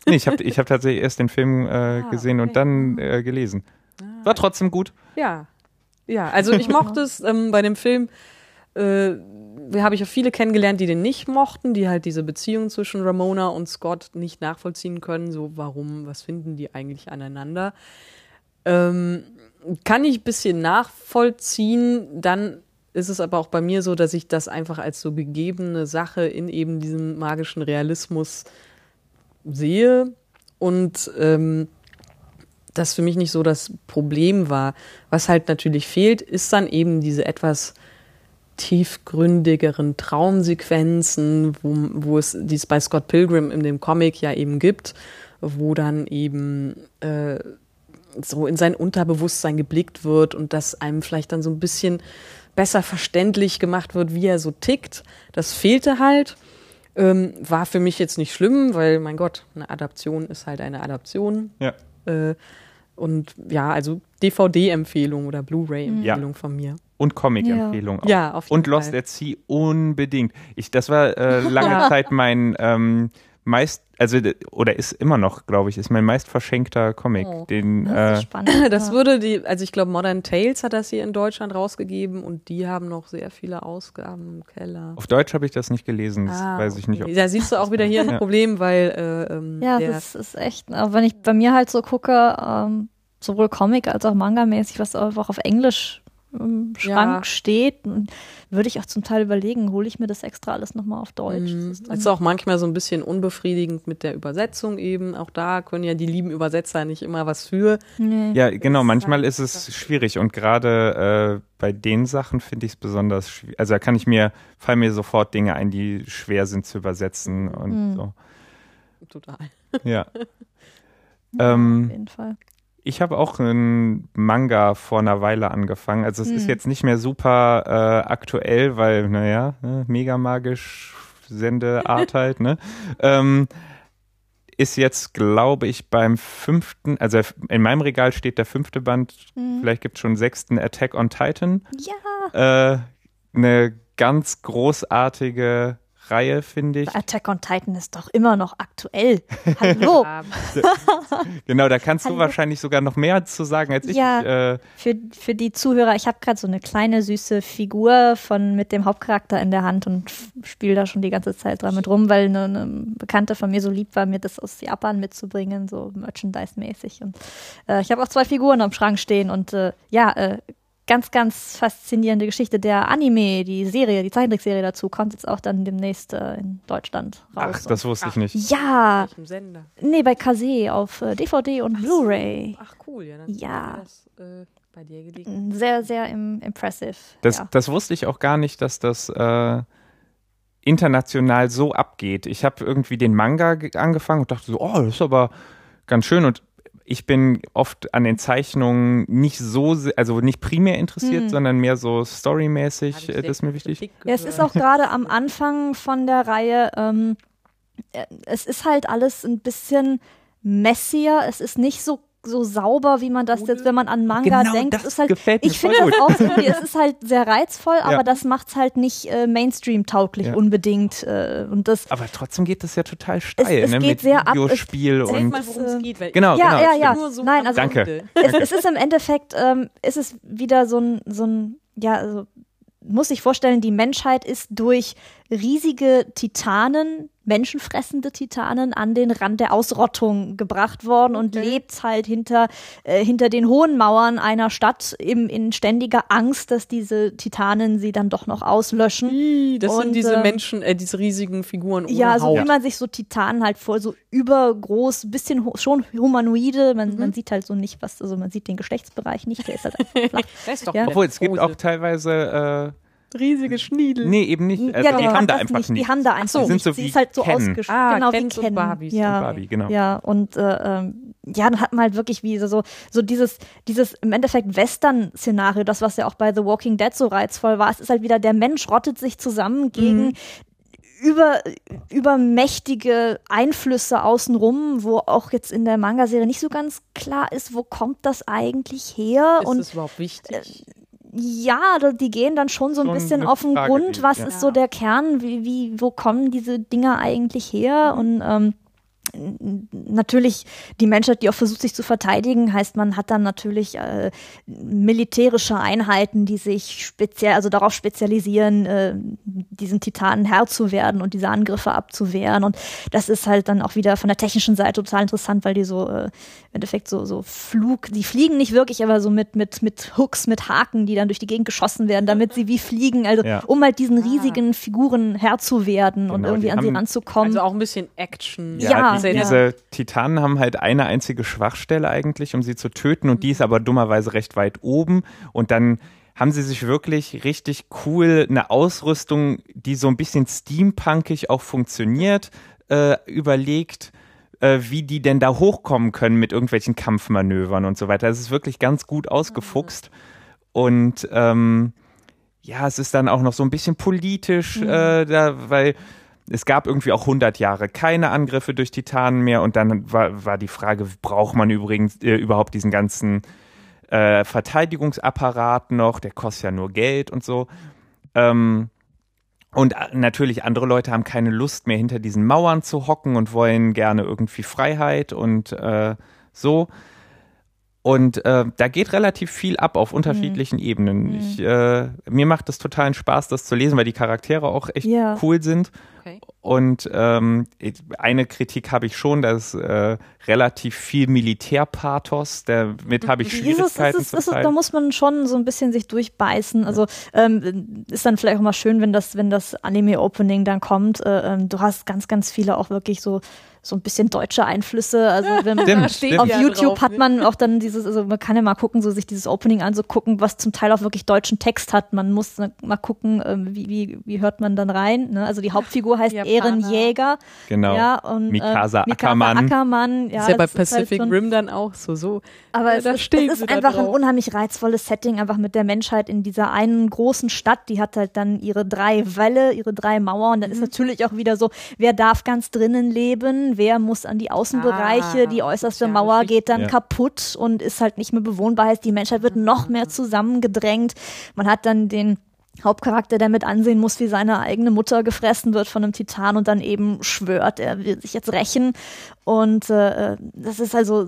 Nee, ich habe ich hab tatsächlich erst den Film äh, gesehen und okay. dann äh, gelesen. War trotzdem gut. Ja. Ja, also ich mochte (laughs) es ähm, bei dem Film, äh, habe ich auch viele kennengelernt, die den nicht mochten, die halt diese Beziehung zwischen Ramona und Scott nicht nachvollziehen können. So, warum, was finden die eigentlich aneinander? Ähm, kann ich ein bisschen nachvollziehen, dann ist es aber auch bei mir so, dass ich das einfach als so gegebene Sache in eben diesem magischen Realismus sehe und ähm, das für mich nicht so das Problem war. Was halt natürlich fehlt, ist dann eben diese etwas tiefgründigeren Traumsequenzen, wo, wo es, die es bei Scott Pilgrim in dem Comic ja eben gibt, wo dann eben äh, so in sein Unterbewusstsein geblickt wird und das einem vielleicht dann so ein bisschen besser verständlich gemacht wird, wie er so tickt. Das fehlte halt. Ähm, war für mich jetzt nicht schlimm, weil, mein Gott, eine Adaption ist halt eine Adaption. Ja. Äh, und ja, also DVD-Empfehlung oder Blu-ray-Empfehlung von mir. Und Comic-Empfehlung auch. Ja, auf jeden Und Lost Fall. at Sea unbedingt. Ich, das war äh, lange (laughs) Zeit mein ähm, meist, also oder ist immer noch, glaube ich, ist mein meist verschenkter Comic. Oh. Den Das äh, ist spannend. (laughs) Das ja. würde die, also ich glaube, Modern Tales hat das hier in Deutschland rausgegeben und die haben noch sehr viele Ausgaben im Keller. auf Deutsch habe ich das nicht gelesen. Das Ah, weiß ich nicht. Ob, okay. Da siehst du auch wieder hier ein Ja. Problem, weil äh, ähm, Ja, der, das ist echt, auch wenn ich bei mir halt so gucke, ähm, sowohl Comic als auch Manga-mäßig, was einfach auf Englisch im Schrank Ja. steht, würde ich auch zum Teil überlegen, hole ich mir das extra alles nochmal auf Deutsch. Mhm. Das ist ist auch manchmal so ein bisschen unbefriedigend mit der Übersetzung eben. Auch da können ja die lieben Übersetzer nicht immer was für. nee. ja, genau. Manchmal halt ist es schwierig und gerade äh, bei den Sachen finde ich es besonders schwierig. Also da kann ich mir fallen mir sofort Dinge ein, die schwer sind zu übersetzen und Mhm. so. Total. Ja. (laughs) Ja, ähm, auf jeden Fall. Ich habe auch einen Manga vor einer Weile angefangen. Also es ist Hm. jetzt nicht mehr super äh, aktuell, weil, naja, ne, mega magisch Sendeart (laughs) halt, ne? Ähm, ist jetzt, glaube ich, beim fünften, also in meinem Regal steht der fünfte Band, Mhm. vielleicht gibt es schon einen sechsten Attack on Titan. Ja, Äh, eine ganz großartige Reihe, finde ich. Attack on Titan ist doch immer noch aktuell. (laughs) Hallo. Genau, da kannst du Hallo. wahrscheinlich sogar noch mehr zu sagen als ich. Ja. Äh, Für, für die Zuhörer, ich habe gerade so eine kleine süße Figur von mit dem Hauptcharakter in der Hand und spiele da schon die ganze Zeit dran mit rum, weil eine, eine Bekannte von mir so lieb war, mir das aus Japan mitzubringen, so Merchandise-mäßig. Und äh, ich habe auch zwei Figuren am Schrank stehen und äh, ja, äh, ganz, ganz faszinierende Geschichte. Der Anime, die Serie, die Zeichentrickserie dazu, kommt jetzt auch dann demnächst äh, in Deutschland raus. ach, das wusste ich nicht. Ja, Welchem Sender? nee, bei Kase auf äh, DVD und. Blu-ray. Ach cool, ja. Dann Ja. das äh, bei dir gelegen. Sehr, sehr im, impressive. Das, ja. das wusste ich auch gar nicht, dass das äh, international so abgeht. Ich habe irgendwie den Manga ge- angefangen und dachte so, oh, das ist aber ganz schön. Und ich bin oft an den Zeichnungen nicht so, also nicht primär interessiert, Hm. sondern mehr so storymäßig. äh, Das ist mir wichtig. Ja, es ist auch gerade am Anfang von der Reihe, ähm, äh, es ist halt alles ein bisschen messier, es ist nicht so so sauber, wie man das jetzt, wenn man an Manga Genau, denkt. das es ist halt, gefällt mir ich finde das auch irgendwie, es ist halt sehr reizvoll, (laughs) aber Ja. das macht's halt nicht äh, Mainstream-tauglich Ja. unbedingt. Äh, und das, Aber trotzdem geht das ja total steil, es ne? geht mit sehr ab, es- Videospiel und mal, worum es geht. Weil Genau, ich- ja, genau, ja, ja. Nur so Nein, also Danke. Es, es ist im Endeffekt, ähm, ist es wieder so ein, so ein, ja, also muss sich vorstellen, die Menschheit ist durch riesige Titanen, menschenfressende Titanen, an den Rand der Ausrottung gebracht worden und Okay. lebt halt hinter, äh, hinter den hohen Mauern einer Stadt im, in ständiger Angst, dass diese Titanen sie dann doch noch auslöschen. Ih, Das Und, sind diese ähm, Menschen, äh, diese riesigen Figuren ohne Ja, so Haut. wie man sich so Titanen halt vor, so übergroß, bisschen ho schon humanoide. Man, Mhm. man sieht halt so nicht, was, also man sieht den Geschlechtsbereich nicht, der ist halt einfach flach. (laughs) Das ist doch Ja. Obwohl, es gibt auch teilweise riesige Schniedel. Nee, eben nicht. Also ja, die genau, haben da einfach nicht. nicht. Die haben da einfach so, sind nicht. so Sie wie ist halt so Ken. ausgeschrieben. Ah, genau, Kens wie und Ken. Barbies. Ja. Und Barbie, genau. Ja, und äh, ähm, ja, dann hat man halt wirklich wie so, so dieses, dieses im Endeffekt Western-Szenario, das, was ja auch bei The Walking Dead so reizvoll war. Es ist halt wieder, der Mensch rottet sich zusammen gegen Mhm. über, übermächtige Einflüsse außenrum, wo auch jetzt in der Manga-Serie nicht so ganz klar ist, wo kommt das eigentlich her? Ist und das überhaupt wichtig? Ja, die gehen dann schon so ein Schon bisschen auf den Grund, was ja. ist so der Kern, wie, wie, wo kommen diese Dinger eigentlich her? Und ähm, natürlich die Menschheit, die auch versucht, sich zu verteidigen, heißt, man hat dann natürlich äh, militärische Einheiten, die sich speziell, also darauf spezialisieren, äh, diesen Titanen Herr zu werden und diese Angriffe abzuwehren. Und das ist halt dann auch wieder von der technischen Seite total interessant, weil die so äh, im Endeffekt so, so Flug, die fliegen nicht wirklich, aber so mit, mit, mit Hooks, mit Haken, die dann durch die Gegend geschossen werden, damit sie wie fliegen, also Ja. um halt diesen riesigen Figuren Herr zu werden und Genau, irgendwie die an sie ranzukommen. Also auch ein bisschen Action. Ja, die, ja. diese Titanen haben halt eine einzige Schwachstelle eigentlich, um sie zu töten und die ist aber dummerweise recht weit oben und dann haben sie sich wirklich richtig cool eine Ausrüstung, die so ein bisschen steampunkig auch funktioniert, äh, überlegt, äh, wie die denn da hochkommen können mit irgendwelchen Kampfmanövern und so weiter. Es ist wirklich ganz gut ausgefuchst und ähm, ja, es ist dann auch noch so ein bisschen politisch, äh, da, weil es gab irgendwie auch 100 Jahre keine Angriffe durch Titanen mehr und dann war, war die Frage, braucht man übrigens äh, überhaupt diesen ganzen äh, Verteidigungsapparat noch, der kostet ja nur Geld und so. Ähm, und äh, natürlich andere Leute haben keine Lust mehr hinter diesen Mauern zu hocken und wollen gerne irgendwie Freiheit und äh, so. Und äh, da geht relativ viel ab auf unterschiedlichen Ebenen. Ich, äh, mir macht es totalen Spaß, das zu lesen, weil die Charaktere auch echt Ja. cool sind. Okay. Und ähm, eine Kritik habe ich schon, dass äh, relativ viel Militärpathos, damit habe ich Schwierigkeiten ist, ist, Teil. da muss man schon so ein bisschen sich durchbeißen. Also ähm, ist dann vielleicht auch mal schön, wenn das, wenn das Anime-Opening dann kommt. Äh, ähm, du hast ganz, ganz viele auch wirklich so so ein bisschen deutsche Einflüsse. Also wenn man Stimmt, stimmt. auf ja YouTube drauf, hat ne? man auch dann dieses, also man kann ja mal gucken, so sich dieses Opening anzugucken, was zum Teil auch wirklich deutschen Text hat. Man muss mal gucken, ähm, wie, wie, wie hört man dann rein. Ne? Also die Hauptfigur heißt Japaner. Ehrenjäger. Genau. Ja, und, äh, Mikasa Ackermann. Ackermann. Ja, ist ja bei das ist halt Pacific schon- Rim dann auch so, so. aber Ja, es da ist, stehen es ist einfach ein unheimlich reizvolles Setting, einfach mit der Menschheit in dieser einen großen Stadt. Die hat halt dann ihre drei Wälle, ihre drei Mauern. Und dann Mhm. ist natürlich auch wieder so, wer darf ganz drinnen leben, wer muss an die Außenbereiche. Ah, die äußerste soziale Mauer geht dann Ja. kaputt und ist halt nicht mehr bewohnbar. Heißt, die Menschheit wird noch mehr zusammengedrängt. Man hat dann den Hauptcharakter, der mit ansehen muss, wie seine eigene Mutter gefressen wird von einem Titan und dann eben schwört, er will sich jetzt rächen. Und äh, das ist also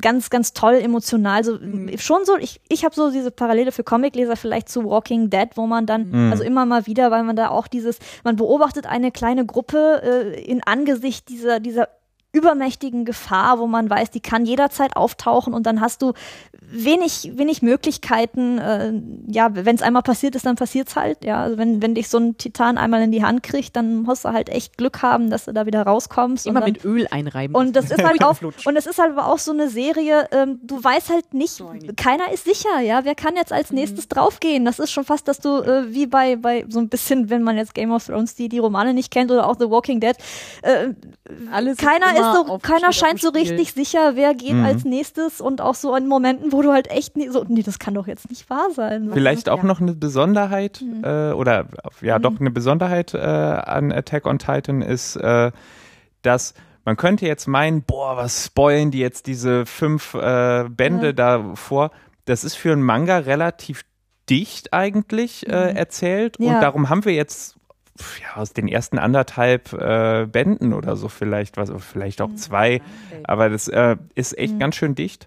ganz, ganz toll emotional. So, Schon so, ich, ich habe so diese Parallele für Comicleser vielleicht zu Walking Dead, wo man dann, also immer mal wieder, weil man da auch dieses, man beobachtet eine kleine Gruppe äh, in Angesicht dieser, dieser übermächtigen Gefahr, wo man weiß, die kann jederzeit auftauchen und dann hast du wenig, wenig Möglichkeiten, äh, ja, wenn es einmal passiert ist, dann passiert's halt, ja, also wenn, wenn dich so ein Titan einmal in die Hand kriegt, dann musst du halt echt Glück haben, dass du da wieder rauskommst. Immer und dann, mit Öl einreiben. und das (laughs) ist halt auch, und es ist halt aber auch so eine Serie, ähm, du weißt halt nicht, keiner ist sicher, ja, wer kann jetzt als nächstes draufgehen? Das ist schon fast, dass du, äh, wie bei, bei so ein bisschen, wenn man jetzt Game of Thrones die, die Romane nicht kennt oder auch The Walking Dead, äh, Alles keiner ist so, auf- keiner scheint so richtig sicher, wer geht Mhm. als nächstes und auch so in Momenten, wo du halt echt nie, so, nee, das kann doch jetzt nicht wahr sein. Vielleicht auch ja. Mhm. noch eine Besonderheit äh, oder ja doch eine Besonderheit äh, an Attack on Titan ist, äh, dass man könnte jetzt meinen, boah, was spoilen die jetzt diese fünf äh, Bände Ja. da vor? Das ist für einen Manga relativ dicht eigentlich äh, erzählt Mhm. Ja. und darum haben wir jetzt ja, aus den ersten anderthalb äh, Bänden oder so vielleicht was, vielleicht Mhm. auch zwei, aber das äh, ist echt ganz schön dicht.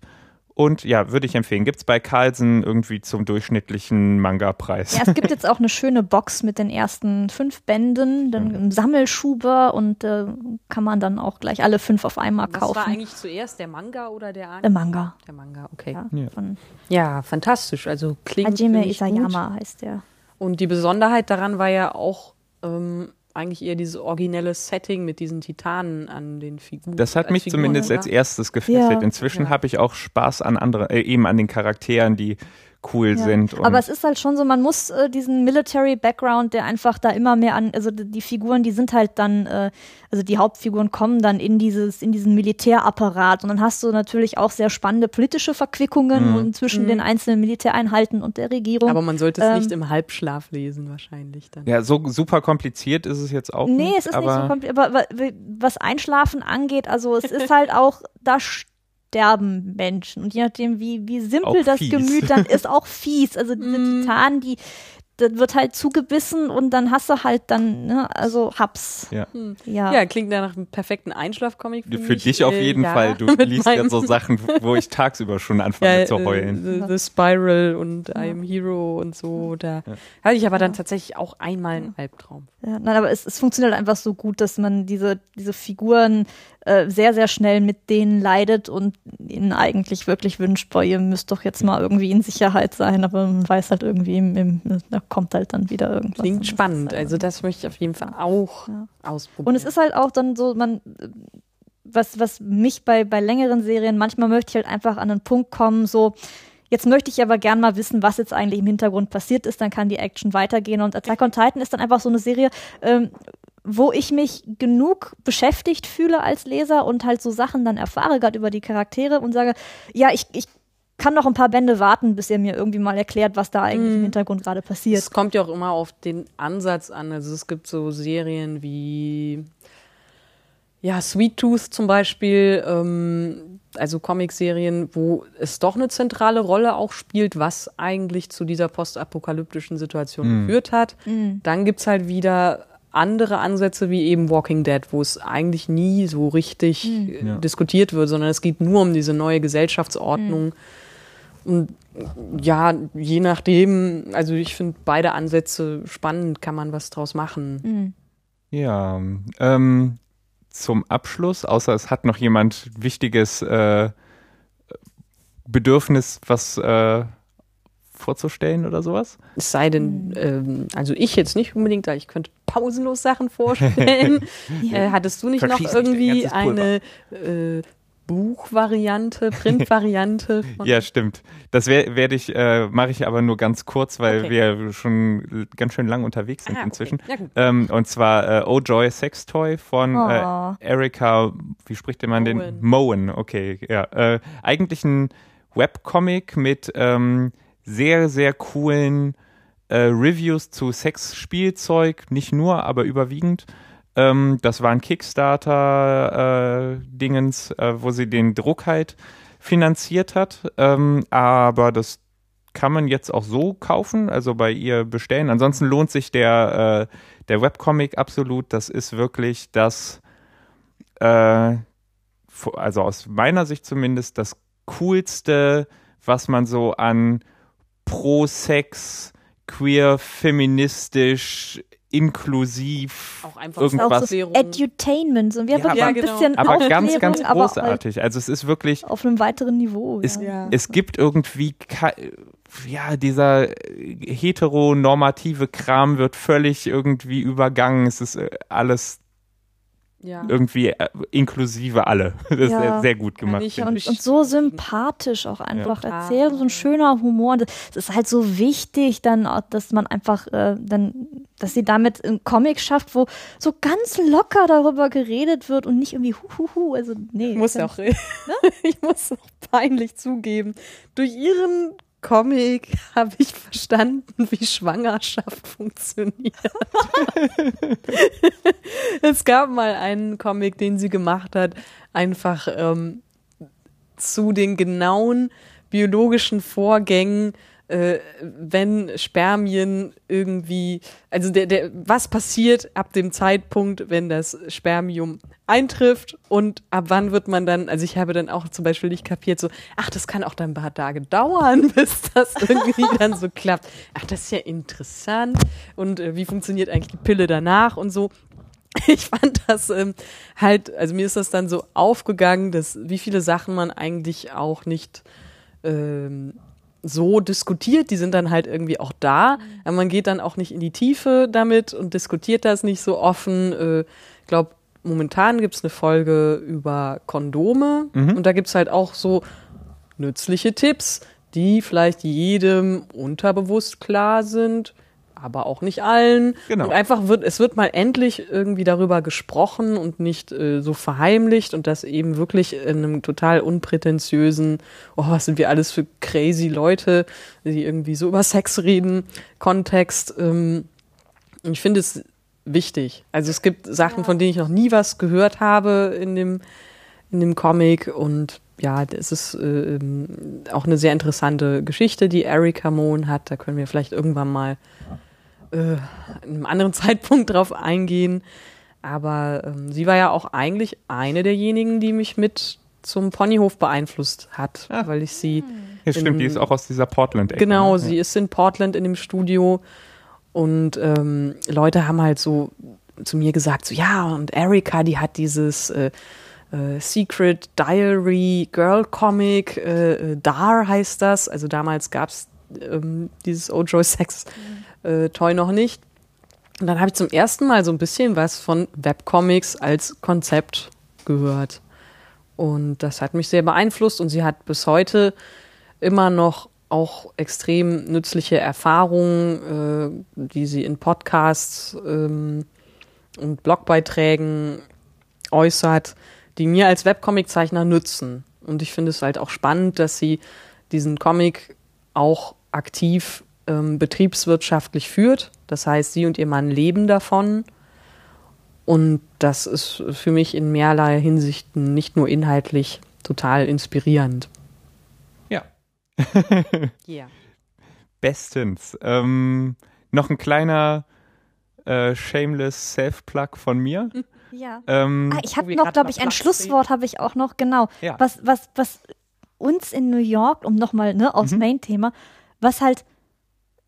Und ja, würde ich empfehlen. Gibt es bei Carlsen irgendwie zum durchschnittlichen Manga-Preis. Ja, es gibt jetzt auch eine schöne Box mit den ersten fünf Bänden, dann im Sammelschuber und äh, kann man dann auch gleich alle fünf auf einmal Was war kaufen. eigentlich zuerst, der Manga oder der Anime? Der Manga. Der Manga, okay. Ja, Ja. Von Ja, fantastisch. Also klingt Hajime ich gut. Isayama heißt der. Und die Besonderheit daran war ja auch ähm, eigentlich eher dieses originelle Setting mit diesen Titanen an den Figuren. Das hat mich Figuren, zumindest oder? als erstes gefesselt. Ja. Inzwischen Ja. habe ich auch Spaß an andere, äh, eben an den Charakteren, die cool Ja. sind. Und Aber es ist halt schon so, man muss äh, diesen Military Background, der einfach da immer mehr an, also die, Figuren, die sind halt dann, äh, also die Hauptfiguren kommen dann in dieses, in diesen Militärapparat und dann hast du natürlich auch sehr spannende politische Verquickungen und zwischen den einzelnen Militäreinheiten und der Regierung. Aber man sollte es Ähm, nicht im Halbschlaf lesen, wahrscheinlich dann. ja, so super kompliziert ist es jetzt auch Nee, nicht. es ist aber nicht so kompliziert. Aber wa- was Einschlafen angeht, also es ist halt auch, da sterben Menschen. Und je nachdem, wie, wie simpel Auch das fies. Gemüt dann (laughs) ist, auch fies. Also diese Mhm. Titanen, die, das wird halt zugebissen und dann hast du halt dann, ne, also Haps. Ja. Ja. Ja, klingt nach einem perfekten Einschlafcomic. Für, Für mich. dich auf Äh, jeden ja, Fall. Du (laughs) liest ja so (laughs) Sachen, wo ich tagsüber schon anfange ja, zu äh, heulen. The, The Spiral und I Am Hero und so. Da hatte ich aber dann tatsächlich auch einmal einen Albtraum. Ja, nein, aber es, es funktioniert einfach so gut, dass man diese, diese Figuren äh, sehr, sehr schnell mit denen leidet und ihnen eigentlich wirklich wünscht, boah, ihr müsst doch jetzt mal irgendwie in Sicherheit sein, aber man weiß halt irgendwie, im, im, da kommt halt dann wieder irgendwas. Klingt spannend. halt- Also das möchte ich auf jeden Fall auch Ja. ausprobieren. Und es ist halt auch dann so, man, was, was mich bei, bei längeren Serien, manchmal möchte ich halt einfach an einen Punkt kommen, so, jetzt möchte ich aber gern mal wissen, was jetzt eigentlich im Hintergrund passiert ist, dann kann die Action weitergehen. Und Attack on Titan ist dann einfach so eine Serie, ähm, wo ich mich genug beschäftigt fühle als Leser und halt so Sachen dann erfahre, gerade über die Charaktere und sage, ja, ich, ich kann noch ein paar Bände warten, bis ihr mir irgendwie mal erklärt, was da eigentlich im Hintergrund gerade passiert. Es kommt ja auch immer auf den Ansatz an. Also es gibt so Serien wie ja, Sweet Tooth zum Beispiel, ähm, also Comicserien, wo es doch eine zentrale Rolle auch spielt, was eigentlich zu dieser postapokalyptischen Situation geführt hat. Dann gibt's halt wieder andere Ansätze wie eben Walking Dead, wo es eigentlich nie so richtig äh, Ja. diskutiert wird, sondern es geht nur um diese neue Gesellschaftsordnung. Und ja, je nachdem, also ich finde beide Ansätze spannend, kann man was draus machen. Ja, ähm, zum Abschluss, außer es hat noch jemand wichtiges äh, Bedürfnis, was äh, vorzustellen oder sowas? Es sei denn, ähm, also ich jetzt nicht unbedingt, weil ich könnte pausenlos Sachen vorstellen. (laughs) äh, hattest du nicht noch Verschieß nicht dein irgendwie Pulver. eine äh, Buchvariante, (laughs) Printvariante? Ja, stimmt. Das wer- werde ich, äh, mache ich aber nur ganz kurz, weil Okay. wir schon ganz schön lang unterwegs sind Ah, okay. inzwischen. Ja, gut. Ähm, und zwar äh, Oh Joy Sextoy von Oh. äh, Erika, wie spricht der Mann den? Moen. Moen, okay, ja. Äh, eigentlich ein Webcomic mit ähm, sehr, sehr coolen äh, Reviews zu Sexspielzeug, nicht nur, aber überwiegend. Ähm, das war ein Kickstarter-Dingens, äh, wo sie den Druck halt finanziert hat. Ähm, aber das kann man jetzt auch so kaufen, also bei ihr bestellen. Ansonsten lohnt sich der, äh, der Webcomic absolut. Das ist wirklich das, äh, also aus meiner Sicht zumindest, das coolste, was man so an pro-Sex, queer, feministisch, inklusiv, Auch einfach Auch irgendwas. so Aufklärung. Edutainment, so wir Ja, aber- ein genau. bisschen aber Aufklärung, ganz, ganz aber großartig. Also es ist wirklich, auf einem weiteren Niveau. es, ja. Es gibt irgendwie, ja, dieser heteronormative Kram wird völlig irgendwie übergangen. Es ist äh, alles ja. irgendwie äh, inklusive alle. (laughs) Das ist Ja. sehr, sehr gut gemacht. ich- finde Und, ich. und so sympathisch auch einfach Ja. erzählt, so ein schöner Humor. Und Es ist halt so wichtig, dann, auch, dass man einfach, äh, dann, dass sie damit einen Comic schafft, wo so ganz locker darüber geredet wird und nicht irgendwie huhuhu. Also nee. Ich muss dann- auch, (laughs) (laughs) ich muss auch peinlich zugeben, durch ihren Comic habe ich verstanden, wie Schwangerschaft funktioniert. (laughs) es gab mal einen Comic, den sie gemacht hat, einfach ähm, zu den genauen biologischen Vorgängen, äh, wenn Spermien irgendwie, also der, der, was passiert ab dem Zeitpunkt, wenn das Spermium eintrifft und ab wann wird man dann, also ich habe dann auch zum Beispiel nicht kapiert, so, ach, das kann auch dann ein paar Tage dauern, (laughs) bis das irgendwie dann so klappt. Ach, das ist ja interessant. Und äh, wie funktioniert eigentlich die Pille danach und so. (laughs) Ich fand das ähm, halt, also mir ist das dann so aufgegangen, dass wie viele Sachen man eigentlich auch nicht ähm, so diskutiert, die sind dann halt irgendwie auch da, aber man geht dann auch nicht in die Tiefe damit und diskutiert das nicht so offen. Äh, ich glaube, momentan gibt es eine Folge über Kondome. Und da gibt es halt auch so nützliche Tipps, die vielleicht jedem unterbewusst klar sind, aber auch nicht allen. Genau. Und einfach wird, es wird mal endlich irgendwie darüber gesprochen und nicht äh, so verheimlicht und das eben wirklich in einem total unprätentiösen, oh, was sind wir alles für crazy Leute, die irgendwie so über Sex reden, Kontext. Ähm, und ich finde es wichtig. Also es gibt Sachen, von denen ich noch nie was gehört habe in dem, in dem Comic und ja, das ist äh, ähm, auch eine sehr interessante Geschichte, die Erika Mohn hat. Da können wir vielleicht irgendwann mal äh, in einem anderen (laughs) Zeitpunkt drauf eingehen. Aber ähm, sie war ja auch eigentlich eine derjenigen, die mich mit zum Ponyhof beeinflusst hat, Ah. weil ich sie Ja, stimmt, in- die ist auch aus dieser Portland-Ecke. Genau, ne? sie ist in Portland in dem Studio und ähm, Leute haben halt so zu mir gesagt, so ja, und Erika, die hat dieses äh, äh, Secret Diary Girl Comic, äh, äh, Dar heißt das. Also damals gab's ähm, dieses Ojo Sex äh, Toy noch nicht. Und dann habe ich zum ersten Mal so ein bisschen was von Webcomics als Konzept gehört. Und das hat mich sehr beeinflusst und sie hat bis heute immer noch auch extrem nützliche Erfahrungen, äh, die sie in Podcasts ähm, und Blogbeiträgen äußert, die mir als Webcomiczeichner nützen. Und ich finde es halt auch spannend, dass sie diesen Comic auch aktiv ähm, betriebswirtschaftlich führt. Das heißt, sie und ihr Mann leben davon. Und das ist für mich in mehrerlei Hinsichten nicht nur inhaltlich total inspirierend. Ja, (laughs) Yeah. bestens. Ähm, noch ein kleiner äh, shameless Self-Plug von mir. (laughs) Ja. Ähm, Ah, ich habe wir noch, glaube ich, ein Platz Schlusswort habe ich auch noch, genau. Ja. Was, was, was uns in New York, um nochmal ne, aufs Mhm. Main-Thema, was halt,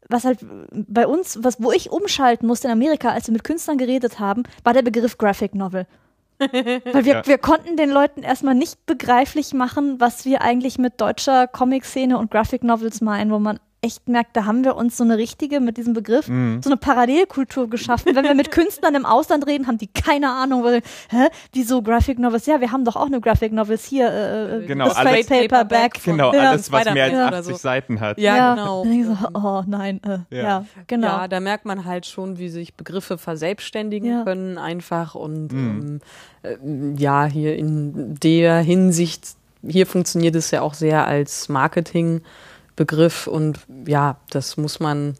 was halt bei uns, was, wo ich umschalten musste in Amerika, als wir mit Künstlern geredet haben, war der Begriff Graphic Novel. (laughs) Weil wir, Ja. wir konnten den Leuten erstmal nicht begreiflich machen, was wir eigentlich mit deutscher Comic-Szene und Graphic Novels meinen, wo man echt merkt, da haben wir uns so eine richtige, mit diesem Begriff, Mhm. so eine Parallelkultur geschaffen. Wenn wir mit (laughs) Künstlern im Ausland reden, haben die keine Ahnung, weil, hä, wieso Graphic Novels? Ja, wir haben doch auch eine Graphic Novels hier, äh, äh, Genau, das alles- Trade Paperback. genau, Ja. alles, was mehr als Spider-Man 80 oder so. Seiten hat. Ja, genau. Denk ich so, oh nein, äh, Ja. ja. genau. Ja, da merkt man halt schon, wie sich Begriffe verselbstständigen Ja. können einfach und Mhm. ähm, äh, ja, hier in der Hinsicht, hier funktioniert es ja auch sehr als Marketingbegriff und ja, das muss man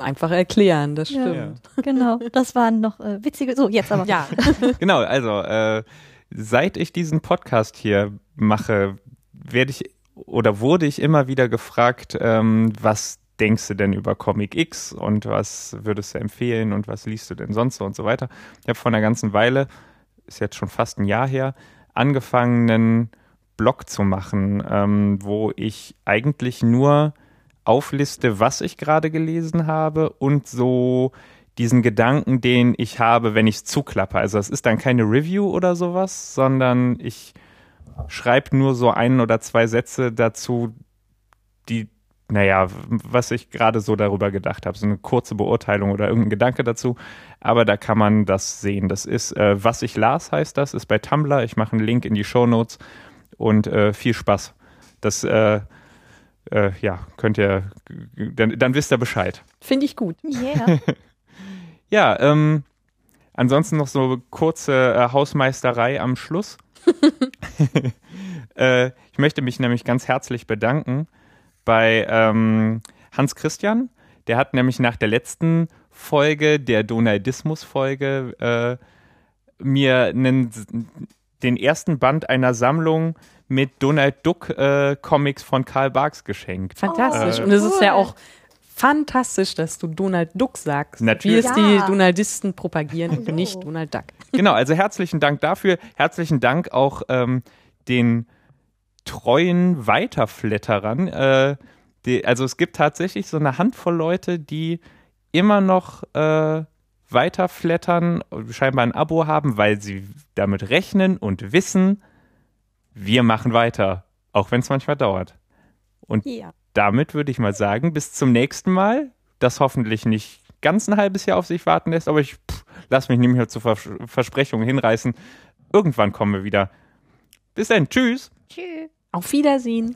einfach erklären, das Ja. stimmt. Genau, das waren noch äh, witzige. So, jetzt aber. Ja, (laughs) Genau, also äh, seit ich diesen Podcast hier mache, werde ich oder wurde ich immer wieder gefragt, ähm, was denkst du denn über Comic X und was würdest du empfehlen und was liest du denn sonst so und so weiter. Ich habe vor einer ganzen Weile, ist jetzt schon fast ein Jahr her, angefangen, einen Blog zu machen, ähm, wo ich eigentlich nur aufliste, was ich gerade gelesen habe und so diesen Gedanken, den ich habe, wenn ich es zuklappe. Also es ist dann keine Review oder sowas, sondern ich schreibe nur so ein oder zwei Sätze dazu, die, naja, was ich gerade so darüber gedacht habe. So eine kurze Beurteilung oder irgendein Gedanke dazu. Aber da kann man das sehen. Das ist, äh, was ich las, heißt das, ist bei Tumblr. Ich mache einen Link in die Show Notes und äh, viel Spaß. Das, äh, äh, ja, könnt ihr, dann, dann wisst ihr Bescheid. finde ich gut. Yeah. (laughs) Ja, ähm, ansonsten noch so kurze äh, Hausmeisterei am Schluss. (laughs) (laughs) äh, ich möchte mich nämlich ganz herzlich bedanken bei ähm, Hans Christian. Der hat nämlich nach der letzten Folge, der Donaldismus-Folge, äh, mir einen, den ersten Band einer Sammlung mit Donald Duck äh, Comics von Karl Barks geschenkt. Fantastisch. Äh, und es ist ja cool. auch fantastisch, dass du Donald Duck sagst. Natürlich. Wie es Ja. die Donaldisten propagieren, nicht Donald Duck. Genau, also herzlichen Dank dafür. Herzlichen Dank auch ähm, den treuen Weiterflatterern. Äh, die, also es gibt tatsächlich so eine Handvoll Leute, die immer noch äh, weiterflattern, scheinbar ein Abo haben, weil sie damit rechnen und wissen, wir machen weiter, auch wenn es manchmal dauert. Und Ja. damit würde ich mal sagen, bis zum nächsten Mal, das hoffentlich nicht ganz ein halbes Jahr auf sich warten lässt, aber ich pff, lass mich mehr zu Vers Versprechungen hinreißen. Irgendwann kommen wir wieder. Bis dann, tschüss. Tschüss. Auf Wiedersehen.